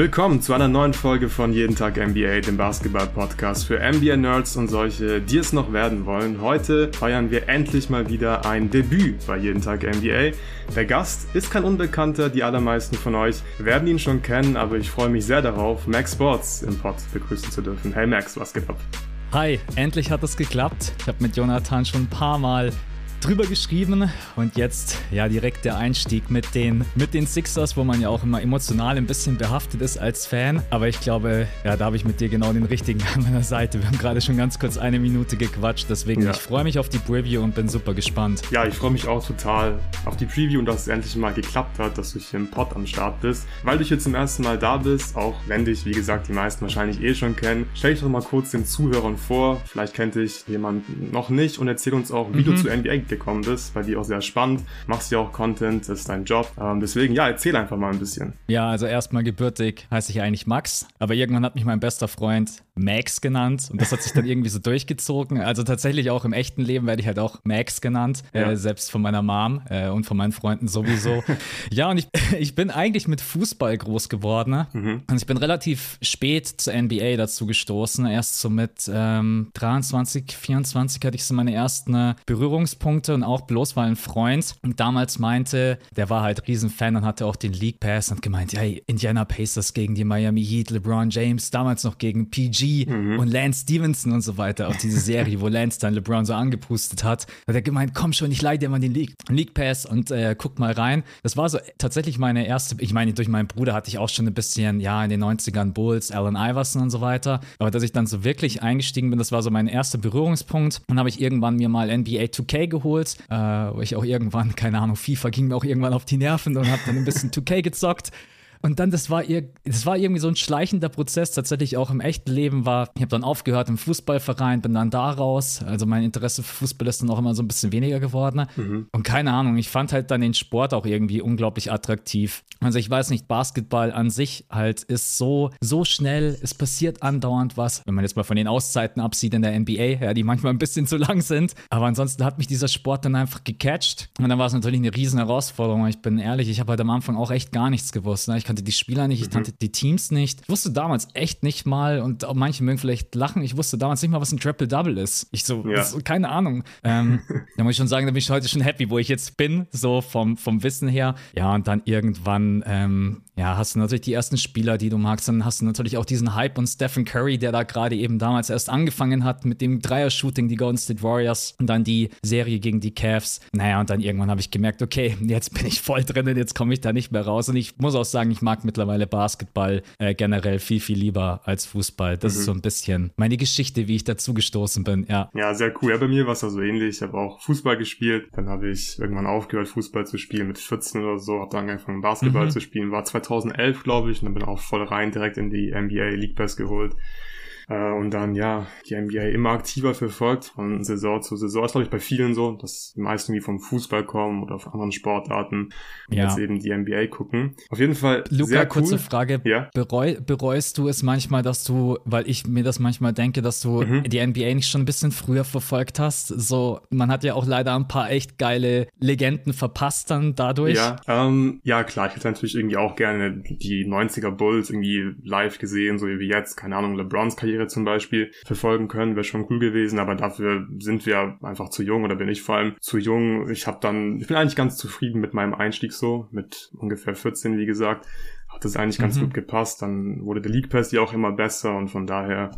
Willkommen zu einer neuen Folge von Jeden Tag NBA, dem Basketball-Podcast für NBA-Nerds und solche, die es noch werden wollen. Heute feiern wir endlich mal wieder ein Debüt bei Jeden Tag NBA. Der Gast ist kein Unbekannter, die allermeisten von euch werden ihn schon kennen, aber ich freue mich sehr darauf, Max Sports im Pod begrüßen zu dürfen. Hey Max, was geht ab? Hi, endlich hat es geklappt. Ich habe mit Jonathan schon ein paar Mal drüber geschrieben und jetzt ja direkt der Einstieg mit den, mit den Sixers, wo man ja auch immer emotional ein bisschen behaftet ist als Fan. Aber ich glaube, ja, da habe ich mit dir genau den richtigen an meiner Seite. Wir haben gerade schon ganz kurz eine Minute gequatscht, deswegen ja. ich freue mich auf die Preview und bin super gespannt. Ja, ich freue mich auch total auf die Preview und dass es endlich mal geklappt hat, dass du hier im Pod am Start bist. Weil du hier zum ersten Mal da bist, auch wenn dich, wie gesagt, die meisten wahrscheinlich eh schon kennen, stell dich doch mal kurz den Zuhörern vor. Vielleicht kennt dich jemand noch nicht und erzähl uns auch, wie mhm. du zu NBA gekommen bist. Bei dir auch sehr spannend. Machst ja auch Content, das ist dein Job. Ähm, deswegen, ja, erzähl einfach mal ein bisschen. Ja, also erstmal gebürtig heiße ich eigentlich Max, aber irgendwann hat mich mein bester Freund Max genannt und das hat sich dann irgendwie so durchgezogen. Also tatsächlich auch im echten Leben werde ich halt auch Max genannt, äh, ja. äh, selbst von meiner Mom äh, und von meinen Freunden sowieso. ja, und ich, ich bin eigentlich mit Fußball groß geworden. Ne? Mhm. Und ich bin relativ spät zur NBA dazu gestoßen. Erst so mit ähm, 23, 24 hatte ich so meine ersten äh, Berührungspunkte und auch bloß weil ein Freund damals meinte, der war halt Riesenfan und hatte auch den League Pass und gemeint, hey, Indiana Pacers gegen die Miami Heat, LeBron James, damals noch gegen PG mhm. und Lance Stevenson und so weiter, auch diese Serie, wo Lance dann LeBron so angepustet hat. Da hat er gemeint, komm schon, ich leih dir mal den League, League Pass und äh, guck mal rein. Das war so tatsächlich meine erste, ich meine, durch meinen Bruder hatte ich auch schon ein bisschen, ja, in den 90ern Bulls, Allen Iverson und so weiter. Aber dass ich dann so wirklich eingestiegen bin, das war so mein erster Berührungspunkt. Dann habe ich irgendwann mir mal NBA 2K geholt, äh, wo ich auch irgendwann, keine Ahnung, FIFA ging mir auch irgendwann auf die Nerven und habe dann ein bisschen 2K gezockt. Und dann, das war, ihr, das war irgendwie so ein schleichender Prozess, tatsächlich auch im echten Leben war. Ich habe dann aufgehört im Fußballverein, bin dann da raus. Also mein Interesse für Fußball ist dann auch immer so ein bisschen weniger geworden. Mhm. Und keine Ahnung, ich fand halt dann den Sport auch irgendwie unglaublich attraktiv. Also ich weiß nicht, Basketball an sich halt ist so, so schnell, es passiert andauernd was. Wenn man jetzt mal von den Auszeiten absieht in der NBA, ja, die manchmal ein bisschen zu lang sind. Aber ansonsten hat mich dieser Sport dann einfach gecatcht. Und dann war es natürlich eine riesen Herausforderung. Ich bin ehrlich, ich habe halt am Anfang auch echt gar nichts gewusst. Ne? Ich kannte die Spieler nicht, ich mhm. kannte die Teams nicht. Ich wusste damals echt nicht mal, und manche mögen vielleicht lachen, ich wusste damals nicht mal, was ein Triple-Double ist. Ich so, ja. das, keine Ahnung. Ähm, da muss ich schon sagen, da bin ich heute schon happy, wo ich jetzt bin, so vom, vom Wissen her. Ja, und dann irgendwann, ähm, ja, hast du natürlich die ersten Spieler, die du magst. Dann hast du natürlich auch diesen Hype und Stephen Curry, der da gerade eben damals erst angefangen hat mit dem Dreier-Shooting, die Golden State Warriors und dann die Serie gegen die Cavs. Naja, und dann irgendwann habe ich gemerkt, okay, jetzt bin ich voll drin und jetzt komme ich da nicht mehr raus. Und ich muss auch sagen, ich mag mittlerweile Basketball äh, generell viel, viel lieber als Fußball. Das mhm. ist so ein bisschen meine Geschichte, wie ich dazu gestoßen bin, ja. Ja, sehr cool. Ja, bei mir war es also ähnlich. Ich habe auch Fußball gespielt. Dann habe ich irgendwann aufgehört, Fußball zu spielen mit 14 oder so. Habe dann angefangen, Basketball mhm. zu spielen. War 2011, glaube ich. Und dann bin auch voll rein direkt in die NBA League Pass geholt. Äh, und dann, ja, die NBA immer aktiver verfolgt, von Saison zu Saison. Das glaube ich bei vielen so, dass die meisten wie vom Fußball kommen oder von anderen Sportarten und ja. jetzt eben die NBA gucken. Auf jeden Fall Luca, sehr cool. kurze Frage. Ja? Bereu, bereust du es manchmal, dass du, weil ich mir das manchmal denke, dass du mhm. die NBA nicht schon ein bisschen früher verfolgt hast? So, man hat ja auch leider ein paar echt geile Legenden verpasst dann dadurch. Ja, ähm, ja klar, ich hätte natürlich irgendwie auch gerne die 90er Bulls irgendwie live gesehen, so wie jetzt, keine Ahnung, LeBrons Karriere Karriere zum Beispiel verfolgen können, wäre schon cool gewesen, aber dafür sind wir einfach zu jung oder bin ich vor allem zu jung. Ich habe dann, ich bin eigentlich ganz zufrieden mit meinem Einstieg so, mit ungefähr 14, wie gesagt, hat es eigentlich ganz mhm. gut gepasst. Dann wurde der League Pass ja auch immer besser und von daher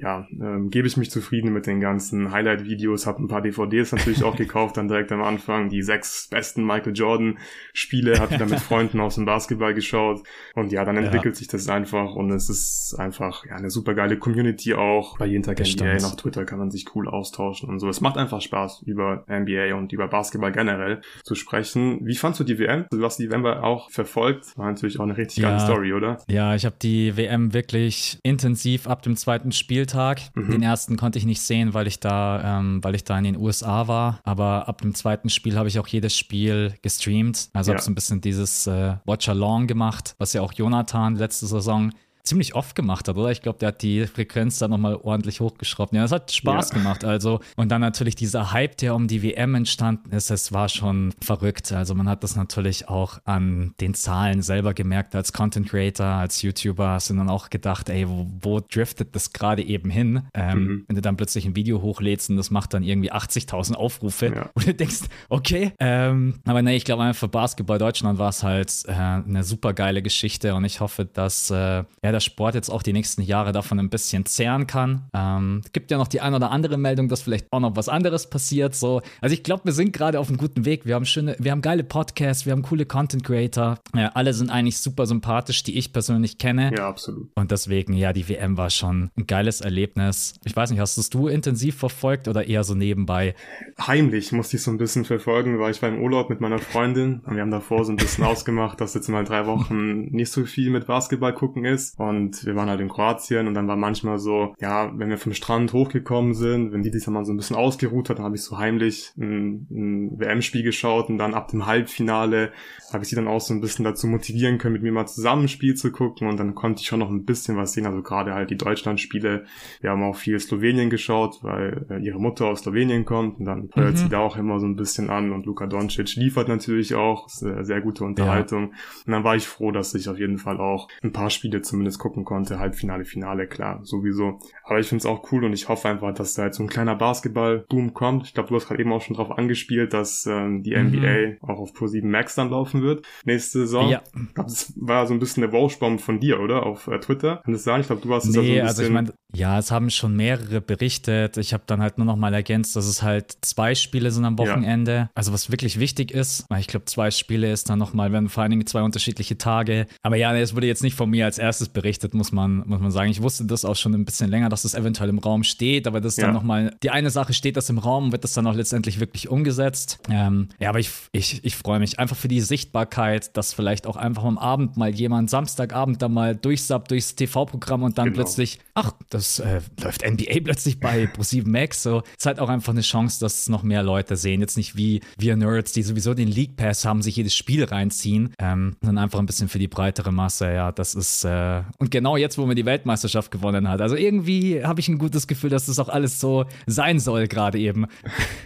ja, ähm, gebe ich mich zufrieden mit den ganzen Highlight-Videos, habe ein paar DVDs natürlich auch gekauft, dann direkt am Anfang die sechs besten Michael Jordan-Spiele, habe dann mit Freunden aus dem Basketball geschaut und ja, dann entwickelt ja. sich das einfach und es ist einfach ja, eine super geile Community auch. Bei jeden Tag das NBA, stimmt. auf Twitter kann man sich cool austauschen und so. Es macht einfach Spaß, über NBA und über Basketball generell zu sprechen. Wie fandst du die WM? Du hast die WM auch verfolgt, war natürlich auch eine richtig ja. geile Story, oder? Ja, ich habe die WM wirklich intensiv ab dem zweiten Spiel Spieltag. Mhm. Den ersten konnte ich nicht sehen, weil ich da, ähm, weil ich da in den USA war. Aber ab dem zweiten Spiel habe ich auch jedes Spiel gestreamt. Also ja. habe so ein bisschen dieses äh, Watch Along gemacht, was ja auch Jonathan letzte Saison ziemlich oft gemacht hat, oder? Ich glaube, der hat die Frequenz da nochmal ordentlich hochgeschraubt. Ja, das hat Spaß ja. gemacht. Also, und dann natürlich dieser Hype, der um die WM entstanden ist, es war schon verrückt. Also man hat das natürlich auch an den Zahlen selber gemerkt als Content Creator, als YouTuber, hast du dann auch gedacht, ey, wo, wo driftet das gerade eben hin? Ähm, mhm. Wenn du dann plötzlich ein Video hochlädst und das macht dann irgendwie 80.000 Aufrufe ja. und du denkst, okay, ähm, aber nee, ich glaube einfach für Basketball Deutschland war es halt äh, eine super geile Geschichte und ich hoffe, dass äh, ja, der Sport jetzt auch die nächsten Jahre davon ein bisschen zehren kann. Ähm, gibt ja noch die ein oder andere Meldung, dass vielleicht auch noch was anderes passiert. So, also ich glaube, wir sind gerade auf einem guten Weg. Wir haben schöne, wir haben geile Podcasts, wir haben coole Content Creator. Ja, alle sind eigentlich super sympathisch, die ich persönlich kenne. Ja, absolut. Und deswegen, ja, die WM war schon ein geiles Erlebnis. Ich weiß nicht, hast du es du intensiv verfolgt oder eher so nebenbei? Heimlich musste ich so ein bisschen verfolgen, weil ich war im Urlaub mit meiner Freundin und wir haben davor so ein bisschen ausgemacht, dass jetzt mal drei Wochen nicht so viel mit Basketball gucken ist. Und wir waren halt in Kroatien und dann war manchmal so, ja, wenn wir vom Strand hochgekommen sind, wenn die sich mal so ein bisschen ausgeruht hat, dann habe ich so heimlich ein, ein WM-Spiel geschaut und dann ab dem Halbfinale habe ich sie dann auch so ein bisschen dazu motivieren können, mit mir mal zusammen ein Spiel zu gucken und dann konnte ich schon noch ein bisschen was sehen, also gerade halt die Deutschland-Spiele. Wir haben auch viel Slowenien geschaut, weil äh, ihre Mutter aus Slowenien kommt und dann feuert mhm. sie da auch immer so ein bisschen an und Luka Doncic liefert natürlich auch, ist eine sehr gute Unterhaltung. Ja. Und dann war ich froh, dass ich auf jeden Fall auch ein paar Spiele zumindest gucken konnte, Halbfinale, Finale, klar, sowieso. Aber ich finde es auch cool und ich hoffe einfach, dass da jetzt so ein kleiner Basketball-Boom kommt. Ich glaube, du hast gerade eben auch schon drauf angespielt, dass ähm, die mhm. NBA auch auf Pro 7 Max dann laufen wird nächste Saison. Ja. Ich glaube, das war so ein bisschen der Wauschbaum von dir, oder? Auf äh, Twitter. Kann das sein? Ich glaube, du warst nee, da so ein bisschen... Also ich mein, ja, es haben schon mehrere berichtet. Ich habe dann halt nur noch mal ergänzt, dass es halt zwei Spiele sind am Wochenende. Ja. Also was wirklich wichtig ist, ich glaube, zwei Spiele ist dann noch mal, werden vor allen Dingen zwei unterschiedliche Tage. Aber ja, es wurde jetzt nicht von mir als erstes berichtet, muss man, muss man sagen. Ich wusste das auch schon ein bisschen länger, dass es eventuell im Raum steht, aber das ist ja. dann noch mal, die eine Sache steht das im Raum, wird das dann auch letztendlich wirklich umgesetzt. Ähm, ja, aber ich, ich, ich freue mich einfach für die Sichtbarkeit, dass vielleicht auch einfach am Abend mal jemand Samstagabend da mal durchsappt durchs TV-Programm und dann genau. plötzlich, ach, das äh, läuft NBA plötzlich bei Pro7 Max. So, es ist halt auch einfach eine Chance, dass noch mehr Leute sehen. Jetzt nicht wie wir Nerds, die sowieso den League Pass haben, sich jedes Spiel reinziehen, ähm, sondern einfach ein bisschen für die breitere Masse. Ja, das ist, äh, und genau jetzt, wo man die Weltmeisterschaft gewonnen hat. Also irgendwie habe ich ein gutes Gefühl, dass das auch alles so sein soll, gerade eben.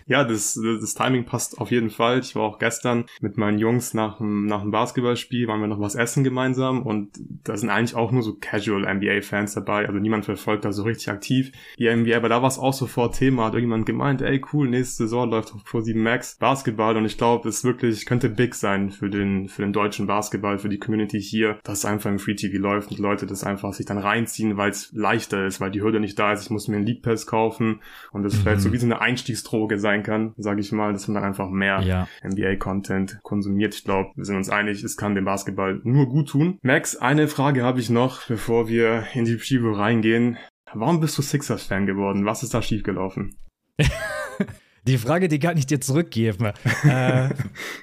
Ja, das, das Timing passt auf jeden Fall. Ich war auch gestern mit meinen Jungs nach dem, nach dem Basketballspiel, waren wir noch was essen gemeinsam und da sind eigentlich auch nur so Casual NBA-Fans dabei. Also niemand verfolgt da so richtig aktiv, die NBA, aber da war es auch sofort Thema, hat irgendjemand gemeint, ey cool, nächste Saison läuft auf Pro 7 Max Basketball und ich glaube, es wirklich könnte big sein für den, für den deutschen Basketball, für die Community hier, dass es einfach im Free TV läuft und Leute das einfach sich dann reinziehen, weil es leichter ist, weil die Hürde nicht da ist, ich muss mir einen League Pass kaufen und das mhm. vielleicht so wie so eine Einstiegsdroge sein kann, sage ich mal, dass man dann einfach mehr ja. NBA-Content konsumiert. Ich glaube, wir sind uns einig, es kann dem Basketball nur gut tun. Max, eine Frage habe ich noch, bevor wir in die Preview reingehen. Warum bist du Sixers-Fan geworden? Was ist da schiefgelaufen? Die Frage, die kann ich dir zurückgeben. äh,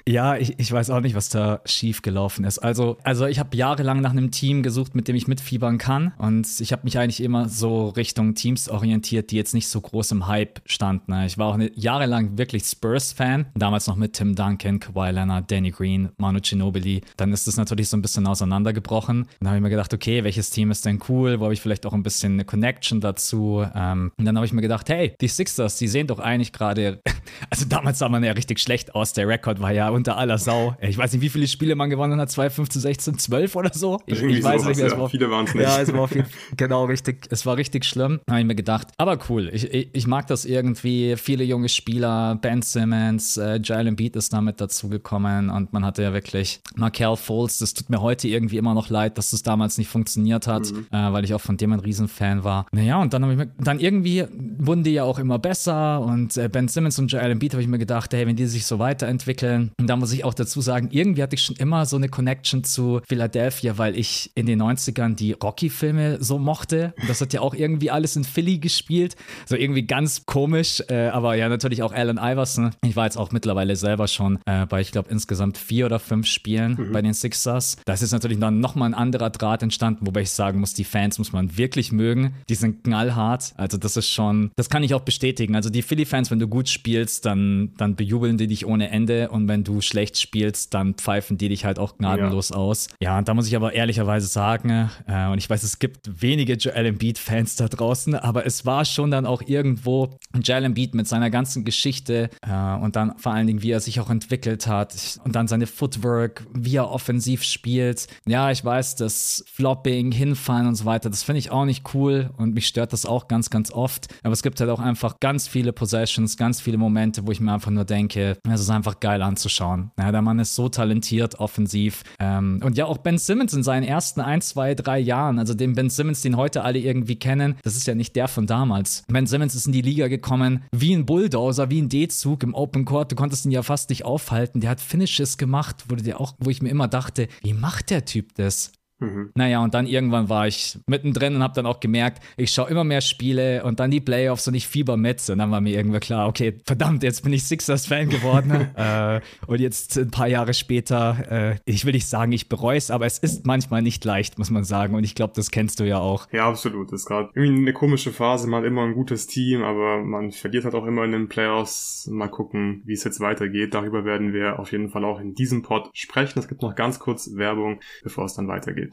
ja, ich, ich weiß auch nicht, was da schief gelaufen ist. Also, also ich habe jahrelang nach einem Team gesucht, mit dem ich mitfiebern kann. Und ich habe mich eigentlich immer so Richtung Teams orientiert, die jetzt nicht so groß im Hype standen. Ich war auch eine, jahrelang wirklich Spurs-Fan. Damals noch mit Tim Duncan, Kawhi Leonard, Danny Green, Manu Ginobili. Dann ist das natürlich so ein bisschen auseinandergebrochen. Dann habe ich mir gedacht, okay, welches Team ist denn cool? Wo habe ich vielleicht auch ein bisschen eine Connection dazu? Ähm, und dann habe ich mir gedacht, hey, die Sixers, die sehen doch eigentlich gerade also damals sah man ja richtig schlecht aus. Der Rekord war ja unter aller Sau. Ich weiß nicht, wie viele Spiele man gewonnen hat. 2, 15, 16, 12 oder so. Ich, ich weiß sowas, nicht. Ja. War, viele waren es nicht. Ja, es war viel, genau richtig. Es war richtig schlimm. Habe ich mir gedacht. Aber cool. Ich, ich, ich, mag das irgendwie. Viele junge Spieler. Ben Simmons, äh, Jalen Beat ist damit dazugekommen und man hatte ja wirklich Markel Foles. Das tut mir heute irgendwie immer noch leid, dass das damals nicht funktioniert hat, mhm. äh, weil ich auch von dem ein Riesenfan war. Naja, und dann, ich mir, dann irgendwie wurden die ja auch immer besser und äh, Ben Simmons und Joel Embiid habe ich mir gedacht, hey, wenn die sich so weiterentwickeln, und da muss ich auch dazu sagen, irgendwie hatte ich schon immer so eine Connection zu Philadelphia, weil ich in den 90ern die Rocky-Filme so mochte. Und das hat ja auch irgendwie alles in Philly gespielt. So irgendwie ganz komisch, äh, aber ja, natürlich auch Allen Iverson. Ich war jetzt auch mittlerweile selber schon äh, bei, ich glaube, insgesamt vier oder fünf Spielen mhm. bei den Sixers. Da ist jetzt natürlich dann nochmal ein anderer Draht entstanden, wobei ich sagen muss, die Fans muss man wirklich mögen. Die sind knallhart. Also das ist schon, das kann ich auch bestätigen. Also die Philly-Fans, wenn du gut spielst, dann, dann bejubeln die dich ohne Ende und wenn du schlecht spielst, dann pfeifen die dich halt auch gnadenlos ja. aus. Ja, und da muss ich aber ehrlicherweise sagen, äh, und ich weiß, es gibt wenige Joel Embiid-Fans da draußen, aber es war schon dann auch irgendwo Joel Embiid mit seiner ganzen Geschichte äh, und dann vor allen Dingen, wie er sich auch entwickelt hat und dann seine Footwork, wie er offensiv spielt. Ja, ich weiß, das Flopping, Hinfallen und so weiter, das finde ich auch nicht cool und mich stört das auch ganz, ganz oft. Aber es gibt halt auch einfach ganz viele Possessions, ganz viele Momente, wo ich mir einfach nur denke, es ist einfach geil anzuschauen. Ja, der Mann ist so talentiert offensiv. Ähm, und ja, auch Ben Simmons in seinen ersten ein, zwei, drei Jahren, also den Ben Simmons, den heute alle irgendwie kennen, das ist ja nicht der von damals. Ben Simmons ist in die Liga gekommen wie ein Bulldozer, wie ein D-Zug im Open Court. Du konntest ihn ja fast nicht aufhalten. Der hat Finishes gemacht, wo, dir auch, wo ich mir immer dachte, wie macht der Typ das? Mhm. Naja, und dann irgendwann war ich mittendrin und habe dann auch gemerkt, ich schaue immer mehr Spiele und dann die Playoffs und ich fieber mit. Und dann war mir irgendwann klar, okay, verdammt, jetzt bin ich Sixers-Fan geworden. äh, und jetzt ein paar Jahre später, äh, ich will nicht sagen, ich bereue es, aber es ist manchmal nicht leicht, muss man sagen. Und ich glaube, das kennst du ja auch. Ja, absolut. Das ist gerade irgendwie eine komische Phase. Man hat immer ein gutes Team, aber man verliert halt auch immer in den Playoffs. Mal gucken, wie es jetzt weitergeht. Darüber werden wir auf jeden Fall auch in diesem Pod sprechen. Es gibt noch ganz kurz Werbung, bevor es dann weitergeht.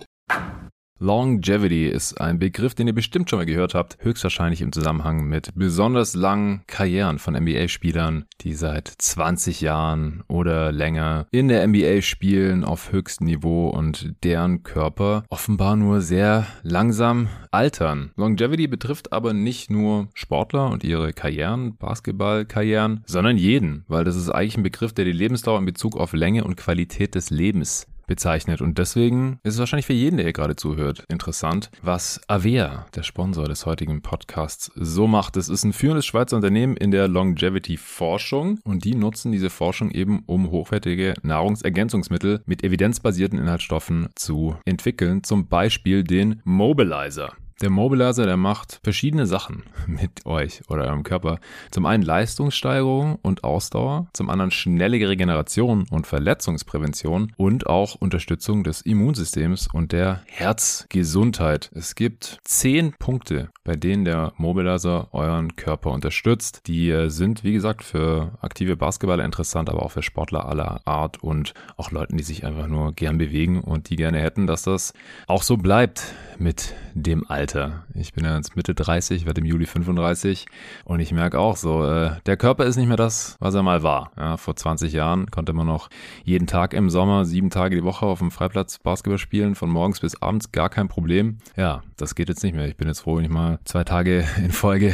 Longevity ist ein Begriff, den ihr bestimmt schon mal gehört habt, höchstwahrscheinlich im Zusammenhang mit besonders langen Karrieren von NBA-Spielern, die seit 20 Jahren oder länger in der NBA spielen auf höchstem Niveau und deren Körper offenbar nur sehr langsam altern. Longevity betrifft aber nicht nur Sportler und ihre Karrieren, Basketballkarrieren, sondern jeden, weil das ist eigentlich ein Begriff, der die Lebensdauer in Bezug auf Länge und Qualität des Lebens bezeichnet. Und deswegen ist es wahrscheinlich für jeden, der hier gerade zuhört, interessant, was Avea, der Sponsor des heutigen Podcasts, so macht. Es ist ein führendes Schweizer Unternehmen in der Longevity-Forschung und die nutzen diese Forschung eben, um hochwertige Nahrungsergänzungsmittel mit evidenzbasierten Inhaltsstoffen zu entwickeln. Zum Beispiel den Mobilizer. Der Mobilizer, der macht verschiedene Sachen mit euch oder eurem Körper. Zum einen Leistungssteigerung und Ausdauer, zum anderen schnelle Regeneration und Verletzungsprävention und auch Unterstützung des Immunsystems und der Herzgesundheit. Es gibt zehn Punkte, bei denen der Mobilizer euren Körper unterstützt. Die äh, sind, wie gesagt, für aktive Basketballer interessant, aber auch für Sportler aller Art und auch Leuten, die sich einfach nur gern bewegen und die gerne hätten, dass das auch so bleibt mit dem Alter. Ich bin ja jetzt Mitte 30, werde im Juli 35 und ich merke auch so, äh, der Körper ist nicht mehr das, was er mal war. Ja, vor 20 Jahren konnte man noch jeden Tag im Sommer, sieben Tage die Woche auf dem Freiplatz Basketball spielen, von morgens bis abends, gar kein Problem. Ja, das geht jetzt nicht mehr. Ich bin jetzt froh, wenn ich mal zwei Tage in Folge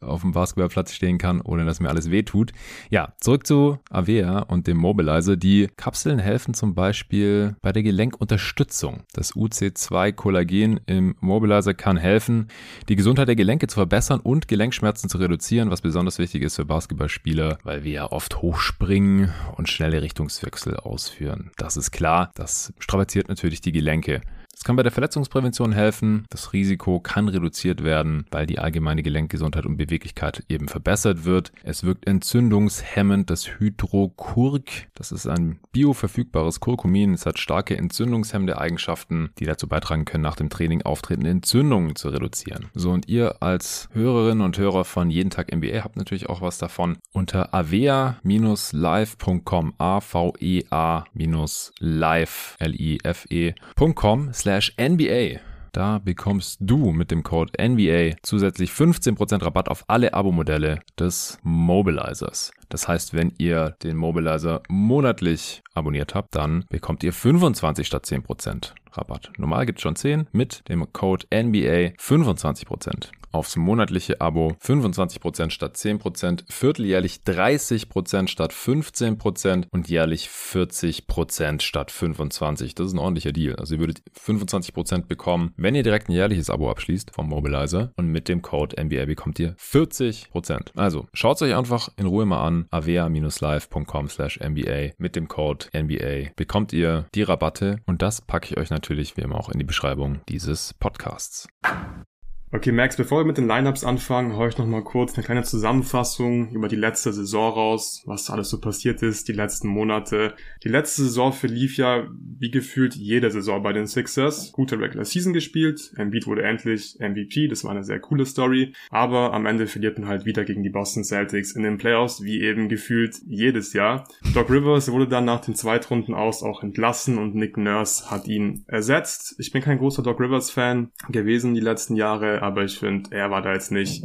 auf dem Basketballplatz stehen kann, ohne dass mir alles weh tut. Ja, zurück zu Avea und dem Mobilizer. Die Kapseln helfen zum Beispiel bei der Gelenkunterstützung. Das UC2-Kollagen im Mobilizer kann helfen, die Gesundheit der Gelenke zu verbessern und Gelenkschmerzen zu reduzieren, was besonders wichtig ist für Basketballspieler, weil wir ja oft hochspringen und schnelle Richtungswechsel ausführen. Das ist klar, das strapaziert natürlich die Gelenke. Es kann bei der Verletzungsprävention helfen. Das Risiko kann reduziert werden, weil die allgemeine Gelenkgesundheit und Beweglichkeit eben verbessert wird. Es wirkt entzündungshemmend. Das Hydrokurk, das ist ein bioverfügbares Kurkumin. Es hat starke entzündungshemmende Eigenschaften, die dazu beitragen können, nach dem Training auftretende Entzündungen zu reduzieren. So, und ihr als Hörerinnen und Hörer von Jeden Tag NBA habt natürlich auch was davon. Unter avea-live.com, A-V-E-A-live, L-I-F-E.com slash NBA. Da bekommst du mit dem Code NBA zusätzlich 15% Rabatt auf alle Abo-Modelle des Mobilizers. Das heißt, wenn ihr den Mobilizer monatlich abonniert habt, dann bekommt ihr 25 statt 10% Rabatt. Normal gibt es schon 10, mit dem Code NBA 25% aufs monatliche Abo 25% statt 10%, vierteljährlich 30% statt 15% und jährlich 40% statt 25%. Das ist ein ordentlicher Deal. Also ihr würdet 25% bekommen, wenn ihr direkt ein jährliches Abo abschließt vom Mobilizer und mit dem Code NBA bekommt ihr 40%. Also schaut es euch einfach in Ruhe mal an, avea-live.com slash NBA mit dem Code NBA bekommt ihr die Rabatte und das packe ich euch natürlich wie immer auch in die Beschreibung dieses Podcasts. Okay, Max, bevor wir mit den Lineups anfangen, hau ich noch mal kurz eine kleine Zusammenfassung über die letzte Saison raus, was alles so passiert ist, die letzten Monate. Die letzte Saison verlief ja wie gefühlt jede Saison bei den Sixers. Gute Regular Season gespielt, Embiid wurde endlich MVP, das war eine sehr coole Story, aber am Ende verlierten halt wieder gegen die Boston Celtics in den Playoffs, wie eben gefühlt jedes Jahr. Doc Rivers wurde dann nach den Zweitrunden aus auch entlassen und Nick Nurse hat ihn ersetzt. Ich bin kein großer Doc Rivers Fan gewesen die letzten Jahre, aber ich finde, er war da jetzt nicht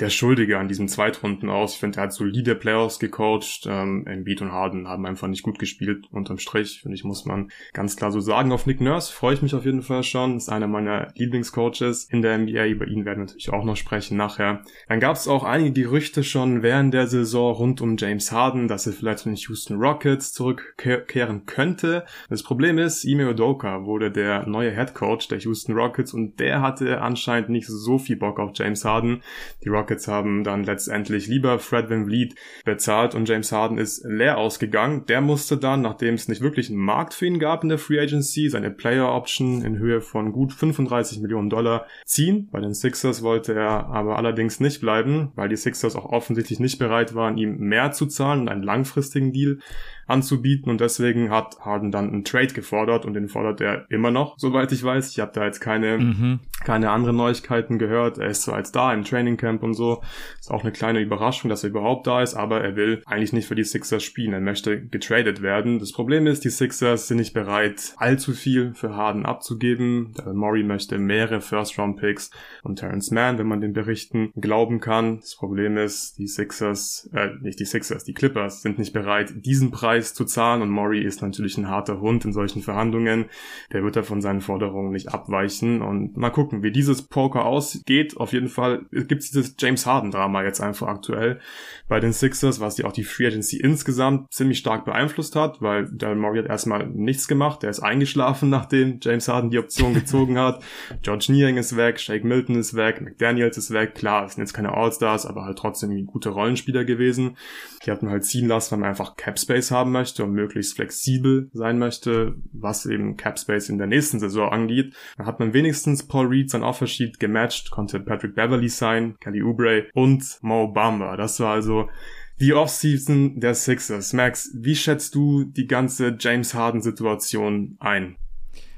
der Schuldige an diesem Zweitrunden aus. Ich finde, er hat solide Playoffs gecoacht. Ähm, Embiid und Harden haben einfach nicht gut gespielt unterm Strich. Finde ich, muss man ganz klar so sagen. Auf Nick Nurse freue ich mich auf jeden Fall schon. Ist einer meiner Lieblingscoaches in der NBA. Über ihn werden wir natürlich auch noch sprechen nachher. Dann gab es auch einige Gerüchte schon während der Saison rund um James Harden, dass er vielleicht zu den Houston Rockets zurückkehren könnte. Das Problem ist, Ime Udoka wurde der neue Head Coach der Houston Rockets und der hatte anscheinend nicht so viel Bock auf James Harden. Die Rockets haben dann letztendlich lieber Fred Van Vliet bezahlt und James Harden ist leer ausgegangen. Der musste dann, nachdem es nicht wirklich einen Markt für ihn gab in der Free Agency, seine Player Option in Höhe von gut 35 Millionen Dollar ziehen. Bei den Sixers wollte er aber allerdings nicht bleiben, weil die Sixers auch offensichtlich nicht bereit waren, ihm mehr zu zahlen und einen langfristigen Deal anzubieten und deswegen hat Harden dann einen Trade gefordert und den fordert er immer noch, soweit ich weiß. Ich habe da jetzt keine, mhm. keine anderen Neuigkeiten gehört. Er ist zwar jetzt da im Training Camp und so. Ist auch eine kleine Überraschung, dass er überhaupt da ist, aber er will eigentlich nicht für die Sixers spielen. Er möchte getradet werden. Das Problem ist, die Sixers sind nicht bereit, allzu viel für Harden abzugeben. Der Murray möchte mehrere First-Round-Picks und Terrence Mann, wenn man den Berichten glauben kann. Das Problem ist, die Sixers, äh, nicht die Sixers, die Clippers sind nicht bereit, diesen Preis Preis zu zahlen und Maury ist natürlich ein harter Hund in solchen Verhandlungen. Der wird da von seinen Forderungen nicht abweichen und mal gucken, wie dieses Poker ausgeht. Auf jeden Fall gibt es dieses James Harden Drama jetzt einfach aktuell bei den Sixers, was die auch die Free Agency insgesamt ziemlich stark beeinflusst hat, weil Daryl Murray hat erstmal nichts gemacht. Der ist eingeschlafen, nachdem James Harden die Option gezogen hat. George Niang ist weg, Shake Milton ist weg, McDaniels ist weg. Klar, es sind jetzt keine All-Stars, aber halt trotzdem gute Rollenspieler gewesen. Die hatten halt ziehen lassen, weil man einfach Cap Space haben möchte und möglichst flexibel sein möchte, was eben Cap Space in der nächsten Saison angeht. Dann hat man wenigstens Paul Reed sein Offersheet gematcht, konnte Patrick Beverly sein, Kelly Oubre und Mo Bamba. Das war also die Offseason der Sixers. Max, wie schätzt du die ganze James Harden Situation ein?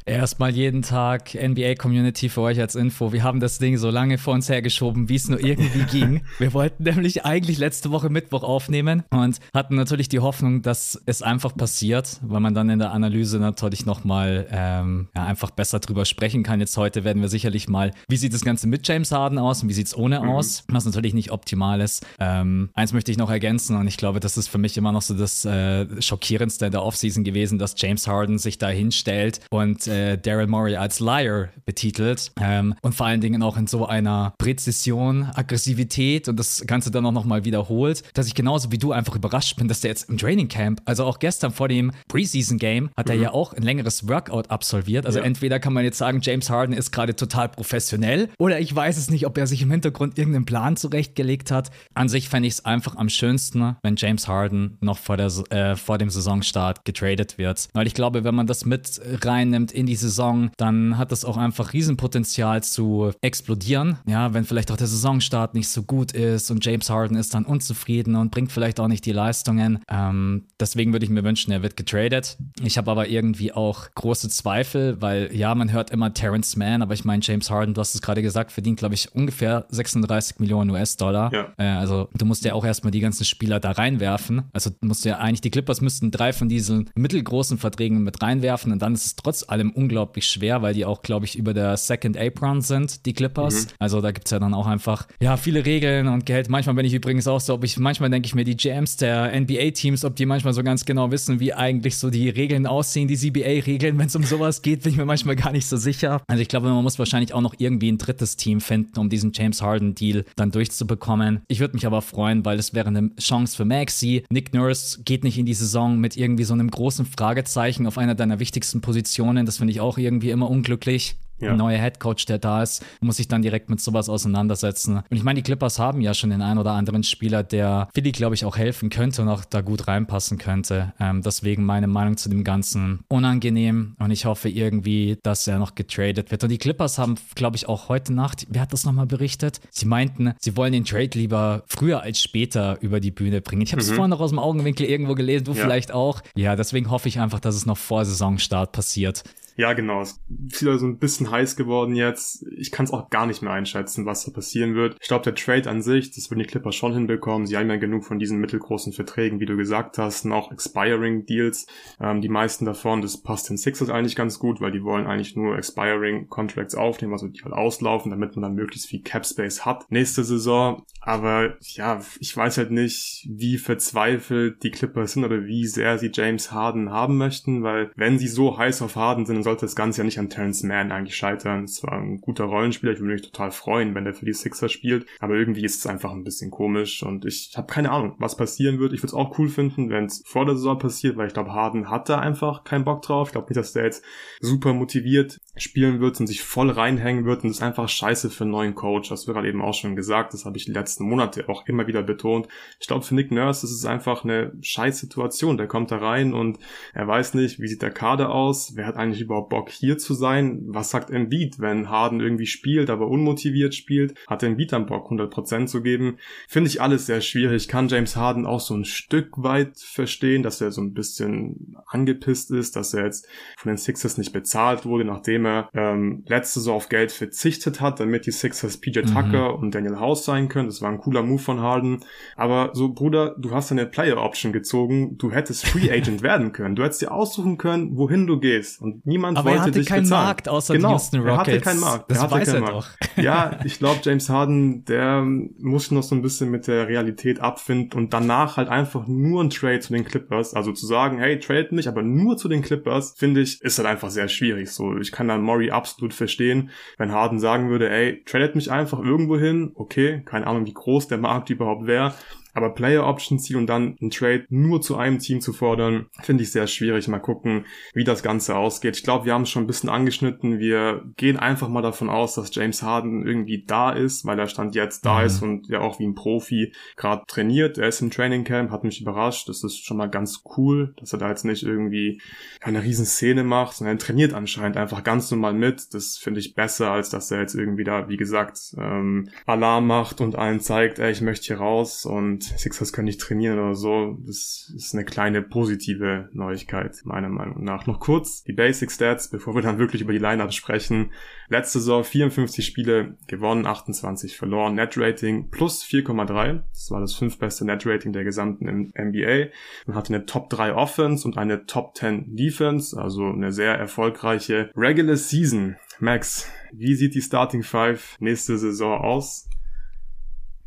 Erstmal jeden Tag NBA-Community für euch als Info. Wir haben das Ding so lange vor uns hergeschoben, wie es nur irgendwie ging. Wir wollten nämlich eigentlich letzte Woche Mittwoch aufnehmen und hatten natürlich die Hoffnung, dass es einfach passiert, weil man dann in der Analyse natürlich nochmal ähm, ja, einfach besser drüber sprechen kann. Jetzt heute werden wir sicherlich mal, wie sieht das Ganze mit James Harden aus und wie sieht es ohne mhm. aus, was natürlich nicht optimal ist. Ähm, eins möchte ich noch ergänzen und ich glaube, das ist für mich immer noch so das äh, Schockierendste in der Offseason gewesen, dass James Harden sich da hinstellt und äh, äh, Daryl Morey als Liar betitelt ähm, und vor allen Dingen auch in so einer Präzision, Aggressivität und das Ganze dann auch nochmal wiederholt, dass ich genauso wie du einfach überrascht bin, dass der jetzt im Training Camp, also auch gestern vor dem Preseason Game, hat mhm. er ja auch ein längeres Workout absolviert. Also ja. entweder kann man jetzt sagen, James Harden ist gerade total professionell oder ich weiß es nicht, ob er sich im Hintergrund irgendeinen Plan zurechtgelegt hat. An sich fände ich es einfach am schönsten, wenn James Harden noch vor, der, äh, vor dem Saisonstart getradet wird. Weil ich glaube, wenn man das mit reinnimmt in in die Saison, dann hat das auch einfach Riesenpotenzial zu explodieren. Ja, wenn vielleicht auch der Saisonstart nicht so gut ist und James Harden ist dann unzufrieden und bringt vielleicht auch nicht die Leistungen. Ähm, deswegen würde ich mir wünschen, er wird getradet. Ich habe aber irgendwie auch große Zweifel, weil ja, man hört immer Terrence Mann, aber ich meine, James Harden, du hast es gerade gesagt, verdient, glaube ich, ungefähr 36 Millionen US-Dollar. Ja. Äh, also du musst ja auch erstmal die ganzen Spieler da reinwerfen. Also du musst ja eigentlich, die Clippers müssten drei von diesen mittelgroßen Verträgen mit reinwerfen und dann ist es trotz allem unglaublich schwer, weil die auch, glaube ich, über der Second Apron sind, die Clippers. Mhm. Also da gibt es ja dann auch einfach, ja, viele Regeln und Geld. Manchmal bin ich übrigens auch so, ob ich, manchmal denke ich mir, die GMs der NBA-Teams, ob die manchmal so ganz genau wissen, wie eigentlich so die Regeln aussehen, die CBA-Regeln, wenn es um sowas geht, bin ich mir manchmal gar nicht so sicher. Also ich glaube, man muss wahrscheinlich auch noch irgendwie ein drittes Team finden, um diesen James Harden-Deal dann durchzubekommen. Ich würde mich aber freuen, weil es wäre eine Chance für Maxi. Nick Nurse geht nicht in die Saison mit irgendwie so einem großen Fragezeichen auf einer deiner wichtigsten Positionen. Das finde ich auch irgendwie immer unglücklich. Ja. ein neuer Headcoach, der da ist, muss sich dann direkt mit sowas auseinandersetzen. Und ich meine, die Clippers haben ja schon den einen oder anderen Spieler, der Philly, glaube ich, auch helfen könnte und auch da gut reinpassen könnte. Ähm, deswegen meine Meinung zu dem Ganzen unangenehm und ich hoffe irgendwie, dass er noch getradet wird. Und die Clippers haben, glaube ich, auch heute Nacht, wer hat das nochmal berichtet? Sie meinten, sie wollen den Trade lieber früher als später über die Bühne bringen. Ich habe es mhm. vorhin noch aus dem Augenwinkel irgendwo gelesen, du ja. vielleicht auch. Ja, deswegen hoffe ich einfach, dass es noch vor Saisonstart passiert. Ja, genau. Es ist wieder so ein bisschen heiß geworden jetzt. Ich kann es auch gar nicht mehr einschätzen, was da passieren wird. Ich glaube, der Trade an sich, das würden die Clippers schon hinbekommen. Sie haben ja genug von diesen mittelgroßen Verträgen, wie du gesagt hast, und auch Expiring Deals. Ähm, die meisten davon, das passt den Sixers eigentlich ganz gut, weil die wollen eigentlich nur Expiring Contracts aufnehmen, also die halt auslaufen, damit man dann möglichst viel Cap Space hat nächste Saison. Aber ja, ich weiß halt nicht, wie verzweifelt die Clippers sind oder wie sehr sie James Harden haben möchten, weil wenn sie so heiß auf Harden sind, sollte das Ganze ja nicht an Terrence Mann eigentlich scheitern. Es war ein guter Rollenspieler, ich würde mich total freuen, wenn der für die Sixers spielt, aber irgendwie ist es einfach ein bisschen komisch und ich habe keine Ahnung, was passieren wird. Ich würde es auch cool finden, wenn es vor der Saison passiert, weil ich glaube, Harden hat da einfach keinen Bock drauf. Ich glaube nicht, dass der jetzt super motiviert spielen wird und sich voll reinhängen wird und das ist einfach scheiße für einen neuen Coach. Das wird gerade eben auch schon gesagt, das habe ich die letzten Monate auch immer wieder betont. Ich glaube, für Nick Nurse ist es einfach eine scheiß Situation. Der kommt da rein und er weiß nicht, wie sieht der Kader aus, wer hat eigentlich überhaupt Bock hier zu sein. Was sagt Embiid, wenn Harden irgendwie spielt, aber unmotiviert spielt? Hat Embiid dann Bock, 100% zu geben? Finde ich alles sehr schwierig. Kann James Harden auch so ein Stück weit verstehen, dass er so ein bisschen angepisst ist, dass er jetzt von den Sixers nicht bezahlt wurde, nachdem er ähm, letzte Saison auf Geld verzichtet hat, damit die Sixers PJ mhm. Tucker und Daniel House sein können. Das war ein cooler Move von Harden. Aber so, Bruder, du hast eine Player Option gezogen. Du hättest Free Agent werden können. Du hättest dir aussuchen können, wohin du gehst. Und niemand Aber wollte hatte dich keinen bezahlen. Markt außer genau, Houston Rockets. Er hatte keinen Markt. Das er weiß er doch. Ja, ich glaube, James Harden, der muss noch so ein bisschen mit der Realität abfinden und danach halt einfach nur ein Trade zu den Clippers. Also zu sagen, hey, trade mich, aber nur zu den Clippers, finde ich, ist halt einfach sehr schwierig. So, ich kann dann Murray absolut verstehen, wenn Harden sagen würde, ey, tradet mich einfach irgendwo hin. Okay, keine Ahnung, wie groß der Markt überhaupt wäre. Aber Player Option ziehen und dann einen Trade nur zu einem Team zu fordern, finde ich sehr schwierig. Mal gucken, wie das Ganze ausgeht. Ich glaube, wir haben es schon ein bisschen angeschnitten. Wir gehen einfach mal davon aus, dass James Harden irgendwie da ist, weil er Stand jetzt da mhm. ist und ja auch wie ein Profi gerade trainiert. Er ist im Training Camp, hat mich überrascht. Das ist schon mal ganz cool, dass er da jetzt nicht irgendwie eine riesen Szene macht, sondern er trainiert anscheinend einfach ganz normal mit. Das finde ich besser, als dass er jetzt irgendwie da, wie gesagt, ähm, Alarm macht und allen zeigt, ey, ich möchte hier raus und Sixers können nicht trainieren oder so. Das ist eine kleine positive Neuigkeit, meiner Meinung nach. Noch kurz die Basic Stats, bevor wir dann wirklich über die Lineup sprechen. Letzte Saison 54 Spiele gewonnen, 28 verloren. Net Rating plus 4,3. Das war das fünftbeste Net Rating der gesamten NBA. Man hatte eine Top 3 Offense und eine Top 10 Defense, also eine sehr erfolgreiche Regular Season. Max, wie sieht die Starting Five nächste Saison aus?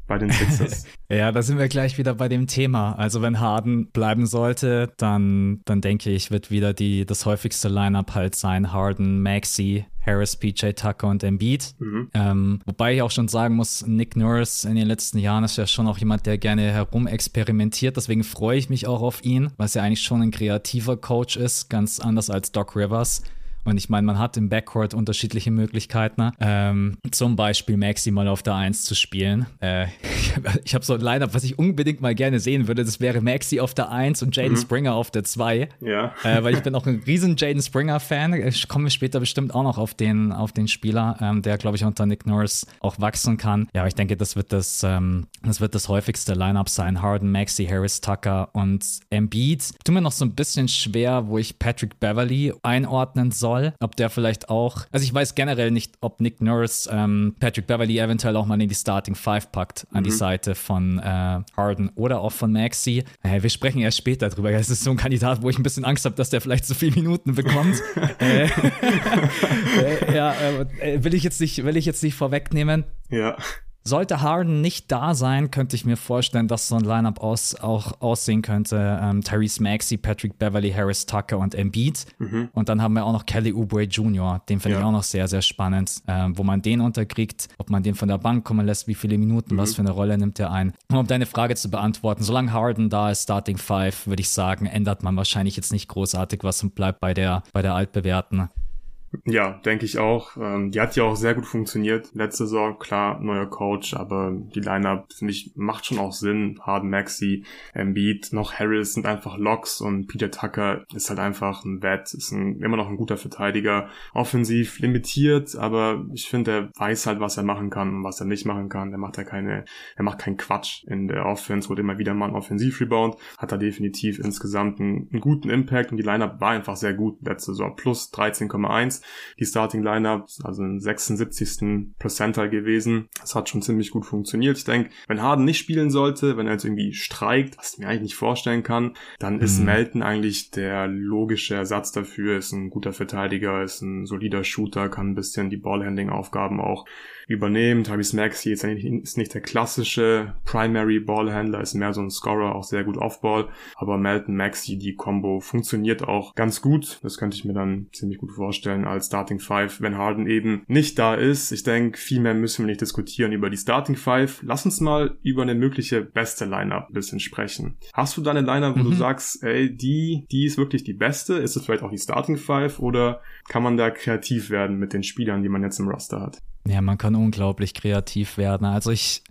Bei den Sixers. ja, da sind wir gleich wieder bei dem Thema. Also wenn Harden bleiben sollte, dann, dann denke ich, wird wieder die, das häufigste Lineup halt sein. Harden, Maxi, Harris, PJ Tucker und Embiid. Mhm. Ähm, wobei ich auch schon sagen muss, Nick Nurse in den letzten Jahren ist ja schon auch jemand, der gerne herumexperimentiert. Deswegen freue ich mich auch auf ihn, weil er eigentlich schon ein kreativer Coach ist, ganz anders als Doc Rivers. Und ich meine, man hat im Backcourt unterschiedliche Möglichkeiten. Ne? Ähm, zum Beispiel Maxi mal auf der 1 zu spielen. Äh, ich habe so ein Line-Up, was ich unbedingt mal gerne sehen würde. Das wäre Maxi auf der 1 und Jaden mhm. Springer auf der 2. Ja. Äh, weil ich bin auch ein riesen Jaden Springer-Fan. Ich komme später bestimmt auch noch auf den, auf den Spieler, ähm, der, glaube ich, unter Nick Norris auch wachsen kann. Ja, aber ich denke, das wird das, ähm, das wird das häufigste Line-Up sein. Harden, Maxi, Harris, Tucker und Embiid. Tut mir noch so ein bisschen schwer, wo ich Patrick Beverly einordnen soll soll. Ob der vielleicht auch, also ich weiß generell nicht, ob Nick Nurse ähm, Patrick Beverly eventuell auch mal in die Starting Five packt, an mhm. die Seite von äh, Harden oder auch von Maxi. Äh, wir sprechen erst später drüber. Das ist so ein Kandidat, wo ich ein bisschen Angst habe, dass der vielleicht zu viele Minuten bekommt. äh, äh ja, äh, will ich jetzt nicht, will ich jetzt nicht vorwegnehmen. Ja. Sollte Harden nicht da sein, könnte ich mir vorstellen, dass so ein Lineup aus, auch aussehen könnte. Ähm, Tyrese Maxey, Patrick Beverly, Harris Tucker und Embiid. Mhm. Und dann haben wir auch noch Kelly Oubre Jr., den finde ja. ich auch noch sehr, sehr spannend, ähm, wo man den unterkriegt, ob man den von der Bank kommen lässt, wie viele Minuten, mhm. was für eine Rolle nimmt er ein. Um deine Frage zu beantworten, solange Harden da ist, Starting Five, würde ich sagen, ändert man wahrscheinlich jetzt nicht großartig was und bleibt bei der, bei der altbewährten Ja, denke ich auch. Ähm, die hat ja auch sehr gut funktioniert. Letzte Saison, klar, neuer Coach, aber die Lineup, finde ich, macht schon auch Sinn. Harden, Maxi, Embiid, noch Harris sind einfach Locks und Peter Tucker ist halt einfach ein Wett, ist ein, immer noch ein guter Verteidiger. Offensiv limitiert, aber ich finde, er weiß halt, was er machen kann und was er nicht machen kann. Der macht ja keine, er macht keinen Quatsch in der Offense, holt immer wieder mal einen Offensiv-Rebound, hat da definitiv insgesamt einen, einen guten Impact und die Lineup war einfach sehr gut letzte Saison. Plus 13,1 die Starting Lineup, also im 76. Percentile gewesen. Das hat schon ziemlich gut funktioniert. Ich denke, wenn Harden nicht spielen sollte, wenn er jetzt irgendwie streikt, was ich mir eigentlich nicht vorstellen kann, dann mhm. ist Melton eigentlich der logische Ersatz dafür, ist ein guter Verteidiger, ist ein solider Shooter, kann ein bisschen die Ballhandling-Aufgaben auch übernehmen. Travis Maxey ist, ist nicht der klassische Primary Ballhändler, ist mehr so ein Scorer, auch sehr gut Off-Ball. Aber Melton Maxey, die Combo funktioniert auch ganz gut. Das könnte ich mir dann ziemlich gut vorstellen als Starting Five, wenn Harden eben nicht da ist. Ich denke, viel mehr müssen wir nicht diskutieren über die Starting Five. Lass uns mal über eine mögliche beste Lineup ein bisschen sprechen. Hast du da eine Lineup, wo mhm. du sagst, ey, die, die ist wirklich die beste? Ist es vielleicht auch die Starting Five oder kann man da kreativ werden mit den Spielern, die man jetzt im Roster hat? Ja, man kann unglaublich kreativ werden. Also ich,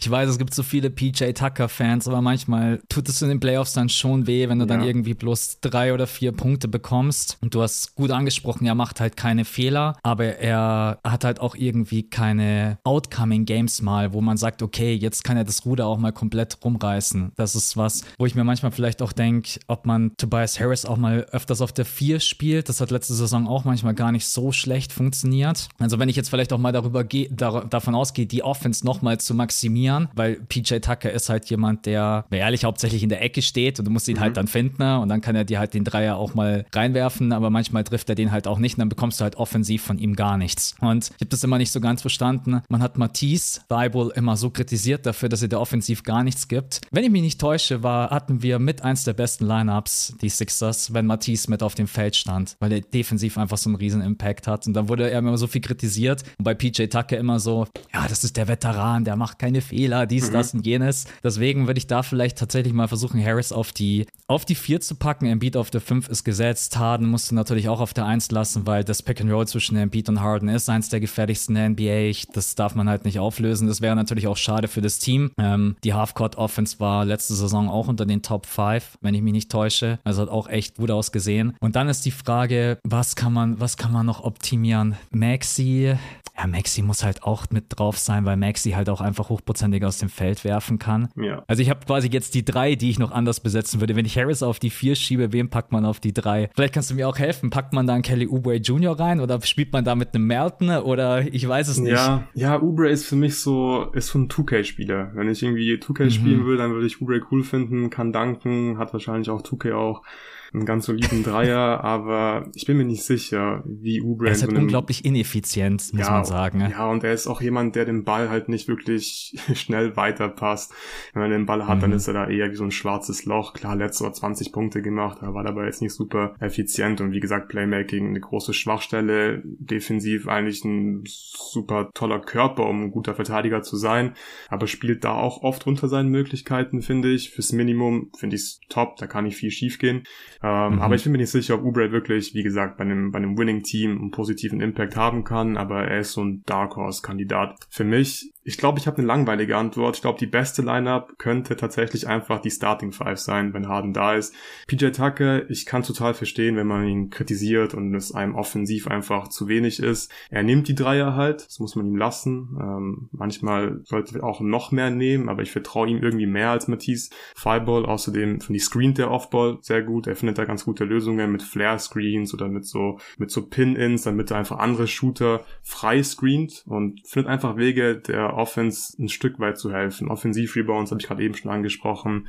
ich weiß, es gibt so viele PJ Tucker-Fans, aber manchmal tut es in den Playoffs dann schon weh, wenn du ja. dann irgendwie bloß drei oder vier Punkte bekommst. Und du hast gut angesprochen, er macht halt keine Fehler, aber er hat halt auch irgendwie keine Outcoming Games mal, wo man sagt, okay, jetzt kann er das Ruder auch mal komplett rumreißen. Das ist was, wo ich mir manchmal vielleicht auch denke, ob man Tobias Harris auch mal öfters auf der vier spielt. Das hat letzte Saison auch manchmal gar nicht so schlecht funktioniert. Also wenn ich jetzt vielleicht auch mal darüber gehe, da, davon ausgehe, die Offense nochmal zu maximieren, trainieren, weil PJ Tucker ist halt jemand, der ehrlich hauptsächlich in der Ecke steht und du musst ihn halt mhm. halt dann finden ne? und dann kann er dir halt den Dreier auch mal reinwerfen, aber manchmal trifft er den halt auch nicht und dann bekommst du halt offensiv von ihm gar nichts. Und ich habe das immer nicht so ganz verstanden. Man hat Matisse Weibel immer so kritisiert dafür, dass er der offensiv gar nichts gibt. Wenn ich mich nicht täusche, war, hatten wir mit eins der besten Lineups, die Sixers, wenn Matisse mit auf dem Feld stand, weil er defensiv einfach so einen riesen Impact hat. Und dann wurde er immer so viel kritisiert und bei PJ Tucker immer so, ja, das ist der Veteran, der macht keine Fehler Fehler, dies, mhm. das und jenes. Deswegen würde ich da vielleicht tatsächlich mal versuchen, Harris auf die, auf die 4 zu packen. Embiid auf der 5 ist gesetzt. Harden musst du natürlich auch auf der 1 lassen, weil das Pick and Roll zwischen Embiid und Harden ist eins der gefährlichsten der NBA. Das darf man halt nicht auflösen. Das wäre natürlich auch schade für das Team. Ähm, die Halfcourt Offense war letzte Saison auch unter den Top 5, wenn ich mich nicht täusche. Also hat auch echt gut ausgesehen. Und dann ist die Frage, was kann man, was kann man noch optimieren? Maxi, ja, Maxi muss halt auch mit drauf sein, weil Maxi halt auch einfach hochprozentig aus dem Feld werfen kann. Ja. Also ich habe quasi jetzt die drei, die ich noch anders besetzen würde. Wenn ich Harris auf die vier schiebe, wen packt man auf die drei? Vielleicht kannst du mir auch helfen. Packt man da einen Kelly Oubre Jr. rein oder spielt man da mit einem Melton oder ich weiß es nicht. Ja, ja, Oubre ist für mich so, ist so ein 2K-Spieler. Wenn ich irgendwie 2K mhm. spielen will, dann würde ich Oubre cool finden, kann danken, hat wahrscheinlich auch 2K auch einen ganz soliden Dreier, aber ich bin mir nicht sicher, wie Ubre. Er ist halt so unglaublich ineffizient, muss ja, man sagen. Ja, und er ist auch jemand, der den Ball halt nicht wirklich schnell weiterpasst. Wenn man den Ball hat, mhm. dann ist er da eher wie so ein schwarzes Loch. Klar, letztes Jahr 20 Punkte gemacht, er war dabei jetzt nicht super effizient und wie gesagt, Playmaking eine große Schwachstelle, defensiv eigentlich ein super toller Körper, um ein guter Verteidiger zu sein, aber spielt da auch oft unter seinen Möglichkeiten, finde ich. Fürs Minimum finde ich es top, da kann nicht viel schief gehen. Ähm, mhm. Aber ich bin mir nicht sicher, ob Oubre wirklich, wie gesagt, bei einem, bei einem Winning-Team einen positiven Impact haben kann, aber er ist so ein Dark Horse-Kandidat. Für mich ich glaube, ich habe eine langweilige Antwort. Ich glaube, die beste Lineup könnte tatsächlich einfach die Starting Five sein, wenn Harden da ist. PJ Tucker, ich kann total verstehen, wenn man ihn kritisiert und es einem offensiv einfach zu wenig ist. Er nimmt die Dreier halt, das muss man ihm lassen. Ähm, manchmal sollte er auch noch mehr nehmen, aber ich vertraue ihm irgendwie mehr als Matisse. Fireball, außerdem finde ich screent der Offball sehr gut. Er findet da ganz gute Lösungen mit Flare Screens oder mit so mit so Pin-ins, damit er einfach andere Shooter frei screent und findet einfach Wege der Offense ein Stück weit zu helfen. Offensiv-Rebounds habe ich gerade eben schon angesprochen.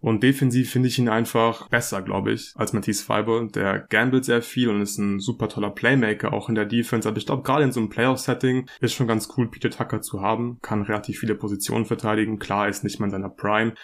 Und defensiv finde ich ihn einfach besser, glaube ich, als Matisse Fiber. Der gambelt sehr viel und ist ein super toller Playmaker auch in der Defense. Aber ich glaube, gerade in so einem Playoff-Setting ist schon ganz cool, Peter Tucker zu haben. Kann relativ viele Positionen verteidigen. Klar ist nicht mal in seiner Prime.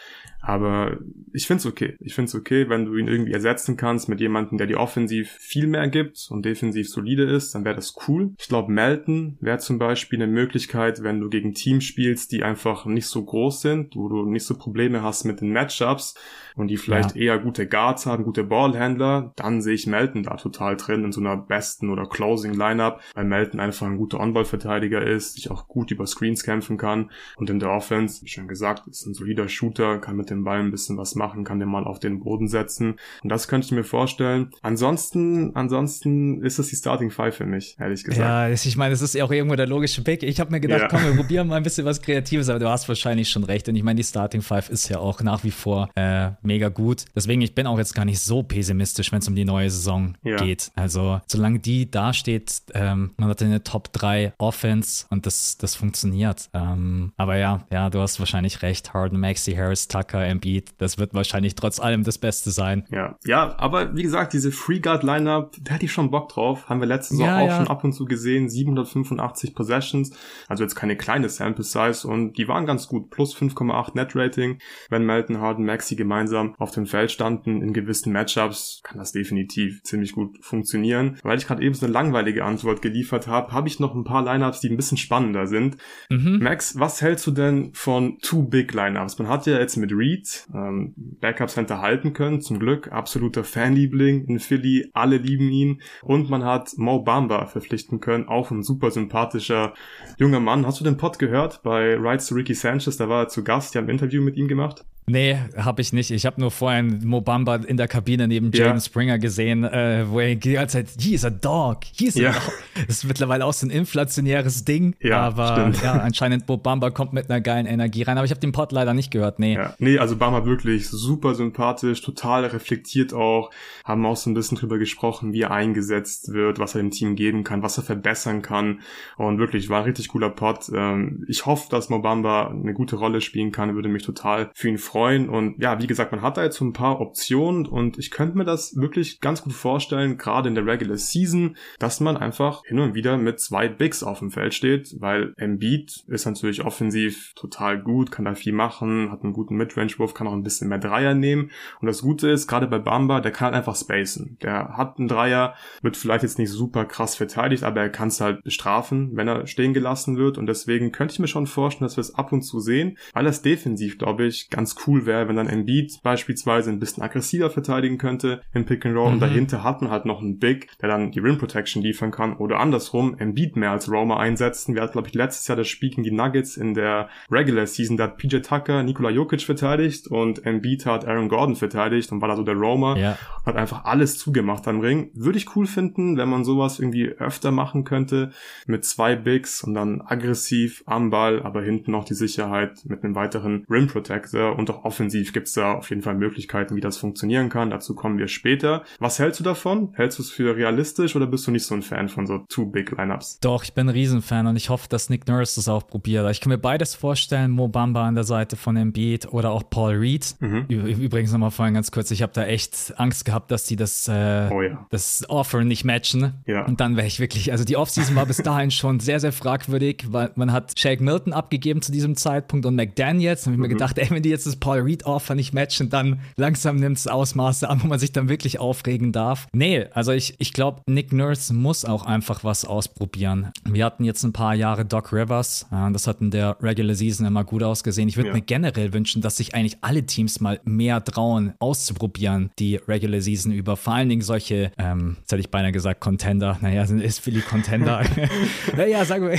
Aber ich find's okay. Ich find's okay, wenn du ihn irgendwie ersetzen kannst mit jemandem, der dir offensiv viel mehr gibt und defensiv solide ist, dann wäre das cool. Ich glaube, Melton wäre zum Beispiel eine Möglichkeit, wenn du gegen Teams spielst, die einfach nicht so groß sind, wo du nicht so Probleme hast mit den Matchups und die vielleicht ja. eher gute Guards haben, gute Ballhändler, dann sehe ich Melton da total drin in so einer besten oder Closing Lineup, weil Melton einfach ein guter On-Ball-Verteidiger ist, sich auch gut über Screens kämpfen kann und in der Offense, wie schon gesagt, ist ein solider Shooter, kann mit dem Ball ein bisschen was machen, kann den mal auf den Boden setzen und das könnte ich mir vorstellen. Ansonsten, ansonsten ist das die Starting Five für mich, ehrlich gesagt. Ja, ich meine, es ist ja auch irgendwo der logische Pick. Ich habe mir gedacht, ja. komm, wir probieren mal ein bisschen was Kreatives, aber du hast wahrscheinlich schon recht und ich meine, die Starting Five ist ja auch nach wie vor äh, mega gut. Deswegen, ich bin auch jetzt gar nicht so pessimistisch, wenn es um die neue Saison ja. geht. Also, solange die da steht, ähm, man hat eine Top 3 Offense und das, das funktioniert. Ähm, aber ja, ja, du hast wahrscheinlich recht. Harden, Maxi, Harris, Tucker, Embiid, das wird wahrscheinlich trotz allem das Beste sein. Ja, ja, aber wie gesagt, diese Free Guard Lineup, da hätte ich schon Bock drauf. Haben wir letzte Saison ja, auch ja. schon ab und zu gesehen. 785 Possessions, also jetzt keine kleine Sample Size und die waren ganz gut. Plus 5,8 Net Rating. Wenn Melton, Harden, Maxi gemeinsam auf dem Feld standen in gewissen Matchups, kann das definitiv ziemlich gut funktionieren. Weil ich gerade eben so eine langweilige Antwort geliefert habe, habe ich noch ein paar Lineups, die ein bisschen spannender sind. Mhm. Max, was hältst du denn von Two Big Lineups? Man hat ja jetzt mit Reed ähm, Backup Center halten können, zum Glück. Absoluter Fanliebling in Philly, alle lieben ihn. Und man hat Mo Bamba verpflichten können, auch ein super sympathischer junger Mann. Hast du den Pod gehört bei Rights to Ricky Sanchez? Da war er zu Gast, die haben ein Interview mit ihm gemacht. Nee, habe ich nicht. Ich habe nur vorhin Mobamba in der Kabine neben Jaden ja. Springer gesehen, äh, wo er die ganze Zeit, he is a dog, he is a ja. dog. Das ist mittlerweile auch so ein inflationäres Ding. Ja, aber stimmt. ja, anscheinend Mobamba kommt mit einer geilen Energie rein. Aber ich habe den Pod leider nicht gehört, nee. Ja. Nee, also Bamba wirklich super sympathisch, total reflektiert auch. Haben auch so ein bisschen drüber gesprochen, wie er eingesetzt wird, was er dem Team geben kann, was er verbessern kann. Und wirklich, war ein richtig cooler Pod. Ähm, ich hoffe, dass Mobamba eine gute Rolle spielen kann. Würde mich total für ihn freuen freuen. Und ja, wie gesagt, man hat da jetzt so ein paar Optionen und ich könnte mir das wirklich ganz gut vorstellen, gerade in der Regular Season, dass man einfach hin und wieder mit zwei Bigs auf dem Feld steht, weil Embiid ist natürlich offensiv total gut, kann da viel machen, hat einen guten Midrange-Wurf, kann auch ein bisschen mehr Dreier nehmen. Und das Gute ist, gerade bei Bamba, der kann halt einfach spacen. Der hat einen Dreier, wird vielleicht jetzt nicht super krass verteidigt, aber er kann es halt bestrafen, wenn er stehen gelassen wird. Und deswegen könnte ich mir schon vorstellen, dass wir es ab und zu sehen, weil das defensiv, glaube ich, ganz cool wäre, wenn dann Embiid beispielsweise ein bisschen aggressiver verteidigen könnte im Pick and Roll mhm. und dahinter hat man halt noch einen Big, der dann die Rim Protection liefern kann oder andersrum Embiid mehr als Roma einsetzen. Wir hatten, glaube ich, letztes Jahr das Spiel gegen die Nuggets in der Regular Season, da hat PJ Tucker Nikola Jokic verteidigt und Embiid hat Aaron Gordon verteidigt und war da so der Roma. Ja. Hat einfach alles zugemacht am Ring. Würde ich cool finden, wenn man sowas irgendwie öfter machen könnte mit zwei Bigs und dann aggressiv am Ball, aber hinten noch die Sicherheit mit einem weiteren Rim Protector und auch offensiv gibt es da auf jeden Fall Möglichkeiten, wie das funktionieren kann. Dazu kommen wir später. Was hältst du davon? Hältst du es für realistisch oder bist du nicht so ein Fan von so Two Big Lineups? Doch, ich bin ein Riesenfan und ich hoffe, dass Nick Nurse das auch probiert. Ich kann mir beides vorstellen, Mo Bamba an der Seite von Embiid oder auch Paul Reed. Mhm. Übrigens nochmal vorhin ganz kurz, ich habe da echt Angst gehabt, dass die das, äh, oh ja. das Offer nicht matchen. Ja. Und dann wäre ich wirklich, also die Offseason war bis dahin schon sehr, sehr fragwürdig, weil man hat Shake Milton abgegeben zu diesem Zeitpunkt und McDaniels. Und ich mhm. mir gedacht, ey, wenn die jetzt das Paul Read-Offer nicht matchen, dann langsam nimmt es Ausmaße an, wo man sich dann wirklich aufregen darf. Nee, also ich, ich glaube, Nick Nurse muss auch einfach was ausprobieren. Wir hatten jetzt ein paar Jahre Doc Rivers, äh, das hat in der Regular Season immer gut ausgesehen. Ich würde ja. mir generell wünschen, dass sich eigentlich alle Teams mal mehr trauen, auszuprobieren, die Regular Season über. Vor allen Dingen solche, ähm, jetzt hätte ich beinahe gesagt, Contender. Naja, ist Philly Contender. naja, sagen wir,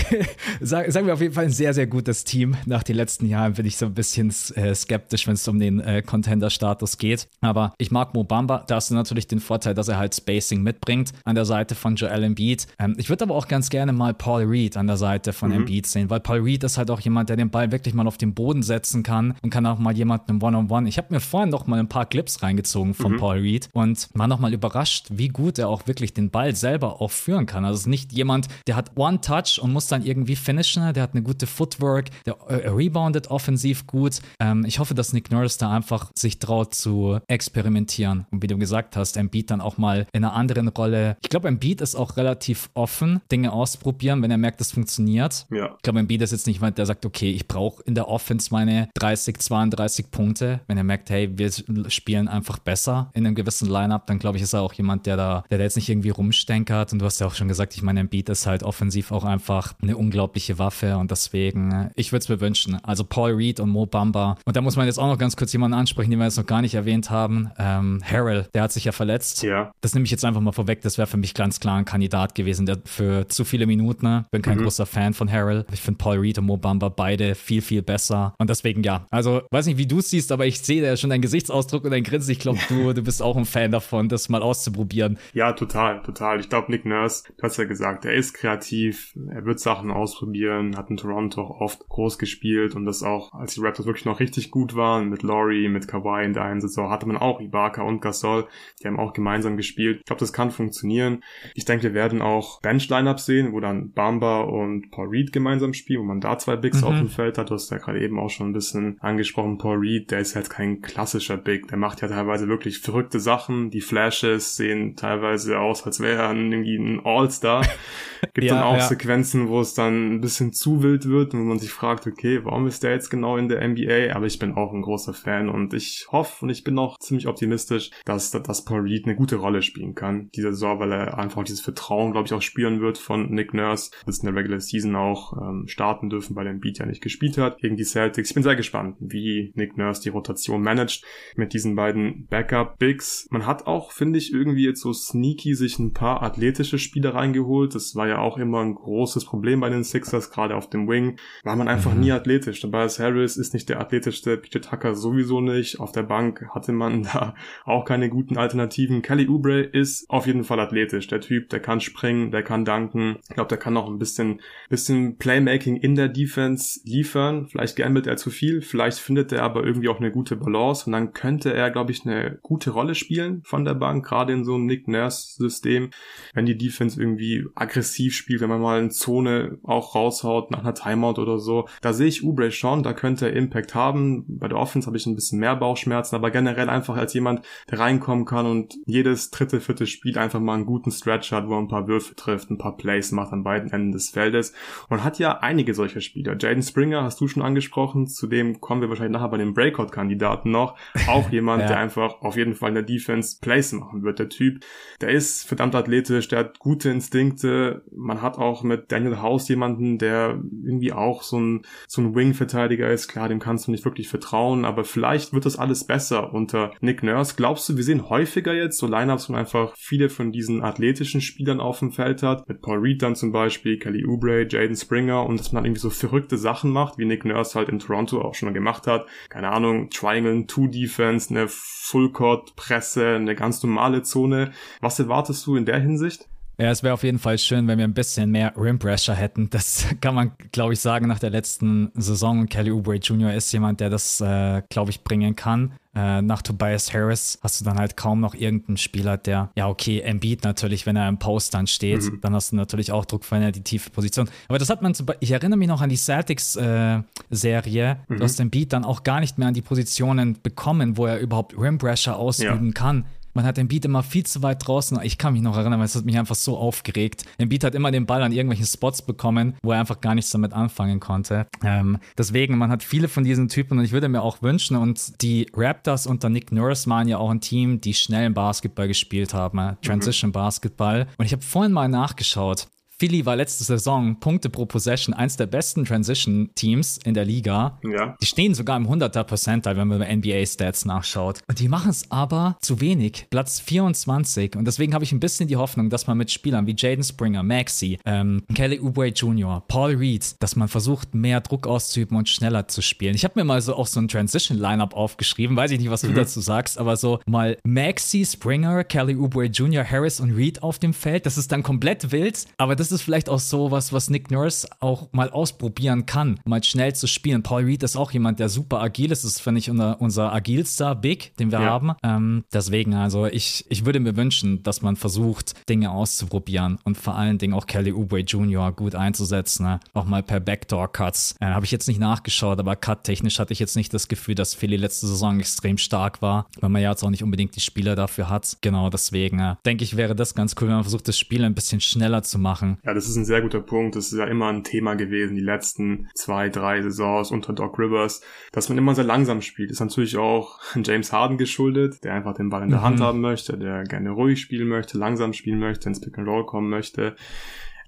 sagen wir auf jeden Fall ein sehr, sehr gutes Team. Nach den letzten Jahren bin ich so ein bisschen äh, skeptisch, wenn es um den äh, Contender-Status geht. Aber ich mag Mobamba. Da hast du natürlich den Vorteil, dass er halt Spacing mitbringt an der Seite von Joel Embiid. Ähm, ich würde aber auch ganz gerne mal Paul Reed an der Seite von mhm. Embiid sehen, weil Paul Reed ist halt auch jemand, der den Ball wirklich mal auf den Boden setzen kann und kann auch mal jemanden im One-on-One. -on -One. Ich habe mir vorhin noch mal ein paar Clips reingezogen von mhm. Paul Reed und war noch mal überrascht, wie gut er auch wirklich den Ball selber auch führen kann. Also es ist nicht jemand, der hat One Touch und muss dann irgendwie finishen. Der hat eine gute Footwork, der äh, reboundet offensiv gut. Ähm, ich hoffe, dass Nick Nurse da einfach sich traut zu experimentieren. Und wie du gesagt hast, Embiid dann auch mal in einer anderen Rolle. Ich glaube, Embiid ist auch relativ offen, Dinge auszuprobieren, wenn er merkt, es funktioniert. Ja. Ich glaube, Embiid ist jetzt nicht jemand, der sagt, okay, ich brauche in der Offense meine 30, 32 Punkte. Wenn er merkt, hey, wir spielen einfach besser in einem gewissen Lineup, dann glaube ich, ist er auch jemand, der da, der da jetzt nicht irgendwie rumstenkert. Und du hast ja auch schon gesagt, ich meine, Embiid ist halt offensiv auch einfach eine unglaubliche Waffe und deswegen, ich würde es mir wünschen. Also Paul Reed und Mo Bamba. Und da muss man jetzt auch noch ganz kurz jemanden ansprechen, den wir jetzt noch gar nicht erwähnt haben. Ähm, Harrell, der hat sich ja verletzt. Ja. Das nehme ich jetzt einfach mal vorweg. Das wäre für mich ganz klar ein Kandidat gewesen, der für zu viele Minuten. Ne? Bin kein mhm. großer Fan von Harrell. Ich finde Paul Reed und Mo Bamba beide viel, viel besser. Und deswegen ja. Also, weiß nicht, wie du es siehst, aber ich sehe da schon deinen Gesichtsausdruck und dein Grinsen. Ich glaube, du, du bist auch ein Fan davon, das mal auszuprobieren. Ja, total, total. Ich glaube, Nick Nurse, du hast ja gesagt, er ist kreativ, er wird Sachen ausprobieren, hat in Toronto auch oft groß gespielt und das auch, als die Raptors wirklich noch richtig gut waren, mit Laurie, mit Kawhi in der einen Saison, hatte man auch Ibaka und Gasol, die haben auch gemeinsam gespielt. Ich glaube, das kann funktionieren. Ich denke, wir werden auch Bench-Lineups sehen, wo dann Bamba und Paul Reed gemeinsam spielen, wo man da zwei Bigs mhm. auf dem Feld hat. Du hast ja gerade eben auch schon ein bisschen angesprochen, Paul Reed, der ist halt kein klassischer Big. Der macht ja teilweise wirklich verrückte Sachen. Die Flashes sehen teilweise aus, als wäre er irgendwie ein All-Star. Gibt ja, dann auch ja. Sequenzen, wo es dann ein bisschen zu wild wird und man sich fragt, okay, warum ist der jetzt genau in der NBA? Aber ich bin auch ein großer Fan und ich hoffe und ich bin auch ziemlich optimistisch, dass, dass Paul Reed eine gute Rolle spielen kann, diese Saison, weil er einfach dieses Vertrauen, glaube ich, auch spüren wird von Nick Nurse, das in der Regular Season auch ähm, starten dürfen, weil er Beat ja nicht gespielt hat gegen die Celtics. Ich bin sehr gespannt, wie Nick Nurse die Rotation managt mit diesen beiden Backup-Bigs. Man hat auch, finde ich, irgendwie jetzt so sneaky sich ein paar athletische Spieler reingeholt. Das war ja auch immer ein großes Problem bei den Sixers, gerade auf dem Wing. War man einfach mhm. nie athletisch. Tobias Harris ist nicht der athletischste, PJ Tucker sowieso nicht. Auf der Bank hatte man da auch keine guten Alternativen. Kelly Oubre ist auf jeden Fall athletisch. Der Typ, der kann springen, der kann danken. Ich glaube, der kann auch ein bisschen, bisschen Playmaking in der Defense liefern. Vielleicht gambelt er zu viel, vielleicht findet er aber irgendwie auch eine gute Balance und dann könnte er, glaube ich, eine gute Rolle spielen von der Bank, gerade in so einem Nick Nurse-System, wenn die Defense irgendwie aggressiv spielt, wenn man mal in Zone auch raushaut nach einer Timeout oder so. Da sehe ich Ubre schon, da könnte er Impact haben. Bei der Offense habe ich ein bisschen mehr Bauchschmerzen, aber generell einfach als jemand, der reinkommen kann und jedes dritte, vierte Spiel einfach mal einen guten Stretch hat, wo er ein paar Würfe trifft, ein paar Plays macht an beiden Enden des Feldes und hat ja einige solcher Spieler. Jaden Springer hast du schon angesprochen, zudem kommen wir wahrscheinlich nachher bei den Breakout-Kandidaten noch. Auch jemand, ja. der einfach auf jeden Fall in der Defense Plays machen wird. Der Typ, der ist verdammt athletisch, der hat gute Instinkte. Man hat auch mit Daniel House jemanden, der irgendwie auch so ein, so ein Wing-Verteidiger ist. Klar, dem kannst du nicht wirklich vertrauen, aber vielleicht wird das alles besser unter Nick Nurse. Glaubst du, wir sehen häufiger jetzt so Lineups, wo man einfach viele von diesen athletischen Spielern auf dem Feld hat? Mit Paul Reed dann zum Beispiel, Kelly Oubre, Jaden Springer und dass man irgendwie so verrückte Sachen macht, wie Nick Nurse halt in Toronto auch schon gemacht hat. Keine Ahnung, Triangle, Two Defense, eine Full Court Presse, eine ganz normale Zone. Was erwartest du in der Hinsicht? Ja, es wäre auf jeden Fall schön, wenn wir ein bisschen mehr Rim Pressure hätten. Das kann man, glaube ich, sagen nach der letzten Saison. Kelly Oubre Jr. ist jemand, der das, äh, glaube ich, bringen kann. Äh, nach Tobias Harris hast du dann halt kaum noch irgendeinen Spieler, der, ja, okay, Embiid natürlich, wenn er im Post dann steht, mhm. dann hast du natürlich auch Druck für eine die tiefe Position. Aber das hat man zum Beispiel, ich erinnere mich noch an die Celtics-Serie, äh, mhm. du hast Embiid dann auch gar nicht mehr an die Positionen bekommen, wo er überhaupt Rim Pressure ausüben ja. kann man hat den Beat immer viel zu weit draußen. Ich kann mich noch erinnern, weil es hat mich einfach so aufgeregt. Den Beat hat immer den Ball an irgendwelchen Spots bekommen, wo er einfach gar nichts damit anfangen konnte. Ähm, deswegen, man hat viele von diesen Typen und ich würde mir auch wünschen, und die Raptors unter Nick Nurse waren ja auch ein Team, die schnell Basketball gespielt haben, Transition Basketball. Und ich habe vorhin mal nachgeschaut. Philly war letzte Saison Punkte pro Possession eins der besten Transition-Teams in der Liga. Ja. Die stehen sogar im 100er Percentile, wenn man bei NBA-Stats nachschaut. Und die machen es aber zu wenig. Platz 24. Und deswegen habe ich ein bisschen die Hoffnung, dass man mit Spielern wie Jaden Springer, Maxi, ähm, Kelly Oubre Jr., Paul Reed, dass man versucht, mehr Druck auszuüben und schneller zu spielen. Ich habe mir mal so auch so ein Transition-Lineup aufgeschrieben. Weiß ich nicht, was du mhm. dazu sagst, aber so mal Maxi, Springer, Kelly Oubre Jr., Harris und Reed auf dem Feld. Das ist dann komplett wild, aber das das ist vielleicht auch so was, was Nick Nurse auch mal ausprobieren kann, mal schnell zu spielen. Paul Reed ist auch jemand, der super agil ist. Das ist, finde ich, unser, unser agilster Big, den wir ja. haben. Ähm, deswegen, also ich, ich würde mir wünschen, dass man versucht, Dinge auszuprobieren und vor allen Dingen auch Kelly Oubre Jr. gut einzusetzen. Ne? Auch mal per Backdoor-Cuts. Äh, Habe ich jetzt nicht nachgeschaut, aber cut-technisch hatte ich jetzt nicht das Gefühl, dass Philly letzte Saison extrem stark war, weil man ja jetzt auch nicht unbedingt die Spieler dafür hat. Genau deswegen äh, denke ich, wäre das ganz cool, wenn man versucht, das Spiel ein bisschen schneller zu machen. Ja, das ist ein sehr guter Punkt. Das ist ja immer ein Thema gewesen, die letzten zwei, drei Saisons unter Doc Rivers, dass man immer sehr langsam spielt. Ist natürlich auch James Harden geschuldet, der einfach den Ball in der mhm. Hand haben möchte, der gerne ruhig spielen möchte, langsam spielen möchte, ins Pick and Roll kommen möchte.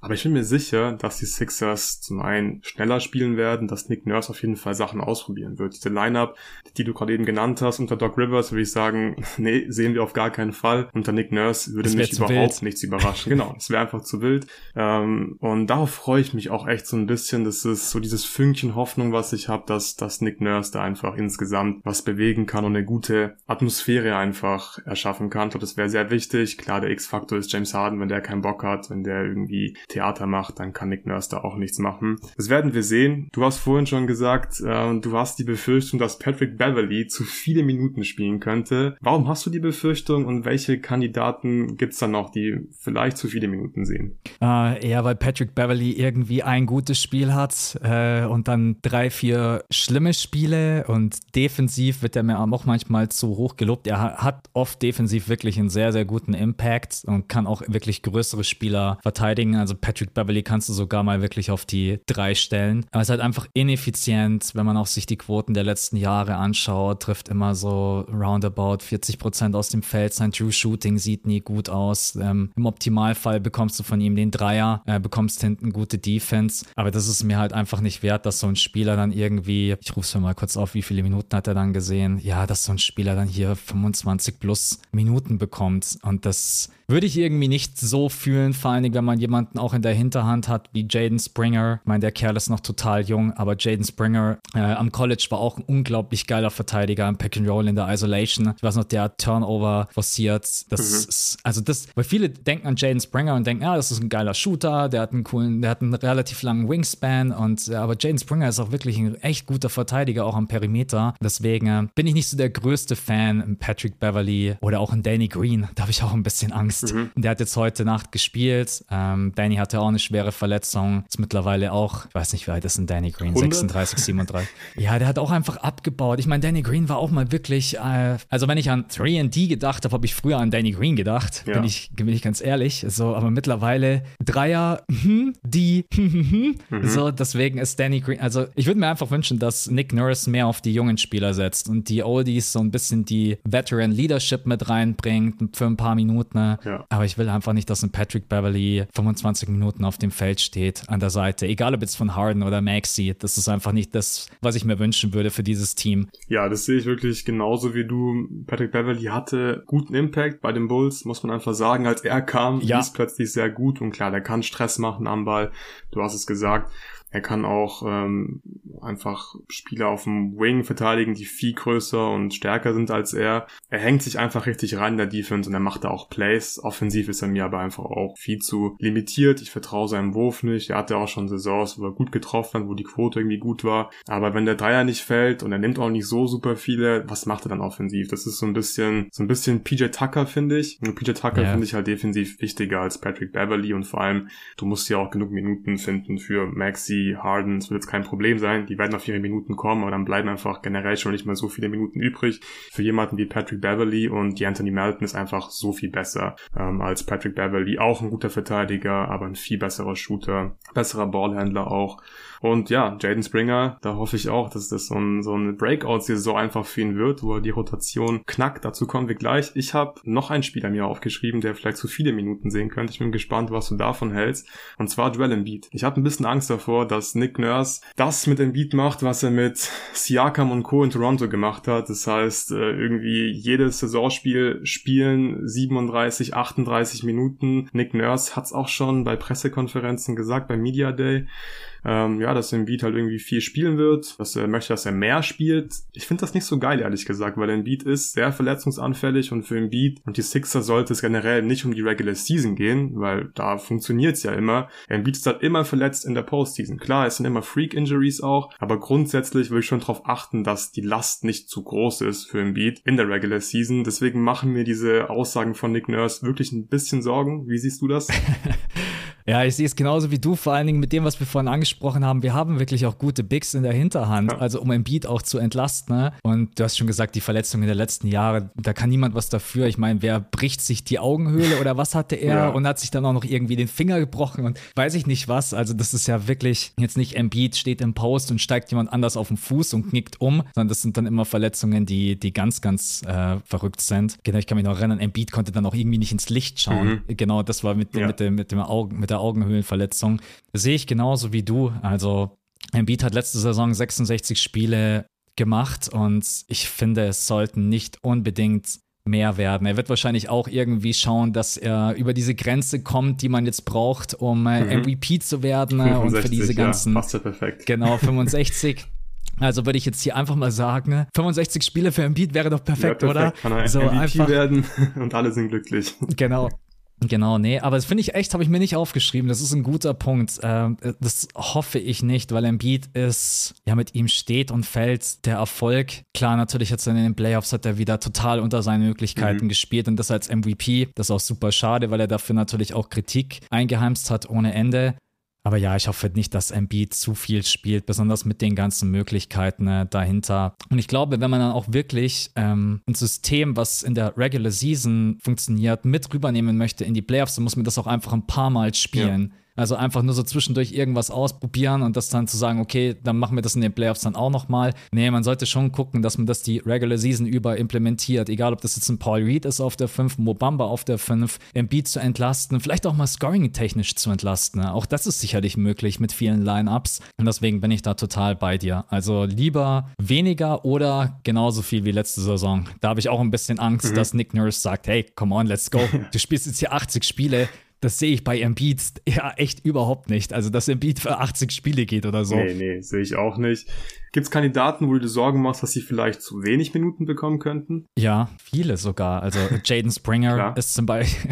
Aber ich bin mir sicher, dass die Sixers zum einen schneller spielen werden, dass Nick Nurse auf jeden Fall Sachen ausprobieren wird. Diese Lineup, die du gerade eben genannt hast, unter Doc Rivers, würde ich sagen, nee, sehen wir auf gar keinen Fall. Unter Nick Nurse würde mich überhaupt wild. nichts überraschen. genau, es wäre einfach zu wild. Ähm, und darauf freue ich mich auch echt so ein bisschen. Das ist so dieses Fünkchen Hoffnung, was ich habe, dass, dass Nick Nurse da einfach insgesamt was bewegen kann und eine gute Atmosphäre einfach erschaffen kann. Ich glaube, das wäre sehr wichtig. Klar, der X-Faktor ist James Harden, wenn der keinen Bock hat, wenn der irgendwie Theater macht, dann kann Nick Nurse da auch nichts machen. Das werden wir sehen. Du hast vorhin schon gesagt, äh, du hast die Befürchtung, dass Patrick Beverly zu viele Minuten spielen könnte. Warum hast du die Befürchtung und welche Kandidaten gibt's dann noch, die vielleicht zu viele Minuten sehen? Äh, eher weil Patrick Beverly irgendwie ein gutes Spiel hat äh, und dann drei, vier schlimme Spiele und defensiv wird er mir auch manchmal zu hoch gelobt. Er hat oft defensiv wirklich einen sehr, sehr guten Impact und kann auch wirklich größere Spieler verteidigen. Also Patrick Beverly kannst du sogar mal wirklich auf die drei stellen. Aber es ist halt einfach ineffizient, wenn man auch sich die Quoten der letzten Jahre anschaut, trifft immer so roundabout 40 Prozent aus dem Feld. Sein True Shooting sieht nie gut aus. Ähm, Im Optimalfall bekommst du von ihm den Dreier, äh, bekommst hinten gute Defense. Aber das ist mir halt einfach nicht wert, dass so ein Spieler dann irgendwie, ich rufe es mal kurz auf, wie viele Minuten hat er dann gesehen? Ja, dass so ein Spieler dann hier 25 plus Minuten bekommt. Und das würde ich irgendwie nicht so fühlen, vor allen Dingen, wenn man jemanden auch in der Hinterhand hat wie Jaden Springer. Ich meine, der Kerl ist noch total jung, aber Jaden Springer äh, am College war auch ein unglaublich geiler Verteidiger im Pick and Roll in der Isolation. Ich weiß noch, der hat Turnover forciert. Das mhm. ist, also das, weil viele denken an Jaden Springer und denken, ja, das ist ein geiler Shooter, der hat einen coolen, der hat einen relativ langen Wingspan und aber Jaden Springer ist auch wirklich ein echt guter Verteidiger, auch am Perimeter. Deswegen äh, bin ich nicht so der größte Fan in Patrick Beverly oder auch in Danny Green. Da habe ich auch ein bisschen Angst. Mhm. Der hat jetzt heute Nacht gespielt. Ähm, Danny hatte auch eine schwere Verletzung. Ist mittlerweile auch, ich weiß nicht, wie alt ist denn Danny Green? 100? 36, 37. ja, der hat auch einfach abgebaut. Ich meine, Danny Green war auch mal wirklich, äh, also wenn ich an 3D gedacht habe, habe ich früher an Danny Green gedacht. Ja. Bin, ich, bin ich ganz ehrlich. So, aber mittlerweile Dreier, hm, die, hm, hm, hm. Mhm. so, deswegen ist Danny Green, also ich würde mir einfach wünschen, dass Nick Nurse mehr auf die jungen Spieler setzt und die Oldies so ein bisschen die Veteran Leadership mit reinbringt für ein paar Minuten. Ja. Aber ich will einfach nicht, dass ein Patrick Beverly 25 Minuten auf dem Feld steht an der Seite. Egal ob jetzt von Harden oder Maxi. Das ist einfach nicht das, was ich mir wünschen würde für dieses Team. Ja, das sehe ich wirklich genauso wie du. Patrick Beverly hatte guten Impact bei den Bulls, muss man einfach sagen. Als er kam, ja. lief plötzlich sehr gut und klar, der kann Stress machen am Ball. Du hast es gesagt. Er kann auch ähm, einfach Spieler auf dem Wing verteidigen, die viel größer und stärker sind als er. Er hängt sich einfach richtig rein in der Defense und er macht da auch Plays. Offensiv ist er mir aber einfach auch viel zu limitiert. Ich vertraue seinem Wurf nicht. Er hatte auch schon Saisons, wo er gut getroffen hat, wo die Quote irgendwie gut war. Aber wenn der Dreier nicht fällt und er nimmt auch nicht so super viele, was macht er dann offensiv? Das ist so ein bisschen, so ein bisschen PJ Tucker, finde ich. Und PJ Tucker yeah. finde ich halt defensiv wichtiger als Patrick Beverly und vor allem, du musst ja auch genug Minuten finden für Maxi Harden, es wird jetzt kein Problem sein. Die werden auf ihre Minuten kommen, aber dann bleiben einfach generell schon nicht mehr so viele Minuten übrig. Für jemanden wie Patrick Beverly und die Anthony Melton ist einfach so viel besser ähm, als Patrick Beverly. Auch ein guter Verteidiger, aber ein viel besserer Shooter, besserer Ballhändler auch. Und ja, Jaden Springer, da hoffe ich auch, dass das so ein, so eine Breakout-Saison einfach für ihn wird, wo er die Rotation knackt. Dazu kommen wir gleich. Ich habe noch einen Spieler mir aufgeschrieben, der vielleicht zu viele Minuten sehen könnte. Ich bin gespannt, was du davon hältst. Und zwar Joel Embiid. Ich habe ein bisschen Angst davor, dass Nick Nurse das mit Embiid macht, was er mit Siakam und Co. in Toronto gemacht hat. Das heißt, äh, irgendwie jedes Saisonspiel spielen 37, 38 Minuten. Nick Nurse hat es auch schon bei Pressekonferenzen gesagt, bei Media Day ähm, ja, dass Embiid halt irgendwie viel spielen wird, dass er möchte, dass er mehr spielt. Ich finde das nicht so geil, ehrlich gesagt, weil Embiid ist sehr verletzungsanfällig und für Embiid und die Sixer sollte es generell nicht um die Regular Season gehen, weil da funktioniert's ja immer. Embiid ist halt immer verletzt in der Postseason. Klar, es sind immer Freak-Injuries auch, aber grundsätzlich würde ich schon darauf achten, dass die Last nicht zu groß ist für Embiid in der Regular Season. Deswegen machen mir diese Aussagen von Nick Nurse wirklich ein bisschen Sorgen. Wie siehst du das? Ja, ich sehe es genauso wie du, vor allen Dingen mit dem, was wir vorhin angesprochen haben. Wir haben wirklich auch gute Bigs in der Hinterhand, ja. also um Beat auch zu entlasten. Ne? Und du hast schon gesagt, die Verletzungen der letzten Jahre, da kann niemand was dafür. Ich meine, wer bricht sich die Augenhöhle oder was hatte er ja. und hat sich dann auch noch irgendwie den Finger gebrochen und weiß ich nicht was. Also das ist ja wirklich jetzt nicht Embiid steht im Post und steigt jemand anders auf den Fuß und knickt um, sondern das sind dann immer Verletzungen, die, die ganz, ganz äh, verrückt sind. Genau, ich kann mich noch erinnern, Embiid konnte dann auch irgendwie nicht ins Licht schauen. Mhm. Genau, das war mit, ja. mit, dem, mit dem Augen, mit der Augenhöhlenverletzung. Das sehe ich genauso wie du. Also Embiid hat letzte Saison 66 Spiele gemacht und ich finde, es sollten nicht unbedingt mehr werden. Er wird wahrscheinlich auch irgendwie schauen, dass er über diese Grenze kommt, die man jetzt braucht, um äh, mhm. MVP zu werden 65, und für diese ganzen ja, passt ja perfekt. Genau 65. Also würde ich jetzt hier einfach mal sagen, 65 Spiele für Embiid wäre doch perfekt, ja, perfekt. oder? Kann er so MVP einfach werden und alle sind glücklich. Genau. Genau, nee, aber das finde ich echt, habe ich mir nicht aufgeschrieben. Das ist ein guter Punkt. Ähm, das hoffe ich nicht, weil Embiid ist, ja, mit ihm steht und fällt der Erfolg. Klar, natürlich jetzt in den Playoffs hat er wieder total unter seinen Möglichkeiten mhm. gespielt und das als MVP. Das ist auch super schade, weil er dafür natürlich auch Kritik eingeheimst hat ohne Ende. Aber ja, ich hoffe nicht, dass Embiid zu viel spielt, besonders mit den ganzen Möglichkeiten äh, dahinter. Und ich glaube, wenn man dann auch wirklich ähm, ein System, was in der Regular Season funktioniert, mit rübernehmen möchte in die Playoffs, dann muss man das auch einfach ein paar Mal spielen. Ja. Also einfach nur so zwischendurch irgendwas ausprobieren und das dann zu sagen, okay, dann machen wir das in den Playoffs dann auch nochmal. Nee, man sollte schon gucken, dass man das die Regular Season über implementiert. Egal, ob das jetzt ein Paul Reed ist auf der 5, Mobamba auf der 5, Embiid zu entlasten, vielleicht auch mal scoring-technisch zu entlasten. Auch das ist sicherlich möglich mit vielen Lineups. Und deswegen bin ich da total bei dir. Also lieber weniger oder genauso viel wie letzte Saison. Da habe ich auch ein bisschen Angst, mhm. dass Nick Nurse sagt, hey, come on, let's go. Du spielst jetzt hier 80 Spiele das sehe ich bei Embiid ja echt überhaupt nicht. Also, dass Embiid für 80 Spiele geht oder so. Nee, nee, sehe ich auch nicht. Gibt es Kandidaten, wo du dir Sorgen machst, dass sie vielleicht zu wenig Minuten bekommen könnten? Ja, viele sogar. Also Jaden Springer ist zum Beispiel,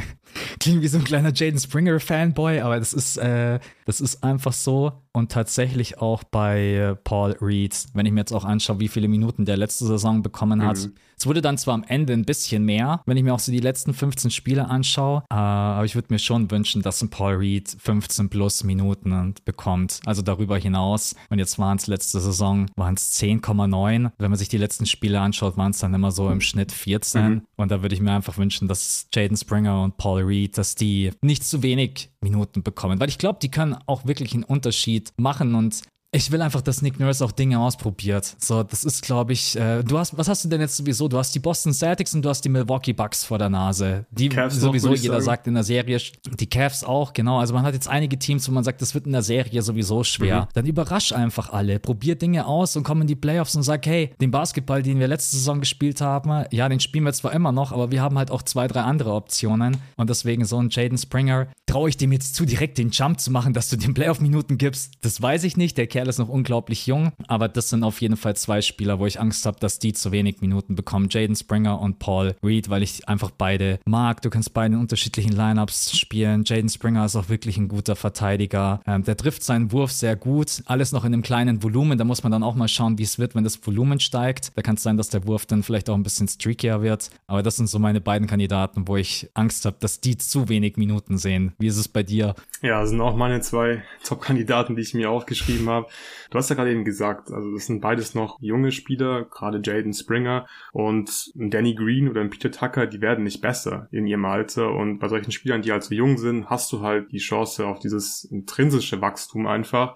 klingt wie so ein kleiner Jaden Springer Fanboy, aber das ist, äh, das ist einfach so. Und tatsächlich auch bei äh, Paul Reed, wenn ich mir jetzt auch anschaue, wie viele Minuten der letzte Saison bekommen hat. Mhm. Es wurde dann zwar am Ende ein bisschen mehr, wenn ich mir auch so die letzten 15 Spiele anschaue, äh, aber ich würde mir schon wünschen, dass ein Paul Reed 15 plus Minuten bekommt. Also darüber hinaus. Und jetzt waren es letzte Saison waren es 10,9. Wenn man sich die letzten Spiele anschaut, waren es dann immer so im Schnitt 14. Mhm. Und da würde ich mir einfach wünschen, dass Jaden Springer und Paul Reed, dass die nicht zu wenig Minuten bekommen. Weil ich glaube, die können auch wirklich einen Unterschied machen und ich will einfach, dass Nick Nurse auch Dinge ausprobiert. So, das ist, glaube ich, äh, du hast, was hast du denn jetzt sowieso? Du hast die Boston Celtics und du hast die Milwaukee Bucks vor der Nase. Die Cavs sowieso auch, jeder sagen. sagt in der Serie, die Cavs auch, genau. Also man hat jetzt einige Teams, wo man sagt, das wird in der Serie sowieso schwer. Mhm. Dann überrasch einfach alle, probier Dinge aus und komm in die Playoffs und sag, hey, den Basketball, den wir letzte Saison gespielt haben, ja, den spielen wir zwar immer noch, aber wir haben halt auch zwei, drei andere Optionen. Und deswegen so ein Jaden Springer, traue ich dem jetzt zu, direkt den Jump zu machen, dass du den Playoff-Minuten gibst. Das weiß ich nicht. Der Kerl ist noch unglaublich jung, aber das sind auf jeden Fall zwei Spieler, wo ich Angst habe, dass die zu wenig Minuten bekommen. Jaden Springer und Paul Reed, weil ich einfach beide mag. Du kannst beide in unterschiedlichen Lineups spielen. Jaden Springer ist auch wirklich ein guter Verteidiger. Ähm, der trifft seinen Wurf sehr gut. Alles noch in einem kleinen Volumen. Da muss man dann auch mal schauen, wie es wird, wenn das Volumen steigt. Da kann es sein, dass der Wurf dann vielleicht auch ein bisschen streakier wird. Aber das sind so meine beiden Kandidaten, wo ich Angst habe, dass die zu wenig Minuten sehen. Wie ist es bei dir? Ja, das sind auch meine zwei Top-Kandidaten, die ich mir aufgeschrieben habe. Du hast ja gerade eben gesagt, also das sind beides noch junge Spieler, gerade Jaden Springer und Danny Green oder Peter Tucker, die werden nicht besser in ihrem Alter. Und bei solchen Spielern, die halt so jung sind, hast du halt die Chance auf dieses intrinsische Wachstum einfach.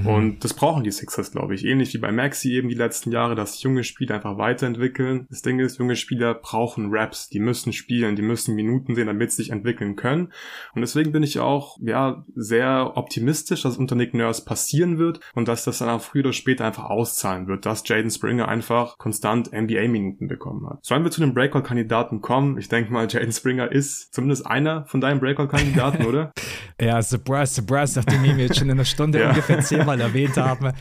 Mhm. Und das brauchen die Sixers, glaube ich. Ähnlich wie bei Maxi eben die letzten Jahre, dass junge Spieler einfach weiterentwickeln. Das Ding ist, junge Spieler brauchen Raps, die müssen spielen, die müssen Minuten sehen, damit sie sich entwickeln können. Und deswegen bin ich auch, ja, sehr optimistisch, dass es unter Nick Nurse passieren wird. und dass das dann auch früher oder später einfach auszahlen wird, dass Jaden Springer einfach konstant NBA-Minuten bekommen hat. Sollen wir zu den Breakout-Kandidaten kommen? Ich denke mal, Jaden Springer ist zumindest einer von deinen Breakout-Kandidaten, oder? ja, surprise, surprise, nachdem wir jetzt schon in einer Stunde ja. ungefähr zehnmal erwähnt haben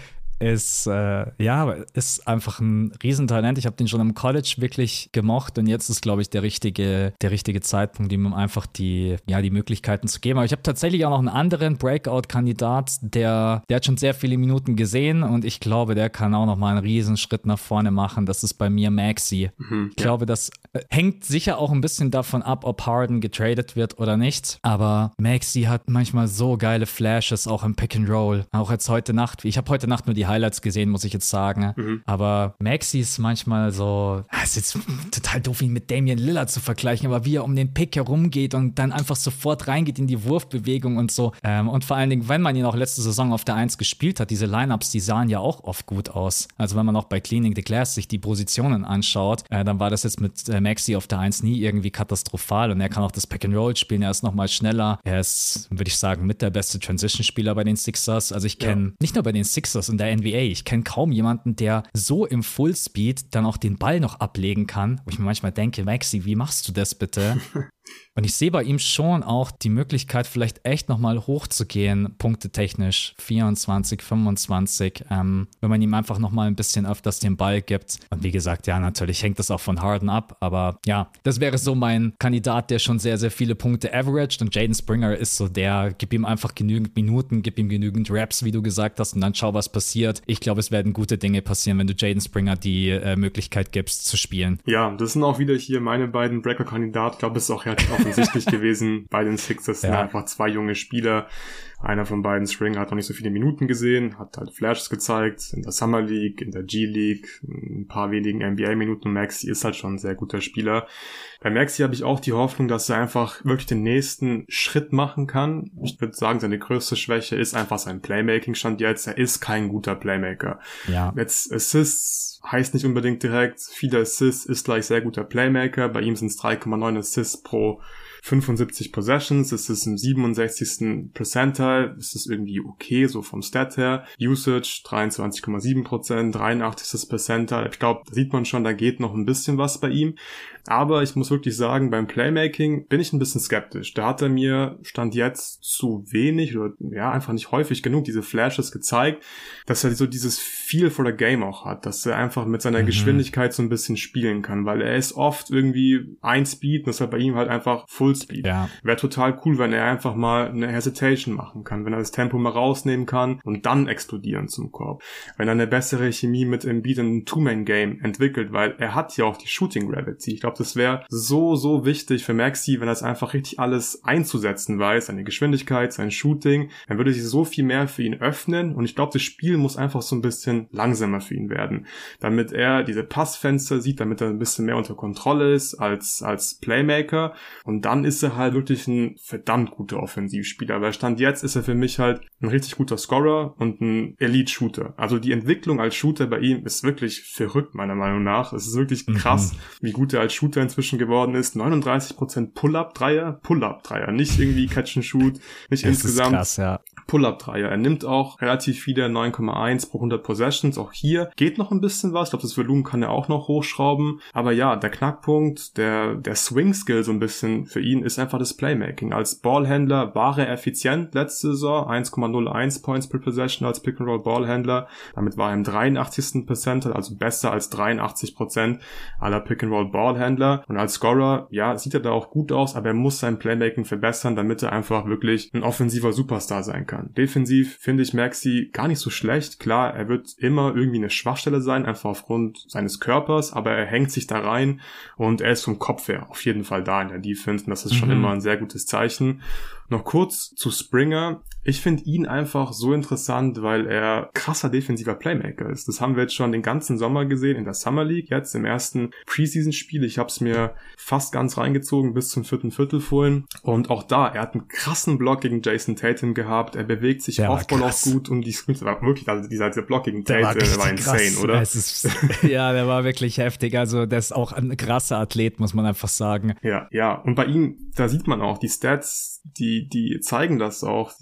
ist, äh, ja, ist einfach ein Riesentalent. Ich habe den schon im College wirklich gemocht und jetzt ist, glaube ich, der richtige, der richtige Zeitpunkt, ihm einfach die, ja, die Möglichkeiten zu geben. Aber ich habe tatsächlich auch noch einen anderen Breakout-Kandidat, der, der hat schon sehr viele Minuten gesehen und ich glaube, der kann auch noch mal einen Riesenschritt nach vorne machen. Das ist bei mir Maxi. Mhm, ich ja. glaube, das äh, hängt sicher auch ein bisschen davon ab, ob Harden getradet wird oder nicht. Aber Maxi hat manchmal so geile Flashes, auch im Pick and Roll. Auch jetzt heute Nacht. Ich habe heute Nacht nur die Highlights gesehen, muss ich jetzt sagen. Mhm. Aber Maxi ist manchmal so, ah, ist jetzt total doof, ihn mit Damian Lillard zu vergleichen, aber wie er um den Pick herumgeht und dann einfach sofort reingeht in die Wurfbewegung und so. Ähm, und vor allen Dingen, wenn man ihn auch letzte Saison auf der 1 gespielt hat, diese Lineups, die sahen ja auch oft gut aus. Also wenn man auch bei Cleaning the Glass sich die Positionen anschaut, äh, dann war das jetzt mit äh, Maxi auf der 1 nie irgendwie katastrophal und er kann auch das Pick and Roll spielen, er ist nochmal schneller. Er ist, würde ich sagen, mit der beste Transition-Spieler bei den Sixers. Also ich kenne ja. nicht nur bei den Sixers in der NBA. Ich kenne kaum jemanden, der so im Fullspeed dann auch den Ball noch ablegen kann. Wo ich mir manchmal denke, Maxi, wie machst du das bitte? Und ich sehe bei ihm schon auch die Möglichkeit, vielleicht echt nochmal hochzugehen, punktetechnisch, 24, 25, ähm, wenn man ihm einfach nochmal ein bisschen öfters den Ball gibt. Und wie gesagt, ja, natürlich hängt das auch von Harden ab, aber ja, das wäre so mein Kandidat, der schon sehr, sehr viele Punkte averaged und Jaden Springer ist so der, gib ihm einfach genügend Minuten, gib ihm genügend Raps, wie du gesagt hast, und dann schau, was passiert. Ich glaube, es werden gute Dinge passieren, wenn du Jaden Springer die äh, Möglichkeit gibst, zu spielen. Ja, das sind auch wieder hier meine beiden Breaker-Kandidaten. Ich glaube, es ist auch relativ offensichtlich gewesen bei den Sixers. Ja. Einfach zwei junge Spieler. Einer von beiden String hat noch nicht so viele Minuten gesehen, hat halt Flashes gezeigt in der Summer League, in der G League, ein paar wenigen NBA-Minuten. Maxi ist halt schon ein sehr guter Spieler. Bei Maxi habe ich auch die Hoffnung, dass er einfach wirklich den nächsten Schritt machen kann. Ich würde sagen, seine größte Schwäche ist einfach sein Playmaking stand jetzt. Er ist kein guter Playmaker. Ja. Jetzt Assists heißt nicht unbedingt direkt, viele Assists ist gleich sehr guter Playmaker. Bei ihm sind es 3,9 Assists pro 75 Possessions, es ist im 67. Percentile, es ist irgendwie okay, so vom Stat her. Usage 23,7%, 83. Percentile. Ich glaube, da sieht man schon, da geht noch ein bisschen was bei ihm. Aber ich muss wirklich sagen, beim Playmaking bin ich ein bisschen skeptisch. Da hat er mir Stand jetzt zu wenig oder ja, einfach nicht häufig genug diese Flashes gezeigt, dass er so dieses Feel for the Game auch hat, dass er einfach mit seiner mhm. Geschwindigkeit so ein bisschen spielen kann, weil er ist oft irgendwie ein Speed und das ist halt bei ihm halt einfach Full Speed. Ja. Wäre total cool, wenn er einfach mal eine Hesitation machen kann, wenn er das Tempo mal rausnehmen kann und dann explodieren zum Korb. Wenn er eine bessere Chemie mit Embiid in einem Two-Man-Game entwickelt, weil er hat ja auch die Shooting Gravity. Ich glaube, glaube, das wäre so, so wichtig für Maxi, wenn er es einfach richtig alles einzusetzen weiß, seine Geschwindigkeit, sein Shooting, dann würde sich so viel mehr für ihn öffnen und ich glaube, das Spiel muss einfach so ein bisschen langsamer für ihn werden, damit er diese Passfenster sieht, damit er ein bisschen mehr unter Kontrolle ist als, als Playmaker und dann ist er halt wirklich ein verdammt guter Offensivspieler, weil Stand jetzt ist er für mich halt ein richtig guter Scorer und ein Elite-Shooter. Also die Entwicklung als Shooter bei ihm ist wirklich verrückt, meiner Meinung nach. Es ist wirklich mhm. krass, mhm. wie gut er als Shooter inzwischen geworden ist. 39% Pull-Up-Dreier, Pull-Up-Dreier, nicht irgendwie Catch-and-Shoot, nicht das insgesamt. Krass, ja. Pull-Up-Dreier. Er nimmt auch relativ viele 9,1 pro 100 Possessions. Auch hier geht noch ein bisschen was. Ich glaube, das Volumen kann er auch noch hochschrauben. Aber ja, der Knackpunkt, der, der Swing-Skill so ein bisschen für ihn ist einfach das Playmaking. Als Ballhändler war er effizient letzte Saison. 1,01 Points per Possession als Pick-and-Roll-Ballhändler. Damit war er im 83. Percentile, also besser als 83% aller Pick-and-Roll-Ballhändler. Und als Scorer, ja, sieht er da auch gut aus, aber er muss sein Playmaking verbessern, damit er einfach wirklich ein offensiver Superstar sein kann kann. Defensiv finde ich Maxi gar nicht so schlecht. Klar, er wird immer irgendwie eine Schwachstelle sein, einfach aufgrund seines Körpers, aber er hängt sich da rein und er ist vom Kopf her auf jeden Fall da in der Defense und das ist schon mhm. immer ein sehr gutes Zeichen. Noch kurz zu Springer. Ich finde ihn einfach so interessant, weil er krasser defensiver Playmaker ist. Das haben wir jetzt schon den ganzen Sommer gesehen in der Summer League, jetzt im ersten Preseason-Spiel. Ich habe es mir fast ganz reingezogen bis zum vierten Viertel vorhin. Und auch da, er hat einen krassen Block gegen Jason Tatum gehabt. Er bewegt sich Offball auch gut um die Screens. war wirklich, also dieser, dieser Block gegen Tatum, der war, der war insane, krass. oder? Ist, ja, der war wirklich heftig. Also der ist auch ein krasser Athlet, muss man einfach sagen. Ja, ja. Und bei ihm, da sieht man auch die Stats, die die, zeigen das auch.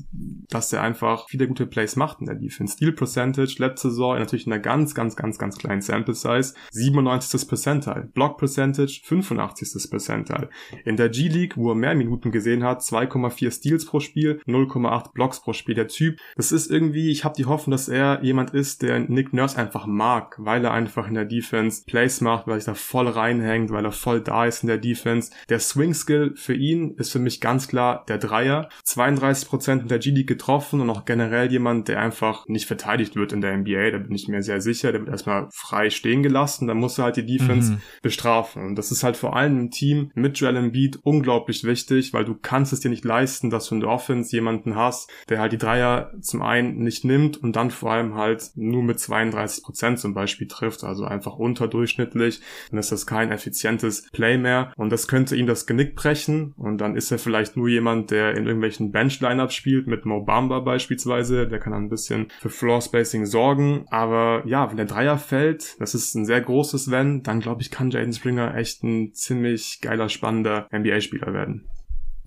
Dass er einfach viele gute Plays macht in der Defense. Steal Percentage letzte Saison natürlich in einer ganz, ganz, ganz, ganz kleinen Sample Size 97. Percentile. Block Percentage 85. Percentile. In der G-League, wo er mehr Minuten gesehen hat, 2,4 Steals pro Spiel, 0,8 Blocks pro Spiel. Der Typ, das ist irgendwie, ich habe die Hoffnung, dass er jemand ist, der Nick Nurse einfach mag, weil er einfach in der Defense Plays macht, weil er sich da voll reinhängt, weil er voll da ist in der Defense. Der Swing Skill für ihn ist für mich ganz klar der Dreier. 32% in der G-League getroffen und auch generell jemand, der einfach nicht verteidigt wird in der NBA. Da bin ich mir sehr sicher. Der wird erstmal frei stehen gelassen. Dann muss er halt die Defense mhm. bestrafen. Und das ist halt vor allem im Team mit Joel Embiid unglaublich wichtig, weil du kannst es dir nicht leisten, dass du in der Offense jemanden hast, der halt die Dreier zum einen nicht nimmt und dann vor allem halt nur mit 32% zum Beispiel trifft. Also einfach unterdurchschnittlich. Dann ist das kein effizientes Play mehr. Und das könnte ihm das Genick brechen. Und dann ist er vielleicht nur jemand, der in irgendwelchen Bench-Lineups spielt, mit Mo Bamba beispielsweise. Der kann ein bisschen für Floor-Spacing sorgen. Aber ja, wenn der Dreier fällt, das ist ein sehr großes Wenn, dann glaube ich, kann Jaden Springer echt ein ziemlich geiler, spannender NBA-Spieler werden.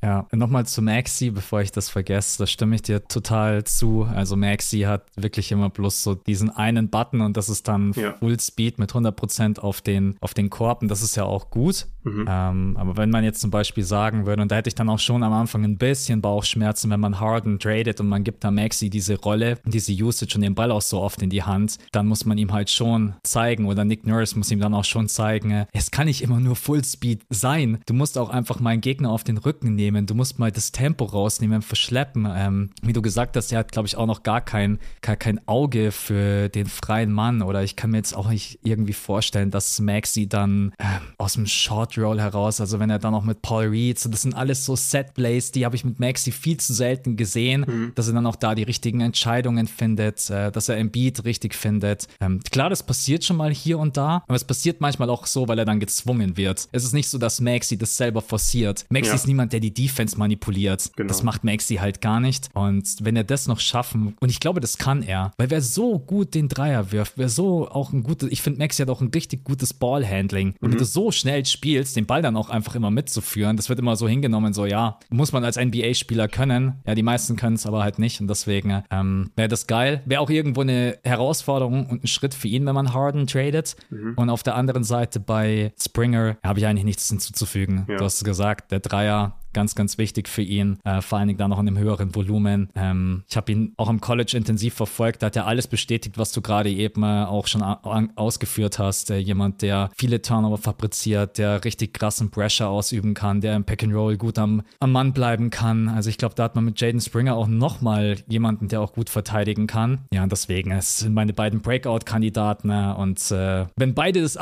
Ja, nochmal zu Maxi, bevor ich das vergesse, da stimme ich dir total zu. Also Maxi hat wirklich immer bloß so diesen einen Button und das ist dann ja. Full Speed mit 100% auf den, auf den Korb und das ist ja auch gut. Mhm. Ähm, aber wenn man jetzt zum Beispiel sagen würde, und da hätte ich dann auch schon am Anfang ein bisschen Bauchschmerzen, wenn man Harden tradet und man gibt da Maxi diese Rolle, diese Usage und den Ball auch so oft in die Hand, dann muss man ihm halt schon zeigen oder Nick Nurse muss ihm dann auch schon zeigen, es kann nicht immer nur Full Speed sein. Du musst auch einfach meinen Gegner auf den Rücken nehmen nehmen, du musst mal das Tempo rausnehmen, verschleppen. Ähm, wie du gesagt hast, er hat, glaube ich, auch noch gar kein, gar kein Auge für den freien Mann oder ich kann mir jetzt auch nicht irgendwie vorstellen, dass Maxi dann äh, aus dem Short Roll heraus, also wenn er dann noch mit Paul Reed, so, das sind alles so Set Plays, die habe ich mit Maxi viel zu selten gesehen, mhm. dass er dann auch da die richtigen Entscheidungen findet, äh, dass er im Beat richtig findet. Ähm, klar, das passiert schon mal hier und da, aber es passiert manchmal auch so, weil er dann gezwungen wird. Es ist nicht so, dass Maxi das selber forciert. Maxi ja. ist niemand, der die Defense manipuliert. Genau. Das macht Maxi halt gar nicht. Und wenn er das noch schaffen, und ich glaube, das kann er, weil wer so gut den Dreier wirft, wer so auch ein gutes, ich finde, Maxi hat auch ein richtig gutes Ballhandling. Und mhm. wenn du so schnell spielst, den Ball dann auch einfach immer mitzuführen, das wird immer so hingenommen, so ja, muss man als NBA-Spieler können. Ja, die meisten können es aber halt nicht. Und deswegen ähm, wäre das geil. Wäre auch irgendwo eine Herausforderung und ein Schritt für ihn, wenn man Harden tradet. Mhm. Und auf der anderen Seite bei Springer habe ich eigentlich nichts hinzuzufügen. Ja. Du hast gesagt, der Dreier ganz, ganz wichtig für ihn, äh, vor allen Dingen da noch in einem höheren Volumen. Ähm, ich habe ihn auch im College intensiv verfolgt, da hat er alles bestätigt, was du gerade eben äh, auch schon ausgeführt hast. Äh, jemand, der viele Turnover fabriziert, der richtig krassen Pressure ausüben kann, der im Pack and Roll gut am, am Mann bleiben kann. Also ich glaube, da hat man mit Jaden Springer auch nochmal jemanden, der auch gut verteidigen kann. Ja, und deswegen, es sind meine beiden Breakout-Kandidaten ne? und äh, wenn beide das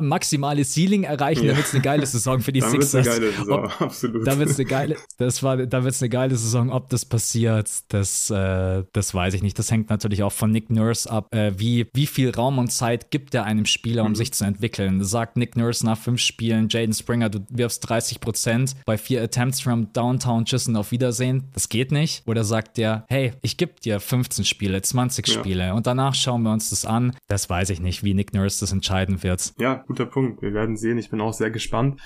maximale Ceiling erreichen, ja. dann wird es eine geile Saison für die dann Sixers. Eine geile Saison, Ob, absolut. Da wird eine geile, das war, da wird es eine geile Saison. Ob das passiert, das, äh, das weiß ich nicht. Das hängt natürlich auch von Nick Nurse ab. Äh, wie, wie viel Raum und Zeit gibt er einem Spieler, um mhm. sich zu entwickeln? Sagt Nick Nurse nach fünf Spielen, Jaden Springer, du wirfst 30 Prozent bei vier Attempts from Downtown, Tschüss und auf Wiedersehen. Das geht nicht. Oder sagt der, hey, ich gebe dir 15 Spiele, 20 ja. Spiele und danach schauen wir uns das an. Das weiß ich nicht, wie Nick Nurse das entscheiden wird. Ja, guter Punkt. Wir werden sehen. Ich bin auch sehr gespannt.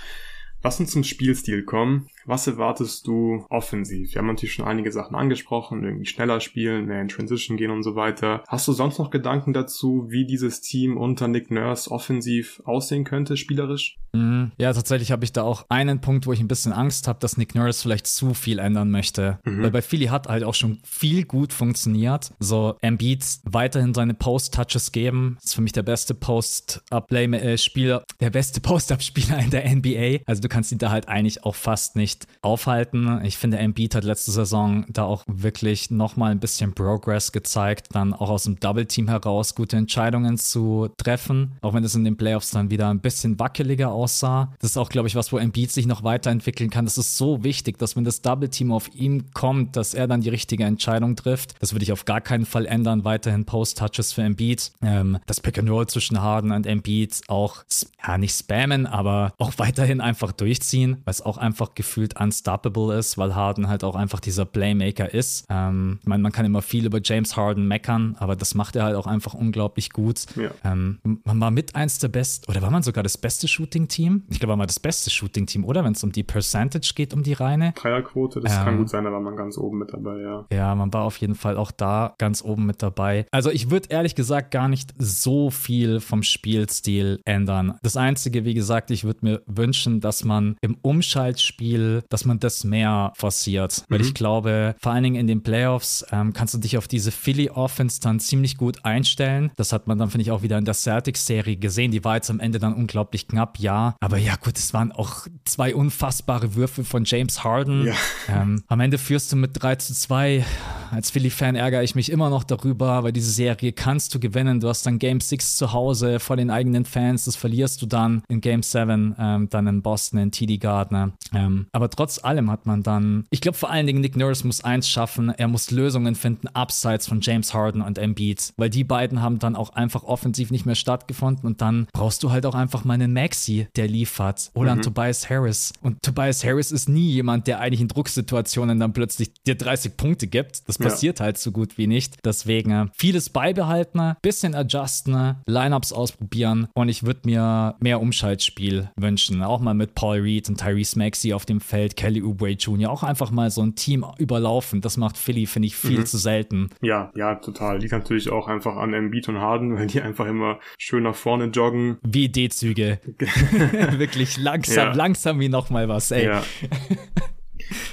Lass uns zum Spielstil kommen. Was erwartest du offensiv? Wir haben natürlich schon einige Sachen angesprochen, irgendwie schneller spielen, mehr in Transition gehen und so weiter. Hast du sonst noch Gedanken dazu, wie dieses Team unter Nick Nurse offensiv aussehen könnte, spielerisch? Mhm. Ja, tatsächlich habe ich da auch einen Punkt, wo ich ein bisschen Angst habe, dass Nick Nurse vielleicht zu viel ändern möchte. Mhm. Weil bei Philly hat halt auch schon viel gut funktioniert. So Embiid weiterhin seine Post-Touches geben. ist für mich der beste Post-Up-Spieler, der beste Post-Up-Spieler in der NBA. Also du kannst ihn da halt eigentlich auch fast nicht nicht aufhalten. Ich finde, Embiid hat letzte Saison da auch wirklich nochmal ein bisschen Progress gezeigt, dann auch aus dem Double Team heraus gute Entscheidungen zu treffen, auch wenn es in den Playoffs dann wieder ein bisschen wackeliger aussah. Das ist auch, glaube ich, was, wo Embiid sich noch weiterentwickeln kann. Das ist so wichtig, dass wenn das Double Team auf ihm kommt, dass er dann die richtige Entscheidung trifft. Das würde ich auf gar keinen Fall ändern. Weiterhin Post-Touches für Embiid. Ähm, das Pick and Roll zwischen Harden und Embiid auch, ja, nicht spammen, aber auch weiterhin einfach durchziehen, weil es auch einfach gefühlt gefühlt unstoppable ist, weil Harden halt auch einfach dieser Playmaker ist. Ähm, ich meine, man kann immer viel über James Harden meckern, aber das macht er halt auch einfach unglaublich gut. Ja. Ähm, man war mit eins der besten, oder war man sogar das beste Shooting-Team? Ich glaube, man war das beste Shooting-Team, oder? Wenn es um die Percentage geht, um die reine. Dreierquote, das ähm, kann gut sein, da war man ganz oben mit dabei, ja. Ja, man war auf jeden Fall auch da ganz oben mit dabei. Also ich würde ehrlich gesagt gar nicht so viel vom Spielstil ändern. Das Einzige, wie gesagt, ich würde mir wünschen, dass man im Umschaltspiel, dass man das mehr forciert. Mhm. Weil ich glaube, vor allen Dingen in den Playoffs ähm, kannst du dich auf diese Philly Offense dann ziemlich gut einstellen. Das hat man dann, finde ich, auch wieder in der Celtics-Serie gesehen. Die war jetzt am Ende dann unglaublich knapp, ja. Aber ja, gut, es waren auch zwei unfassbare Würfe von James Harden. Ja. Ähm, am Ende führst du mit 3 zu 2. Als Philly-Fan ärgere ich mich immer noch darüber, weil diese Serie kannst du gewinnen. Du hast dann Game 6 zu Hause vor den eigenen Fans. Das verlierst du dann in Game 7, ähm, dann in Boston, in TD Gardner. Ähm, aber trotz allem hat man dann, ich glaube vor allen Dingen, Nick Nurse muss eins schaffen. Er muss Lösungen finden, abseits von James Harden und Embiid. Weil die beiden haben dann auch einfach offensiv nicht mehr stattgefunden. Und dann brauchst du halt auch einfach mal einen Maxi, der liefert. Oder mhm. einen Tobias Harris. Und Tobias Harris ist nie jemand, der eigentlich in Drucksituationen dann plötzlich dir 30 Punkte gibt. Das passiert ja. halt so gut wie nicht. Deswegen äh, vieles beibehalten, bisschen adjusten, Lineups ausprobieren und ich würde mir mehr Umschaltspiel wünschen. Auch mal mit Paul Reed und Tyrese Maxey auf dem Feld, Kelly Oubre Jr. Auch einfach mal so ein Team überlaufen. Das macht Philly, finde ich, viel mhm. zu selten. Ja, ja, total. Liegt natürlich auch einfach an Embiid und Harden, weil die einfach immer schön nach vorne joggen. Wie D-Züge. Wirklich langsam, ja. langsam wie nochmal was, ey. Ja.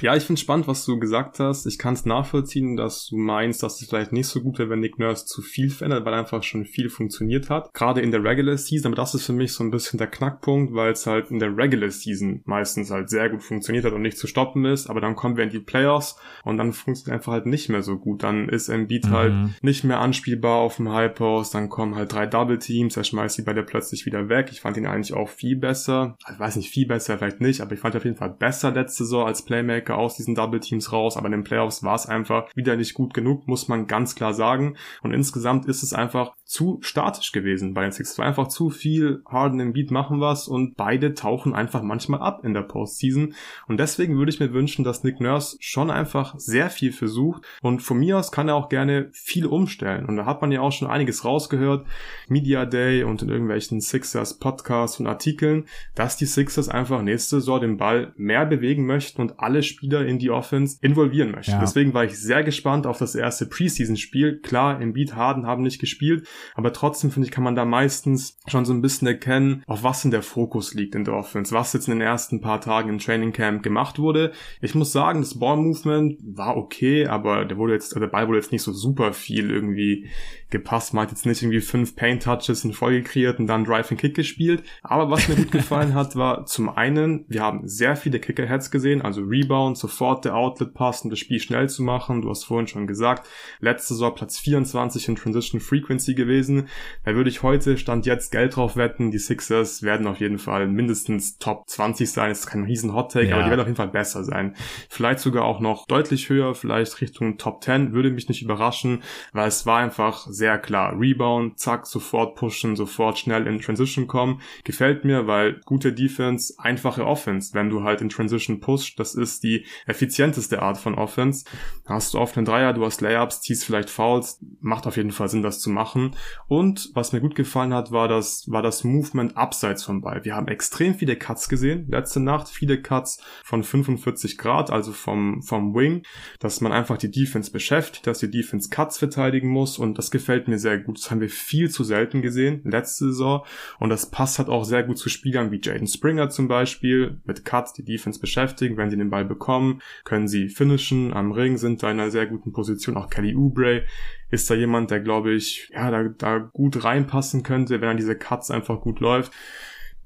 Ja, ich finde spannend, was du gesagt hast. Ich kann es nachvollziehen, dass du meinst, dass es vielleicht nicht so gut wäre, wenn Nick Nurse zu viel verändert, weil einfach schon viel funktioniert hat. Gerade in der Regular Season, aber das ist für mich so ein bisschen der Knackpunkt, weil es halt in der Regular Season meistens halt sehr gut funktioniert hat und nicht zu stoppen ist. Aber dann kommen wir in die Playoffs und dann funktioniert einfach halt nicht mehr so gut. Dann ist Embiid mhm. halt nicht mehr anspielbar auf dem High Post. Dann kommen halt drei Double Teams. Er schmeißt die bei der plötzlich wieder weg. Ich fand ihn eigentlich auch viel besser. Ich weiß nicht, viel besser vielleicht nicht, aber ich fand ihn auf jeden Fall besser letzte Saison als Playmaker aus diesen Double Teams raus, aber in den Playoffs war es einfach wieder nicht gut genug, muss man ganz klar sagen. Und insgesamt ist es einfach zu statisch gewesen bei den Six. Es war einfach zu viel Harden im Beat machen was und beide tauchen einfach manchmal ab in der Postseason. Und deswegen würde ich mir wünschen, dass Nick Nurse schon einfach sehr viel versucht und von mir aus kann er auch gerne viel umstellen. Und da hat man ja auch schon einiges rausgehört, Media Day und in irgendwelchen Sixers Podcasts und Artikeln, dass die Sixers einfach nächste Saison den Ball mehr bewegen möchten und alle Spieler in die Offense involvieren möchten. Ja. Deswegen war ich sehr gespannt auf das erste Preseason-Spiel. Klar, Embiid Harden haben nicht gespielt, aber trotzdem finde ich, kann man da meistens schon so ein bisschen erkennen, auf was in der Fokus liegt in der Offense, was jetzt in den ersten paar Tagen im Training Camp gemacht wurde. Ich muss sagen, das Ball Movement war okay, aber der wurde jetzt, der Ball wurde jetzt nicht so super viel irgendwie gepasst. Man hat jetzt nicht irgendwie fünf Paint Touches in Folge kreiert und dann Drive and Kick gespielt. Aber was mir gut gefallen hat, war zum einen, wir haben sehr viele Kicker Heads gesehen, also Rebound, sofort der Outlet Pass, um das Spiel schnell zu machen. Du hast vorhin schon gesagt, letzte Saison Platz 24 in Transition Frequency gewesen. Da würde ich heute Stand jetzt Geld drauf wetten. Die Sixers werden auf jeden Fall mindestens Top 20 sein. Das ist kein riesen Hot Take, ja. aber die werden auf jeden Fall besser sein. Vielleicht sogar auch noch deutlich höher, vielleicht Richtung Top 10, würde mich nicht überraschen, weil es war einfach sehr klar. Rebound, zack, sofort pushen, sofort schnell in Transition kommen. Gefällt mir, weil gute Defense, einfache Offense. Wenn du halt in Transition pushst, das ist die effizienteste Art von Offense. Hast du oft einen Dreier, du hast Layups, ziehst vielleicht Fouls, macht auf jeden Fall Sinn, das zu machen. Und was mir gut gefallen hat, war das, war das Movement abseits vom Ball. Wir haben extrem viele Cuts gesehen, letzte Nacht viele Cuts von 45 Grad, also vom, vom Wing, dass man einfach die Defense beschäftigt, dass die Defense Cuts verteidigen muss und das gefällt mir sehr gut. Das haben wir viel zu selten gesehen, letzte Saison und das passt halt auch sehr gut zu Spielern wie Jaden Springer zum Beispiel, mit Cuts die Defense beschäftigen, wenn sie den Ball bekommen, können sie finishen, am Ring sind da in einer sehr guten Position, auch Kelly Oubre ist da jemand, der glaube ich, ja, da, da gut reinpassen könnte, wenn er diese Cuts einfach gut läuft.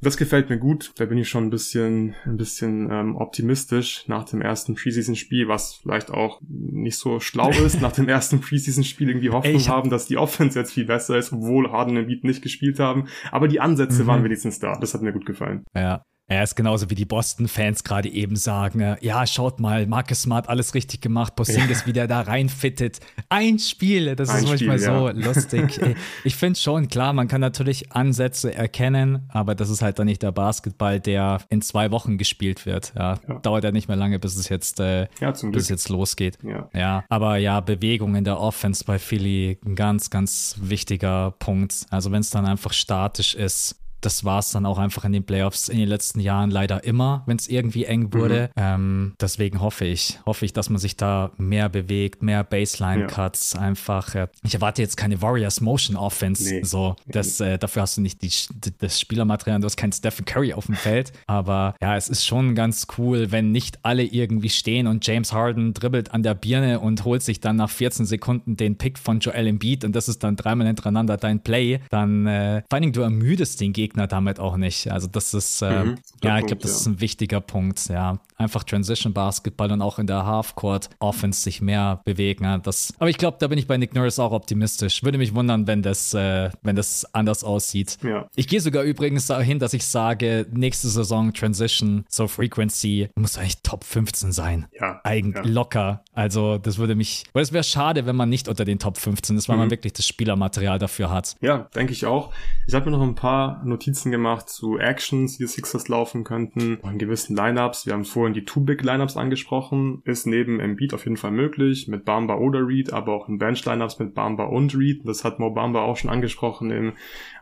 Das gefällt mir gut. Da bin ich schon ein bisschen, ein bisschen ähm, optimistisch nach dem ersten Preseason-Spiel, was vielleicht auch nicht so schlau ist, nach dem ersten Preseason-Spiel irgendwie Hoffnung Ey, haben, dass die Offense jetzt viel besser ist, obwohl Harden und Beat nicht gespielt haben. Aber die Ansätze mhm. waren wenigstens da. Das hat mir gut gefallen. Ja. Er ist genauso wie die Boston-Fans gerade eben sagen, äh, ja, schaut mal, Marcus Smart alles richtig gemacht, Porzingis ja. wieder da reinfittet. Ein Spiel, das Ein ist manchmal Spiel, so ja. lustig. ich finde schon, klar, man kann natürlich Ansätze erkennen, aber das ist halt dann nicht der Basketball, der in zwei Wochen gespielt wird. Ja, ja. Dauert ja nicht mehr lange, bis es jetzt, äh, bis es jetzt losgeht. Ja. ja, aber ja, Bewegung in der Offense bei Philly, ein ganz, ganz wichtiger Punkt. Also wenn es dann einfach statisch ist, das war es dann auch einfach in den Playoffs in den letzten Jahren leider immer, wenn es irgendwie eng wurde. Mhm. Ähm, deswegen hoffe ich, hoffe ich, dass man sich da mehr bewegt, mehr Baseline-Cuts ja. einfach. Äh, ich erwarte jetzt keine Warriors Motion Offense. Nee. So, das, äh, dafür hast du nicht die, das Spielermaterial, du hast keinen Stephen Curry auf dem Feld. Aber ja, es ist schon ganz cool, wenn nicht alle irgendwie stehen und James Harden dribbelt an der Birne und holt sich dann nach 14 Sekunden den Pick von Joel Embiid und das ist dann dreimal hintereinander dein Play. Dann äh, vor allen Dingen du ermüdest den Gegner Gegner damit auch nicht. Also das ist, äh, mhm, ja, ich glaube, das ja. ist ein wichtiger Punkt, ja. Einfach Transition Basketball und auch in der Halfcourt Offense sich mehr bewegen. Ja. Das, aber ich glaube, da bin ich bei Nick Norris auch optimistisch. Würde mich wundern, wenn das, äh, wenn das anders aussieht. Ja. Ich gehe sogar übrigens dahin, dass ich sage, nächste Saison Transition, so Frequency, muss eigentlich Top 15 sein. Ja. Eigentlich ja. locker. Also das würde mich, weil es wäre schade, wenn man nicht unter den Top 15 ist, weil mhm. man wirklich das Spielermaterial dafür hat. Ja, denke ich auch. Ich habe mir noch ein paar Notizen Notizen gemacht zu Actions, die Sixers laufen könnten, in gewissen Lineups. Wir haben vorhin die Two-Big-Lineups angesprochen. Ist neben Embiid auf jeden Fall möglich, mit Bamba oder Reed, aber auch in Bench-Lineups mit Bamba und Reed. Das hat Mo Bamba auch schon angesprochen im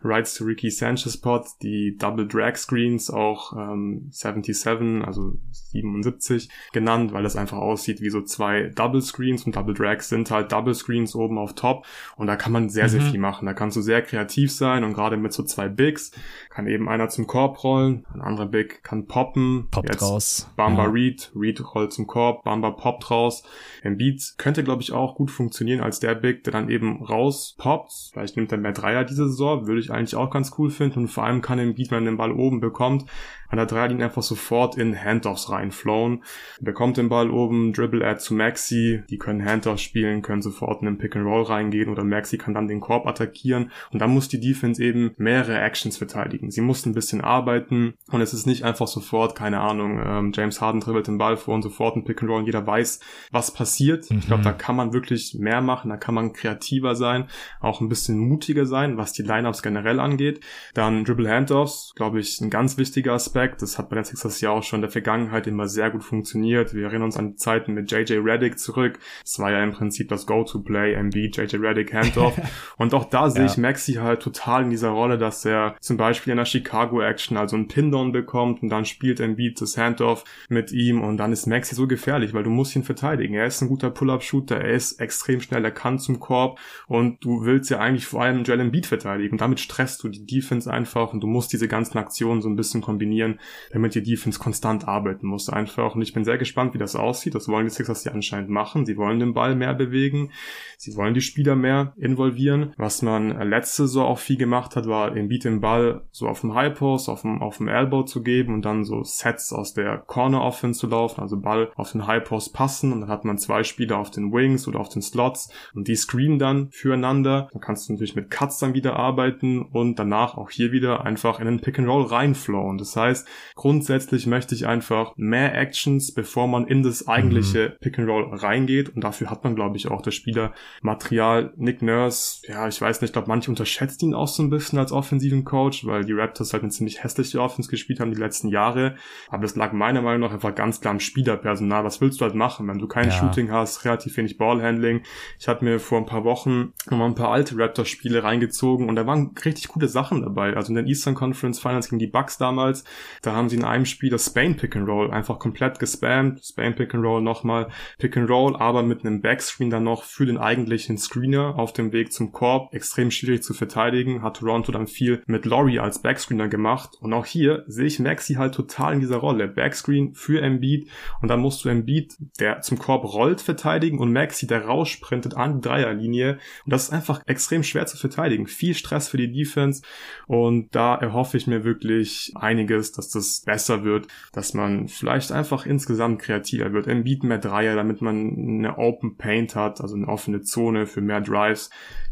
Rights to Ricky Sanchez Pod, die Double Drag Screens, auch ähm, 77, also 77 genannt, weil das einfach aussieht wie so zwei Double Screens und Double Drags sind halt Double Screens oben auf Top und da kann man sehr, mhm. sehr viel machen. Da kannst du sehr kreativ sein und gerade mit so zwei Bigs kann eben einer zum Korb rollen, ein anderer Big kann poppen. Poppt Jetzt raus. Bamba ja. Reed, Reed rollt zum Korb, Bamba poppt raus. Embiid könnte, glaube ich, auch gut funktionieren als der Big, der dann eben raus poppt. Vielleicht nimmt er mehr Dreier diese Saison, würde ich eigentlich auch ganz cool finden. Und vor allem kann Embiid, wenn er den Ball oben bekommt, an der Dreierlinie einfach sofort in Handoffs reinflowen. Bekommt den Ball oben, Dribble Add zu Maxi, die können Handoffs spielen, können sofort in den Pick and Roll reingehen oder Maxi kann dann den Korb attackieren und dann muss die Defense eben mehrere Actions verteidigen. Sie muss ein bisschen arbeiten und es ist nicht einfach sofort, keine Ahnung, ähm, James Harden dribbelt den Ball vor und sofort ein Pick and Roll und jeder weiß, was passiert. Mhm. Ich glaube, da kann man wirklich mehr machen, da kann man kreativer sein, auch ein bisschen mutiger sein, was die Lineups generell angeht. Dann Dribble Handoffs, glaube ich, ein ganz wichtiger Aspekt Aspekt. Das hat bei den Sixers ja auch schon in der Vergangenheit immer sehr gut funktioniert. Wir erinnern uns an die Zeiten mit JJ Reddick zurück. Das war ja im Prinzip das Go-to-Play, MB, JJ Reddick, Handoff. und auch da sehe ja. ich Maxi halt total in dieser Rolle, dass er zum Beispiel in der Chicago-Action also einen Pin-Down bekommt und dann spielt Embiid das Handoff mit ihm und dann ist Maxi so gefährlich, weil du musst ihn verteidigen. Er ist ein guter Pull-Up-Shooter, er ist extrem schnell, er kann zum Korb und du willst ja eigentlich vor allem Joel Embiid verteidigen und damit stresst du die Defense einfach und du musst diese ganzen Aktionen so ein bisschen kombinieren trainieren, damit die Defense konstant arbeiten muss einfach. Und ich bin sehr gespannt, wie das aussieht. Das wollen die Sixers ja anscheinend machen. Sie wollen den Ball mehr bewegen. Sie wollen die Spieler mehr involvieren. Was man letzte Saison auch viel gemacht hat, war den Beat den Ball so auf dem High Post, auf dem, auf dem Elbow zu geben und dann so Sets aus der Corner Offense zu laufen, also Ball auf den High Post passen und dann hat man zwei Spieler auf den Wings oder auf den Slots und die screenen dann füreinander. Dann kannst du natürlich mit Cuts dann wieder arbeiten und danach auch hier wieder einfach in den Pick and Roll reinflowen. Das heißt, heißt, grundsätzlich möchte ich einfach mehr Actions, bevor man in das eigentliche mhm. Pick and Roll reingeht. Und dafür hat man, glaube ich, auch das Spielermaterial. Nick Nurse, ja, ich weiß nicht, ich glaube, manche unterschätzt ihn auch so ein bisschen als offensiven Coach, weil die Raptors halt eine ziemlich hässliche Offense gespielt haben die letzten Jahre. Aber das lag meiner Meinung nach einfach ganz klar am Spielerpersonal. Was willst du halt machen, wenn du kein ja. Shooting hast, relativ wenig Ballhandling? Ich habe mir vor ein paar Wochen nochmal ein paar alte Raptors-Spiele reingezogen und da waren richtig coole Sachen dabei. Also in den Eastern Conference Finals gegen die Bucks damals, da haben sie in einem Spiel das Spain Pick and Roll einfach komplett gespammt. Spain Pick and Roll nochmal Pick and Roll, aber mit einem Backscreen dann noch für den eigentlichen Screener auf dem Weg zum Korb. Extrem schwierig zu verteidigen. Hat Toronto dann viel mit Laurie als Backscreener gemacht. Und auch hier sehe ich Maxi halt total in dieser Rolle. Backscreen für Embiid und dann musst du Embiid, der zum Korb rollt, verteidigen und Maxi, der raussprintet an die Dreierlinie. Und das ist einfach extrem schwer zu verteidigen. Viel Stress für die Defense und da erhoffe ich mir wirklich einiges, dass das besser wird, dass man vielleicht einfach insgesamt kreativer wird. Embiid mehr Dreier, damit man eine Open Paint hat, also eine offene Zone für mehr Drives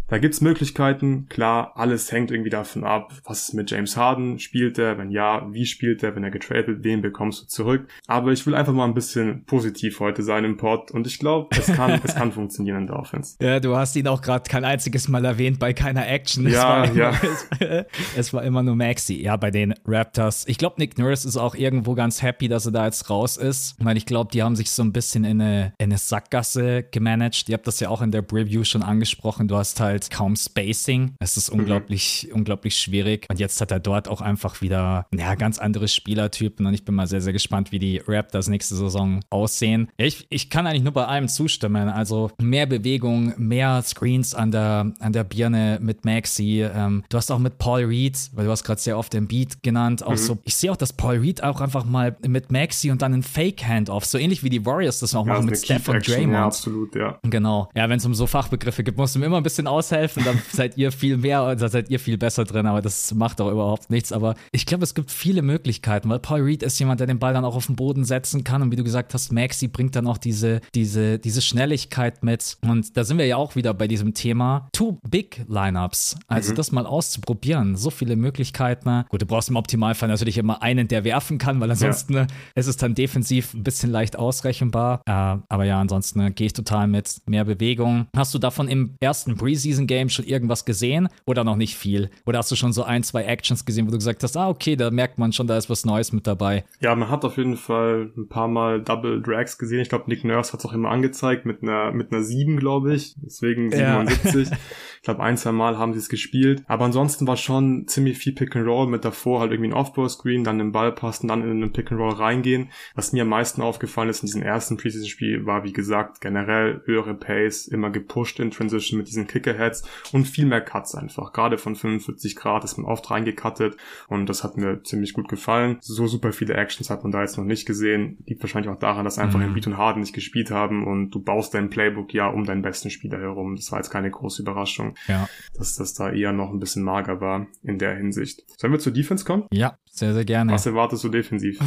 Da gibt's Möglichkeiten. Klar, alles hängt irgendwie davon ab, was ist mit James Harden? Spielt er? Wenn ja, wie spielt er? Wenn er getradet wird, wen bekommst du zurück? Aber ich will einfach mal ein bisschen positiv heute sein im Pod und ich glaube, es kann, es kann funktionieren in der Offense. Ja, du hast ihn auch gerade kein einziges Mal erwähnt bei keiner Action. Es ja, immer, ja. Es, es, war immer nur Maxi. Ja, bei den Raptors. Ich glaube, Nick Nurse ist auch irgendwo ganz happy, dass er da jetzt raus ist, weil ich glaube, die haben sich so ein bisschen in eine, in eine Sackgasse gemanagt. Ihr habt das ja auch in der Preview schon angesprochen. Du hast halt kaum Spacing. Es ist mhm. unglaublich, mhm. unglaublich schwierig. Und jetzt hat er dort auch einfach wieder, ja, ganz andere Spielertypen und ich bin mal sehr, sehr gespannt, wie die Raptors nächste Saison aussehen. Ich, ich kann eigentlich nur bei allem zustimmen. Also mehr Bewegung, mehr Screens an der, an der Birne mit Maxi. Ähm, du hast auch mit Paul Reed, weil du hast gerade sehr oft den Beat genannt, auch mhm. so. Ich sehe auch, dass Paul Reed auch einfach mal mit Maxi und dann einen Fake-Handoff, so ähnlich wie die Warriors das auch ja, machen mit Steph und Draymond. Ja, absolut, ja. Genau. Ja, wenn es um so Fachbegriffe gibt, musst du mir immer ein bisschen aushelfen, dann seid ihr viel mehr, da seid ihr viel besser drin, aber das macht auch überhaupt nichts. Aber ich glaube, es gibt viele Möglichkeiten, weil Paul Reed ist jemand, der den Ball dann auch auf den Boden setzen kann und wie du gesagt hast, Maxi bringt dann auch diese, diese, diese Schnelligkeit mit. Und da sind wir ja auch wieder bei diesem Thema Too Big Lineups. Also mhm. das mal auszuprobieren. So viele Möglichkeiten. Gut, du brauchst im Optimalfall natürlich immer einen, der werfen kann, weil ansonsten ja. ist es dann defensiv ein bisschen leicht ausrechenbar. Äh, aber ja, ansonsten äh, gehe ich total mit mehr Bewegung. Hast du davon im ersten Preseason-Game schon irgendwas gesehen oder noch nicht viel? Oder hast du schon so ein, zwei Actions gesehen, wo du gesagt hast, ah, okay, da merkt man schon, da ist was Neues mit dabei? Ja, man hat auf jeden Fall ein paar Mal Double Drags gesehen. Ich glaube, Nick Nurse hat es auch immer angezeigt mit einer, mit einer 7, glaube ich. Deswegen 77. Ja. ich glaube, ein, zwei Mal haben sie es gespielt. Aber ansonsten war schon ziemlich viel Pick and Roll mit davor halt irgendwie ein Off-Ball-Screen, dann den Ball passen, dann in einen Pick and Roll reingehen. Was mir am meisten aufgefallen ist in diesem ersten Preseason-Spiel war, wie gesagt, generell höhere Pace, immer gepusht in Transition mit diesen Kicker-Heads und viel mehr Cuts einfach. Gerade von 45 Grad ist man oft reingekattet und das hat mir ziemlich gut gefallen. So super viele Actions hat man da jetzt noch nicht gesehen. Liegt wahrscheinlich auch daran, dass einfach mhm. Embiid und Harden nicht gespielt haben und du baust dein Playbook ja um deinen besten Spieler herum. Das war jetzt keine große Überraschung, ja. dass das da eher noch ein bisschen mager war in der Hinsicht. Sollen wir zur Defense kommen? Ja, sehr, sehr gerne. Was erwartest du defensiv?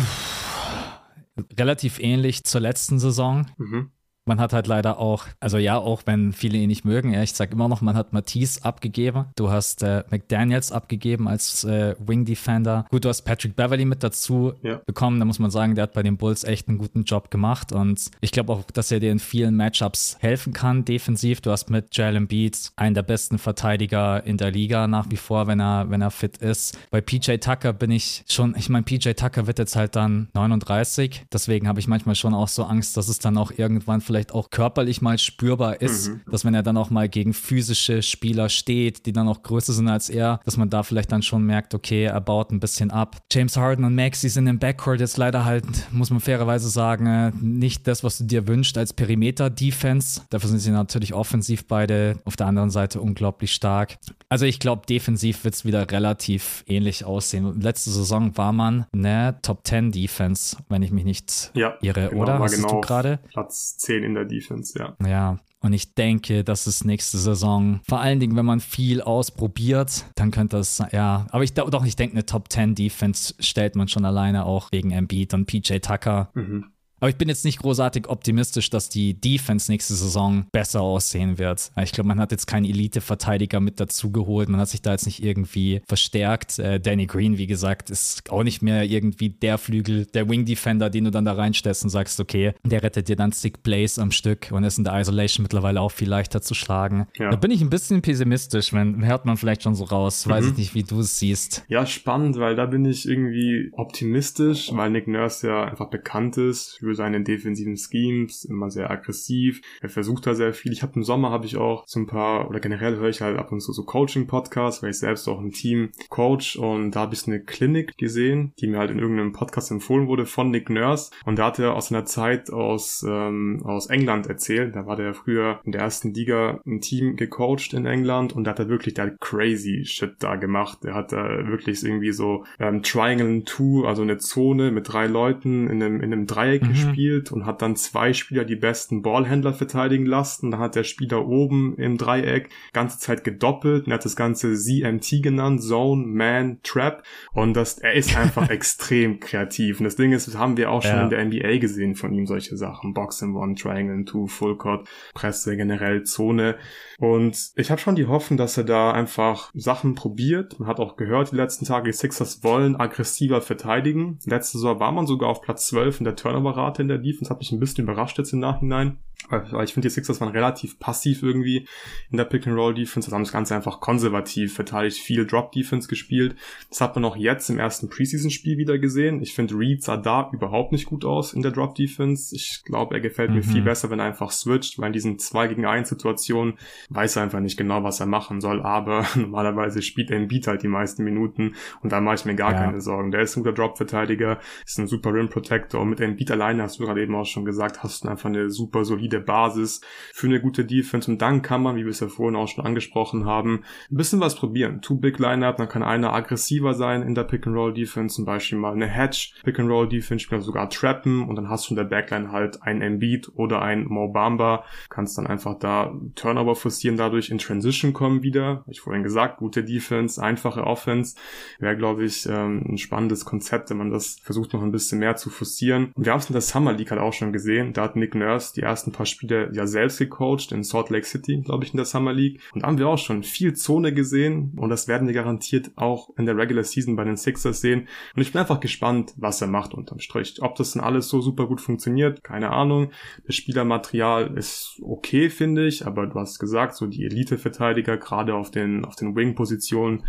Relativ ähnlich zur letzten Saison. Mhm. Man hat halt leider auch, also ja, auch wenn viele ihn nicht mögen, ja, ich sag immer noch, man hat Matisse abgegeben. Du hast äh, McDaniels abgegeben als äh, Wing Defender. Gut, du hast Patrick Beverly mit dazu ja. bekommen. Da muss man sagen, der hat bei den Bulls echt einen guten Job gemacht. Und ich glaube auch, dass er dir in vielen Matchups helfen kann, defensiv. Du hast mit Jalen Beats einen der besten Verteidiger in der Liga nach wie vor, wenn er, wenn er fit ist. Bei PJ Tucker bin ich schon, ich meine, PJ Tucker wird jetzt halt dann 39. Deswegen habe ich manchmal schon auch so Angst, dass es dann auch irgendwann vielleicht vielleicht auch körperlich mal spürbar ist, mhm. dass wenn er dann auch mal gegen physische Spieler steht, die dann auch größer sind als er, dass man da vielleicht dann schon merkt, okay, er baut ein bisschen ab. James Harden und Maxi sind im Backcourt jetzt leider halt, muss man fairerweise sagen, äh, nicht das, was du dir wünschst als Perimeter-Defense. Dafür sind sie natürlich offensiv beide, auf der anderen Seite unglaublich stark. Also ich glaube, defensiv wird es wieder relativ ähnlich aussehen. Letzte Saison war man eine Top 10 Defense, wenn ich mich nicht ja, irre, genau, oder? Hast genau du gerade? Platz 10 in der Defense, ja. Ja, und ich denke, dass es nächste Saison, vor allen Dingen, wenn man viel ausprobiert, dann könnte es, ja, aber ich doch, ich denke, eine Top 10 Defense stellt man schon alleine auch wegen Embiid und PJ Tucker. Mhm. Aber ich bin jetzt nicht großartig optimistisch, dass die Defense nächste Saison besser aussehen wird. Ich glaube, man hat jetzt keinen Elite-Verteidiger mit dazu geholt. Man hat sich da jetzt nicht irgendwie verstärkt. Äh, Danny Green, wie gesagt, ist auch nicht mehr irgendwie der Flügel, der Wing-Defender, den du dann da reinstellst und sagst, okay, der rettet dir dann Sick Plays am Stück und ist in der Isolation mittlerweile auch viel leichter zu schlagen. Ja. Da bin ich ein bisschen pessimistisch, wenn hört man vielleicht schon so raus. Weiß mhm. ich nicht, wie du es siehst. Ja, spannend, weil da bin ich irgendwie optimistisch, weil Nick Nurse ja einfach bekannt ist für seine defensiven Schemes, immer sehr aggressiv. Er versucht da sehr viel. Ich habe im Sommer habe ich auch so ein paar oder generell höre ich halt ab und zu so Coaching Podcasts, weil ich selbst auch ein Team coach und da habe ich eine Klinik gesehen, die mir halt in irgendeinem Podcast empfohlen wurde von Nick Nurse und da hat er aus seiner Zeit aus ähm, aus England erzählt. Da war der früher in der ersten Liga ein Team gecoacht in England und da hat er wirklich da crazy Shit da gemacht. Er hat da wirklich irgendwie so ähm, Triangle 2, also eine Zone mit drei Leuten in einem in einem Dreieck mhm gespielt und hat dann zwei Spieler die besten Ballhändler verteidigen lassen. Dann hat der Spieler oben im Dreieck ganze Zeit gedoppelt und hat das Ganze ZMT genannt, Zone, Man, Trap. Und das, er ist einfach extrem kreativ. Und das Ding ist, das haben wir auch schon ja. in der NBA gesehen von ihm, solche Sachen. Box in One, Triangle in Two, Full Court, Presse, generell Zone. Und ich habe schon die Hoffnung, dass er da einfach Sachen probiert. Man hat auch gehört die letzten Tage, die Sixers wollen aggressiver verteidigen. Letzte Saison war man sogar auf Platz 12 in der Turnover-Rate in der Defense. Hat mich ein bisschen überrascht jetzt im Nachhinein. Weil ich finde, die Sixers waren relativ passiv irgendwie in der Pick-and-Roll-Defense. Das haben das Ganze einfach konservativ verteidigt, viel Drop-Defense gespielt. Das hat man auch jetzt im ersten Preseason-Spiel wieder gesehen. Ich finde, Reed sah da überhaupt nicht gut aus in der Drop-Defense. Ich glaube, er gefällt mhm. mir viel besser, wenn er einfach switcht, weil in diesen 2 gegen 1 Situationen weiß er einfach nicht genau, was er machen soll. Aber normalerweise spielt er im Beat halt die meisten Minuten und da mache ich mir gar ja. keine Sorgen. Der ist ein guter Drop-Verteidiger, ist ein super Rim-Protector und mit dem Beat alleine, hast du gerade eben auch schon gesagt, hast du einfach eine super solide Basis für eine gute Defense und dann kann man, wie wir es ja vorhin auch schon angesprochen haben, ein bisschen was probieren. Two Big Lineup, dann kann einer aggressiver sein in der Pick and Roll Defense, zum Beispiel mal eine Hedge Pick and Roll Defense, spielen sogar trappen und dann hast du in der Backline halt ein Embiid oder ein Mo Bamba, kannst dann einfach da Turnover forcieren, dadurch in Transition kommen wieder. Ich vorhin gesagt, gute Defense, einfache Offense, wäre glaube ich ähm, ein spannendes Konzept, wenn man das versucht noch ein bisschen mehr zu forcieren. Und wir haben es in der Summer League halt auch schon gesehen, da hat Nick Nurse die ersten paar Spiele ja selbst gecoacht in Salt Lake City, glaube ich, in der Summer League. Und da haben wir auch schon viel Zone gesehen und das werden wir garantiert auch in der Regular Season bei den Sixers sehen. Und ich bin einfach gespannt, was er macht unterm Strich. Ob das dann alles so super gut funktioniert, keine Ahnung. Das Spielermaterial ist okay, finde ich, aber du hast gesagt, so die Elite-Verteidiger, gerade auf den, auf den Wing-Positionen,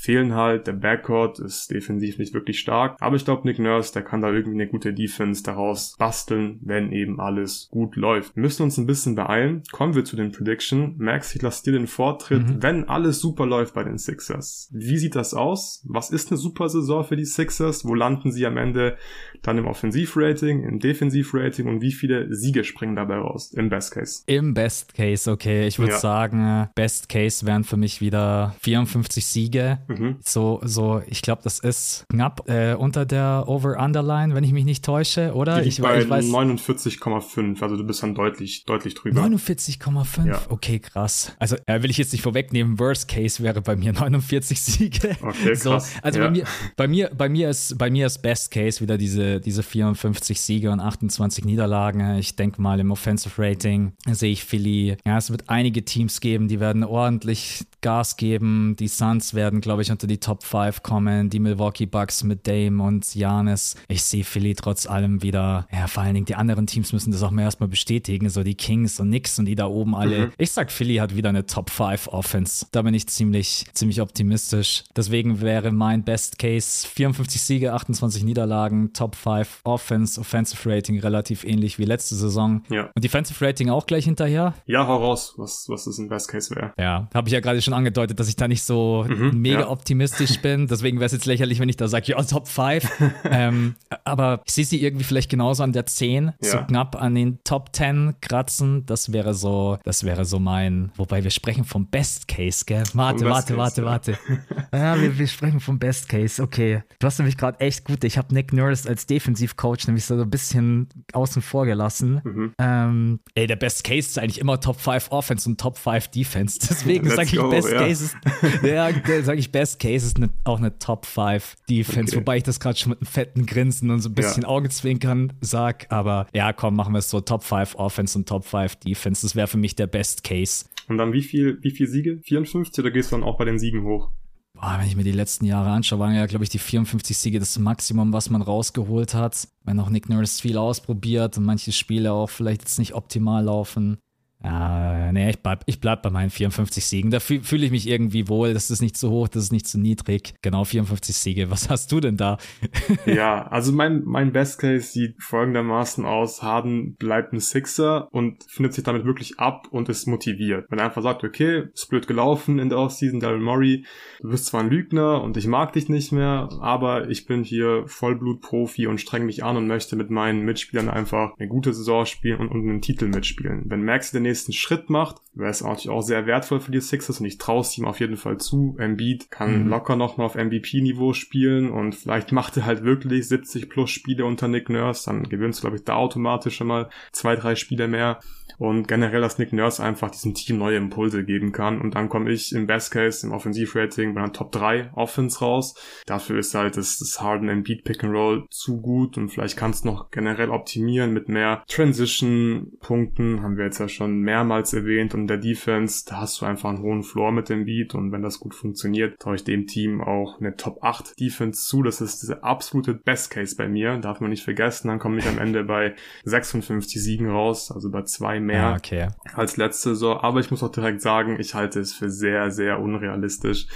fehlen halt. Der Backcourt ist defensiv nicht wirklich stark. Aber ich glaube, Nick Nurse, der kann da irgendwie eine gute Defense daraus basteln, wenn eben alles gut läuft. Wir müssen uns ein bisschen beeilen. Kommen wir zu den Prediction. Max, ich lasse dir den Vortritt. Mhm. Wenn alles super läuft bei den Sixers, wie sieht das aus? Was ist eine super Saison für die Sixers? Wo landen sie am Ende dann im Offensivrating, im Defensivrating und wie viele Siege springen dabei raus? Im Best Case. Im Best Case, okay. Ich würde ja. sagen, Best Case wären für mich wieder 54 Siege. Mhm. So, so, ich glaube, das ist knapp äh, unter der Over-Underline, wenn ich mich nicht täusche, oder? Ich, bei ich weiß 49,5, also du bist dann deutlich, deutlich drüber. 49,5? Ja. Okay, krass. Also äh, will ich jetzt nicht vorwegnehmen, Worst Case wäre bei mir 49 Siege. Okay, so, krass. Also ja. bei mir, bei mir, bei mir ist, bei mir ist Best Case wieder diese, diese 54 Siege und 28 Niederlagen. Ich denke mal im Offensive Rating sehe ich Philly. Ja, es wird einige Teams geben, die werden ordentlich Gas geben. Die Suns werden, glaube ich, unter die Top 5 kommen. Die Milwaukee Bucks mit Dame und Janis. Ich sehe Philly trotz allem wieder. Ja, vor allen Dingen die anderen Teams müssen das auch mal erstmal bestätigen. So die Kings und Knicks und die da oben alle. Mhm. Ich sag, Philly hat wieder eine Top 5 Offense. Da bin ich ziemlich, ziemlich optimistisch. Deswegen wäre mein Best Case 54 Siege, 28 Niederlagen, Top 5 Offense, Offensive Rating relativ ähnlich wie letzte Saison. Ja. Und Defensive Rating auch gleich hinterher? Ja, hau raus, was, was das ein Best Case wäre. Ja, habe ich ja gerade schon schon angedeutet, dass ich da nicht so mhm, mega ja. optimistisch bin. Deswegen wäre es jetzt lächerlich, wenn ich da sage, ja, Top 5. ähm, aber ich sehe sie irgendwie vielleicht genauso an der 10, ja. so knapp an den Top 10 kratzen. Das wäre so, das wäre so mein, wobei wir sprechen vom Best Case, gell? Warte, warte, warte, warte. ja, wir, wir sprechen vom Best Case, okay. Du hast nämlich gerade echt gut, ich habe Nick Nurse als Defensivcoach nämlich so ein bisschen außen vor gelassen. Mhm. Ähm, ey, der Best Case ist eigentlich immer Top 5 Offense und Top 5 Defense. Deswegen sage ich go. Best ja. Case ist, ja, sage ich, Best Case ist eine, auch eine Top 5 Defense, okay. wobei ich das gerade schon mit einem fetten Grinsen und so ein bisschen ja. Augenzwinkern sag, aber ja, komm, machen wir es so Top 5 Offense und Top 5 Defense. Das wäre für mich der Best Case. Und dann wie viel, wie viel Siege? 54 oder gehst du dann auch bei den Siegen hoch? Boah, wenn ich mir die letzten Jahre anschaue, waren ja, glaube ich, die 54 Siege das Maximum, was man rausgeholt hat. Wenn auch Nick Nurse viel ausprobiert und manche Spiele auch vielleicht jetzt nicht optimal laufen. Ja, nee, ich bleib, ich bleib bei meinen 54 Siegen. Da fühle fühl ich mich irgendwie wohl. Das ist nicht zu hoch, das ist nicht zu niedrig. Genau, 54 Siege. Was hast du denn da? ja, also mein, mein Best Case sieht folgendermaßen aus. Harden bleibt ein Sixer und findet sich damit wirklich ab und ist motiviert. Wenn er einfach sagt, okay, ist blöd gelaufen in der Offseason, Daryl Murray, du bist zwar ein Lügner und ich mag dich nicht mehr, aber ich bin hier Vollblut-Profi und streng mich an und möchte mit meinen Mitspielern einfach eine gute Saison spielen und, und einen Titel mitspielen. Wenn Max den nächsten Schritt macht, wäre es natürlich auch sehr wertvoll für die Sixers und ich traue es ihm auf jeden Fall zu. Embiid kann mhm. locker nochmal auf MVP-Niveau spielen und vielleicht macht er halt wirklich 70 plus Spiele unter Nick Nurse, dann gewinnst du, glaube ich, da automatisch schon mal zwei, drei Spiele mehr und generell, dass Nick Nurse einfach diesem Team neue Impulse geben kann. Und dann komme ich im Best Case im Offensivrating bei einer Top 3 Offense raus. Dafür ist halt das, das Harden Embiid Pick and Roll zu gut. Und vielleicht kannst du noch generell optimieren mit mehr Transition Punkten, haben wir jetzt ja schon mehrmals erwähnt. Und der Defense, da hast du einfach einen hohen Floor mit dem Beat. Und wenn das gut funktioniert, traue ich dem Team auch eine Top 8 Defense zu. Das ist dieser absolute Best Case bei mir, darf man nicht vergessen. Dann komme ich am Ende bei 56 Siegen raus, also bei zwei mehr ah, okay. als letzte Saison. Aber ich muss auch direkt sagen, ich halte es für sehr, sehr unrealistisch,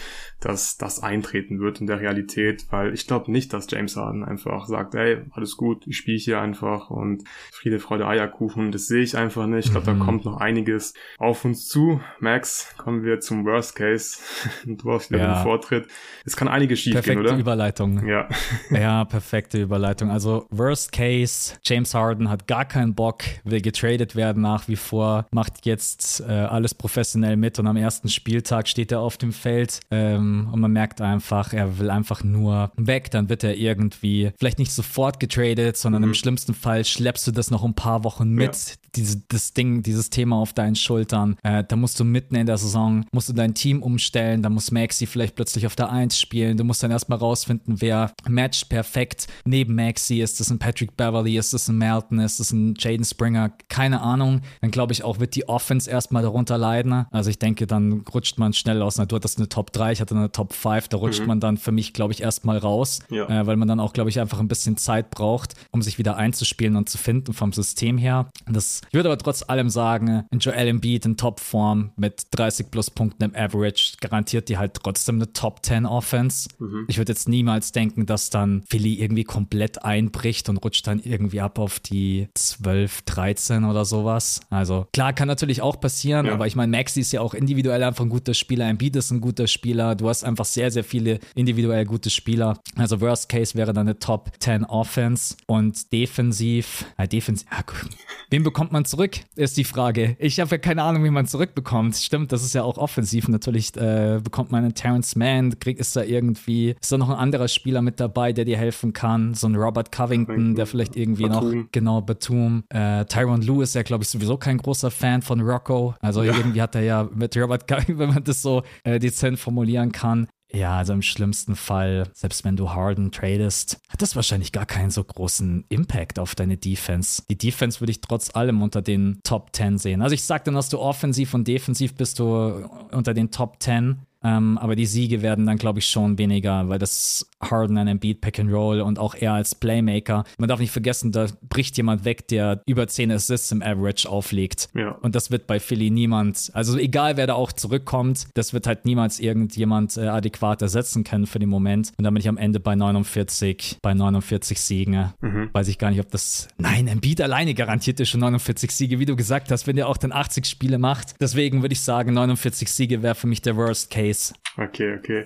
dass das eintreten wird in der Realität, weil ich glaube nicht, dass James Harden einfach sagt, ey, alles gut, ich spiele hier einfach und Friede, Freude, Eierkuchen, das sehe ich einfach nicht. Ich glaube, mhm. da kommt noch einiges auf uns zu. Max, kommen wir zum Worst Case. du hast wieder ja. den Vortritt. Es kann einiges schief perfekte gehen, oder? Überleitung. Ja. ja, perfekte Überleitung. Also Worst Case, James Harden hat gar keinen Bock, will getradet werden nach wie vor, macht jetzt äh, alles professionell mit und am ersten Spieltag steht er auf dem Feld. Ähm, und man merkt einfach, er will einfach nur weg. Dann wird er irgendwie vielleicht nicht sofort getradet, sondern mhm. im schlimmsten Fall schleppst du das noch ein paar Wochen mit. Ja. Diese, das Ding, dieses Thema auf deinen Schultern. Äh, da musst du mitten in der Saison, musst du dein Team umstellen, da muss Maxi vielleicht plötzlich auf der Eins spielen. Du musst dann erstmal rausfinden, wer matcht perfekt neben Maxi. Ist das ein Patrick Beverly? Ist das ein Melton? Ist das ein Jaden Springer? Keine Ahnung. Dann glaube ich auch, wird die Offense erstmal darunter leiden. Also ich denke, dann rutscht man schnell aus. Na, du hattest eine Top 3, ich hatte eine Top 5. Da rutscht mhm. man dann für mich, glaube ich, erstmal raus, ja. äh, weil man dann auch, glaube ich, einfach ein bisschen Zeit braucht, um sich wieder einzuspielen und zu finden vom System her. Das, ich würde aber trotz allem sagen, in Joel Embiid in Topform mit 30 plus Punkten im Average garantiert die halt trotzdem eine Top 10 Offense. Mhm. Ich würde jetzt niemals denken, dass dann Philly irgendwie komplett einbricht und rutscht dann irgendwie ab auf die 12, 13 oder sowas. Also klar, kann natürlich auch passieren, ja. aber ich meine, Maxi ist ja auch individuell einfach ein guter Spieler, Embiid ist ein guter Spieler, du hast einfach sehr, sehr viele individuell gute Spieler. Also Worst Case wäre dann eine Top 10 Offense und defensiv, äh, defensiv, ja, wen bekommt man zurück, ist die Frage. Ich habe ja keine Ahnung, wie man zurückbekommt. Stimmt, das ist ja auch offensiv. Natürlich äh, bekommt man einen Terrence Mann, kriegt, ist da irgendwie, ist da noch ein anderer Spieler mit dabei, der dir helfen kann. So ein Robert Covington, der vielleicht irgendwie Batum. noch, genau, Batum. Äh, Tyron Lewis ist ja, glaube ich, sowieso kein großer Fan von Rocco. Also ja. irgendwie hat er ja mit Robert Covington, wenn man das so äh, dezent formulieren kann, kann. Ja, also im schlimmsten Fall, selbst wenn du Harden tradest, hat das wahrscheinlich gar keinen so großen Impact auf deine Defense. Die Defense würde ich trotz allem unter den Top 10 sehen. Also ich sag dann, dass du offensiv und defensiv bist du unter den Top 10. Ähm, aber die Siege werden dann, glaube ich, schon weniger, weil das Harden ein Embiid Pick and Roll und auch er als Playmaker. Man darf nicht vergessen, da bricht jemand weg, der über 10 Assists im Average auflegt. Ja. Und das wird bei Philly niemand, also egal wer da auch zurückkommt, das wird halt niemals irgendjemand äh, adäquat ersetzen können für den Moment. Und dann bin ich am Ende bei 49, bei 49 Siegen. Mhm. Weiß ich gar nicht, ob das, nein, Embiid alleine garantiert dir schon 49 Siege, wie du gesagt hast, wenn er auch dann 80 Spiele macht. Deswegen würde ich sagen, 49 Siege wäre für mich der Worst Case. Case. Okay, okay.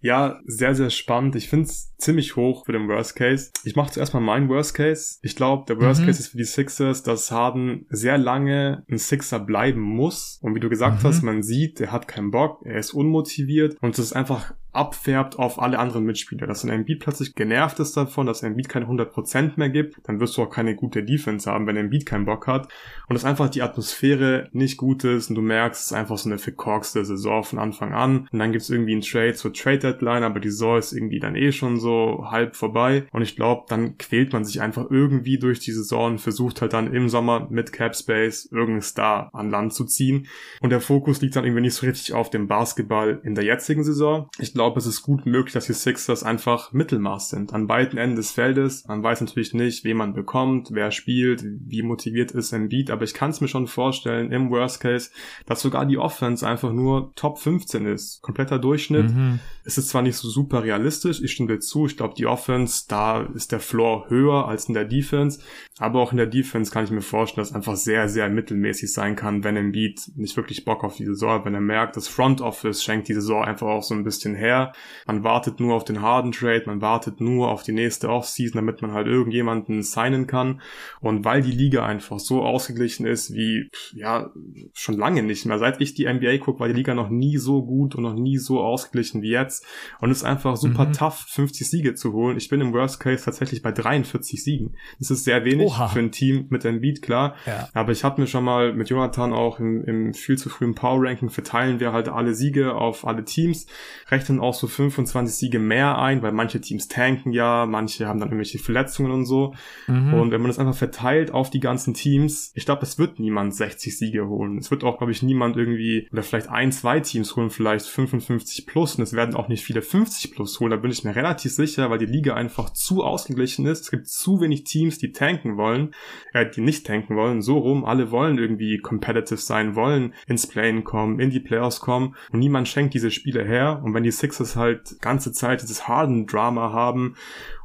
Ja, sehr, sehr spannend. Ich finde es ziemlich hoch für den Worst Case. Ich mache zuerst mal meinen Worst Case. Ich glaube, der Worst mhm. Case ist für die Sixers, dass Harden sehr lange ein Sixer bleiben muss. Und wie du gesagt mhm. hast, man sieht, er hat keinen Bock, er ist unmotiviert und es ist einfach abfärbt auf alle anderen Mitspieler. Dass ein Embiid plötzlich genervt ist davon, dass Embiid keine 100% mehr gibt, dann wirst du auch keine gute Defense haben, wenn Embiid keinen Bock hat. Und dass einfach die Atmosphäre nicht gut ist und du merkst, es ist einfach so eine verkorkste Saison von Anfang an. Und dann gibt's irgendwie einen Trade zur Trade Deadline, aber die Saison ist irgendwie dann eh schon so halb vorbei. Und ich glaube, dann quält man sich einfach irgendwie durch die Saison und versucht halt dann im Sommer mit Cap Space irgendeinen Star an Land zu ziehen. Und der Fokus liegt dann irgendwie nicht so richtig auf dem Basketball in der jetzigen Saison. Ich glaube, es ist gut möglich, dass die Sixers einfach Mittelmaß sind. An beiden Enden des Feldes. Man weiß natürlich nicht, wen man bekommt, wer spielt, wie motiviert ist ein Beat, aber ich kann es mir schon vorstellen, im Worst Case, dass sogar die Offense einfach nur Top 15 ist. Kompletter Durchschnitt. Mhm. Es ist zwar nicht so super realistisch, ich stimme dir zu, ich glaube, die Offense, da ist der Floor höher als in der Defense, aber auch in der Defense kann ich mir vorstellen, dass es einfach sehr, sehr mittelmäßig sein kann, wenn ein Beat nicht wirklich Bock auf die Saison hat, wenn er merkt, das Front Office schenkt die Saison einfach auch so ein bisschen her, her. Man wartet nur auf den Harden Trade, man wartet nur auf die nächste Offseason, damit man halt irgendjemanden signen kann. Und weil die Liga einfach so ausgeglichen ist wie, ja, schon lange nicht mehr. Seit ich die NBA gucke, war die Liga noch nie so gut und noch nie so ausgeglichen wie jetzt. Und es ist einfach super mhm. tough, 50 Siege zu holen. Ich bin im Worst Case tatsächlich bei 43 Siegen. Das ist sehr wenig Oha. für ein Team mit einem Beat, klar. Ja. Aber ich habe mir schon mal mit Jonathan auch im, im viel zu frühen Power Ranking verteilen wir halt alle Siege auf alle Teams, rechnen auch so 25 Siege mehr ein, weil manche Teams tanken ja, manche haben dann irgendwelche Verletzungen und so. Mhm. Und wenn man das einfach verteilt auf die ganzen Teams, ich glaube, es wird niemand 60 Siege holen. Es wird auch, glaube ich, niemand irgendwie, oder vielleicht ein, zwei Teams holen vielleicht 55 plus und es werden auch nicht viele 50 plus holen. Da bin ich mir relativ sicher, weil die Liga einfach zu ausgeglichen ist. Es gibt zu wenig Teams, die tanken wollen, äh, die nicht tanken wollen. So rum, alle wollen irgendwie competitive sein, wollen ins Playen kommen, in die Playoffs kommen und niemand schenkt diese Spiele her. Und wenn die Sixers halt ganze Zeit dieses Harden-Drama haben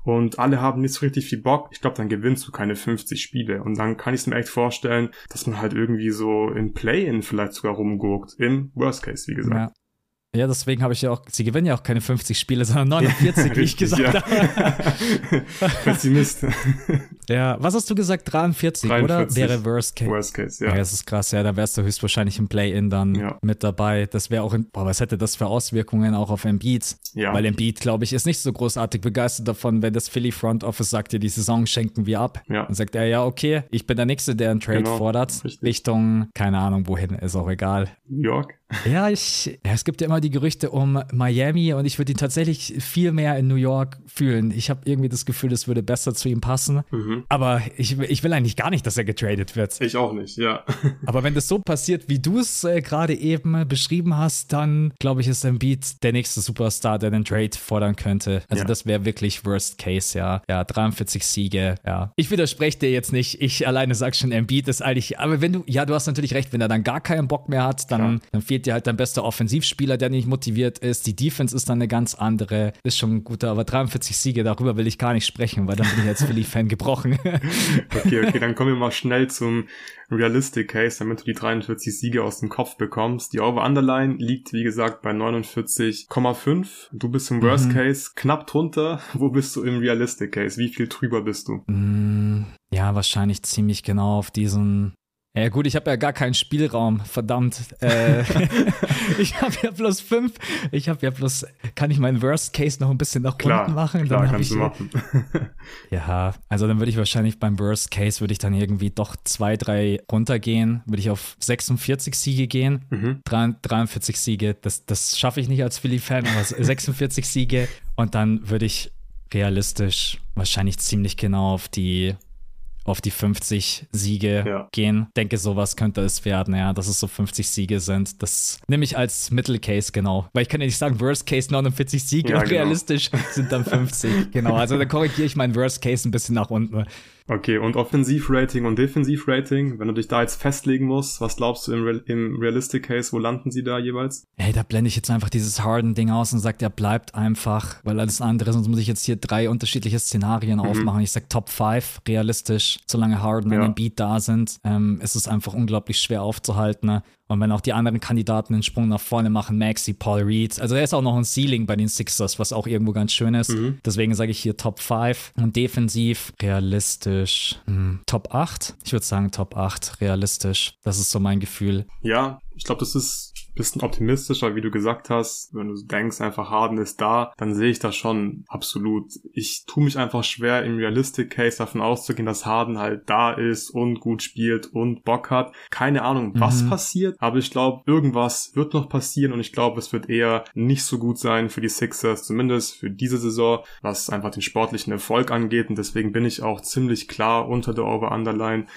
und alle haben nicht so richtig viel Bock, ich glaube, dann gewinnst du keine 50 Spiele. Und dann kann ich es mir echt vorstellen, dass man halt irgendwie so in Play-In vielleicht sogar rumguckt. Im Worst Case, wie gesagt. Ja. Ja, deswegen habe ich ja auch, sie gewinnen ja auch keine 50 Spiele, sondern 49, wie ich gesagt ja. habe. Pessimist. ja, was hast du gesagt? 43, 43, oder? Wäre Worst Case. Worst Case, ja. Ja, das ist krass, ja, da wärst du höchstwahrscheinlich im Play-In dann ja. mit dabei. Das wäre auch, in, boah, was hätte das für Auswirkungen auch auf Embiid? Ja. Weil Embiid, glaube ich, ist nicht so großartig begeistert davon, wenn das Philly Front Office sagt, ja, die Saison schenken wir ab. Ja. Dann sagt er, ja, okay, ich bin der Nächste, der einen Trade genau, fordert. Richtig. Richtung, keine Ahnung, wohin, ist auch egal. New York. Ja, ich, ja, es gibt ja immer die Gerüchte um Miami und ich würde ihn tatsächlich viel mehr in New York fühlen. Ich habe irgendwie das Gefühl, das würde besser zu ihm passen. Mhm. Aber ich, ich will eigentlich gar nicht, dass er getradet wird. Ich auch nicht, ja. Aber wenn das so passiert, wie du es äh, gerade eben beschrieben hast, dann glaube ich, ist Embiid der nächste Superstar, der den Trade fordern könnte. Also ja. das wäre wirklich Worst Case, ja. Ja, 43 Siege, ja. Ich widerspreche dir jetzt nicht. Ich alleine sag schon, Embiid ist eigentlich, aber wenn du, ja, du hast natürlich recht, wenn er dann gar keinen Bock mehr hat, dann, dann fehlt dir halt dein bester Offensivspieler, der nicht motiviert ist. Die Defense ist dann eine ganz andere. Ist schon ein guter, aber 43 Siege, darüber will ich gar nicht sprechen, weil dann bin ich als Philly-Fan gebrochen. okay, okay, dann kommen wir mal schnell zum Realistic Case, damit du die 43 Siege aus dem Kopf bekommst. Die Over-Underline liegt, wie gesagt, bei 49,5. Du bist im Worst mhm. Case knapp drunter. Wo bist du im Realistic Case? Wie viel drüber bist du? Mm, ja, wahrscheinlich ziemlich genau auf diesen ja gut, ich habe ja gar keinen Spielraum, verdammt. Äh, ich habe ja plus fünf. Ich habe ja plus, kann ich meinen Worst Case noch ein bisschen nach klar, unten machen? Klar, dann kannst ich, du machen. ja, also dann würde ich wahrscheinlich beim Worst Case würde ich dann irgendwie doch zwei, drei runtergehen, würde ich auf 46 Siege gehen. Mhm. 43 Siege, das, das schaffe ich nicht als Philly-Fan, aber 46 Siege und dann würde ich realistisch wahrscheinlich ziemlich genau auf die auf die 50 Siege ja. gehen. Denke, sowas könnte es werden, ja, dass es so 50 Siege sind. Das nehme ich als Mittelcase, genau. Weil ich kann ja nicht sagen, Worst Case 49 Siege ja, und genau. realistisch sind dann 50. genau, also da korrigiere ich meinen Worst Case ein bisschen nach unten. Okay, und Offensivrating und Defensivrating, wenn du dich da jetzt festlegen musst, was glaubst du im, Real im Realistic Case, wo landen sie da jeweils? Hey, da blende ich jetzt einfach dieses Harden-Ding aus und sag, der bleibt einfach, weil alles andere, sonst muss ich jetzt hier drei unterschiedliche Szenarien mhm. aufmachen. Ich sag Top 5, realistisch, solange Harden ja. und Beat da sind, ähm, ist es einfach unglaublich schwer aufzuhalten. Ne? Und wenn auch die anderen Kandidaten einen Sprung nach vorne machen, Maxi, Paul Reed, also er ist auch noch ein Ceiling bei den Sixers, was auch irgendwo ganz schön ist. Mhm. Deswegen sage ich hier Top 5 und defensiv realistisch hm, Top 8. Ich würde sagen Top 8 realistisch. Das ist so mein Gefühl. Ja, ich glaube, das ist bisschen optimistischer, wie du gesagt hast. Wenn du denkst, einfach Harden ist da, dann sehe ich das schon absolut. Ich tue mich einfach schwer, im Realistic Case davon auszugehen, dass Harden halt da ist und gut spielt und Bock hat. Keine Ahnung, was mhm. passiert, aber ich glaube, irgendwas wird noch passieren und ich glaube, es wird eher nicht so gut sein für die Sixers, zumindest für diese Saison, was einfach den sportlichen Erfolg angeht und deswegen bin ich auch ziemlich klar unter der Over-Underline.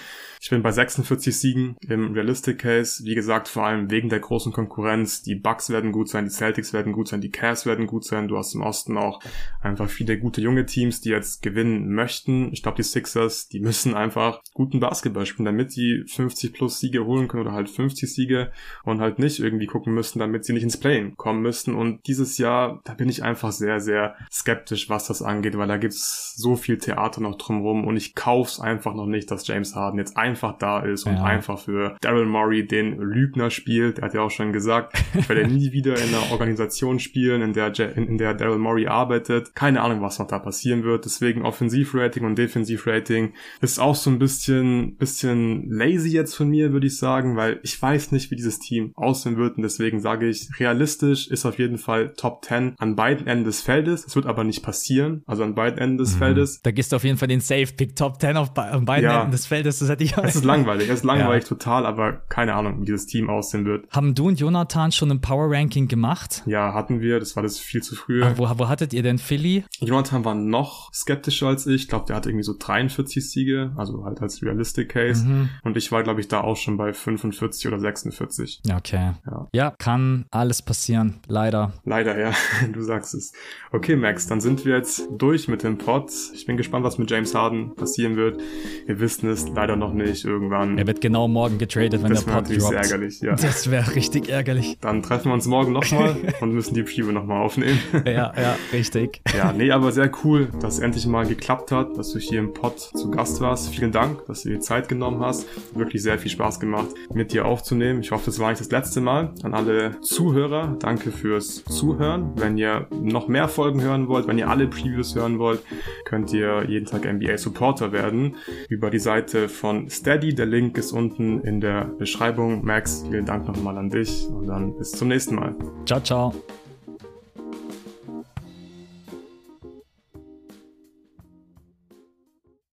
Ich bin bei 46 Siegen im Realistic Case. Wie gesagt, vor allem wegen der großen Konkurrenz. Die Bucks werden gut sein, die Celtics werden gut sein, die Cavs werden gut sein. Du hast im Osten auch einfach viele gute junge Teams, die jetzt gewinnen möchten. Ich glaube, die Sixers, die müssen einfach guten Basketball spielen, damit sie 50 plus Siege holen können oder halt 50 Siege und halt nicht irgendwie gucken müssen, damit sie nicht ins Play kommen müssten. Und dieses Jahr, da bin ich einfach sehr, sehr skeptisch, was das angeht, weil da gibt's so viel Theater noch drumherum und ich kauf's einfach noch nicht, dass James Harden jetzt ein einfach da ist und ja. einfach für Daryl Morey den Lügner spielt. Er hat ja auch schon gesagt, ich werde nie wieder in einer Organisation spielen, in der, in, in der Daryl Morey arbeitet. Keine Ahnung, was noch da passieren wird. Deswegen Offensivrating und Defensivrating ist auch so ein bisschen, bisschen lazy jetzt von mir, würde ich sagen, weil ich weiß nicht, wie dieses Team aussehen wird und deswegen sage ich, realistisch ist auf jeden Fall Top 10 an beiden Enden des Feldes. Es wird aber nicht passieren, also an beiden Enden des mhm. Feldes. Da gehst du auf jeden Fall den Safe-Pick Top 10 auf an beiden ja. Enden des Feldes, das hätte ich Es ist langweilig, es ist langweilig ja. total, aber keine Ahnung, wie dieses Team aussehen wird. Haben du und Jonathan schon ein Power Ranking gemacht? Ja, hatten wir, das war das viel zu früh. wo, wo hattet ihr denn Philly? Jonathan war noch skeptischer als ich, ich glaube, der hatte irgendwie so 43 Siege, also halt als Realistic Case mhm. und ich war glaube ich da auch schon bei 45 oder 46. Okay. Ja. ja, kann alles passieren, leider. Leider, ja, du sagst es. Okay, Max, dann sind wir jetzt durch mit dem Pod. Ich bin gespannt, was mit James Harden passieren wird. Wir wissen es leider noch nicht irgendwann. Er wird genau morgen getradet, wenn das der Pod droppt. Das wäre ärgerlich, ja. Das wäre richtig ärgerlich. Dann treffen wir uns morgen nochmal und müssen die Preview nochmal aufnehmen. ja, ja, richtig. Ja, nee, aber sehr cool, dass es endlich mal geklappt hat, dass du hier im Pod zu Gast warst. Vielen Dank, dass du dir Zeit genommen hast. Wirklich sehr viel Spaß gemacht, mit dir aufzunehmen. Ich hoffe, das war nicht das letzte Mal. An alle Zuhörer, danke fürs Zuhören. Wenn ihr noch mehr Folgen hören wollt, wenn ihr alle Previews hören wollt, könnt ihr jeden Tag NBA Supporter werden über die Seite von Steady. Der Link ist unten in der Beschreibung. Max, vielen Dank nochmal an dich und dann bis zum nächsten Mal. Ciao, ciao.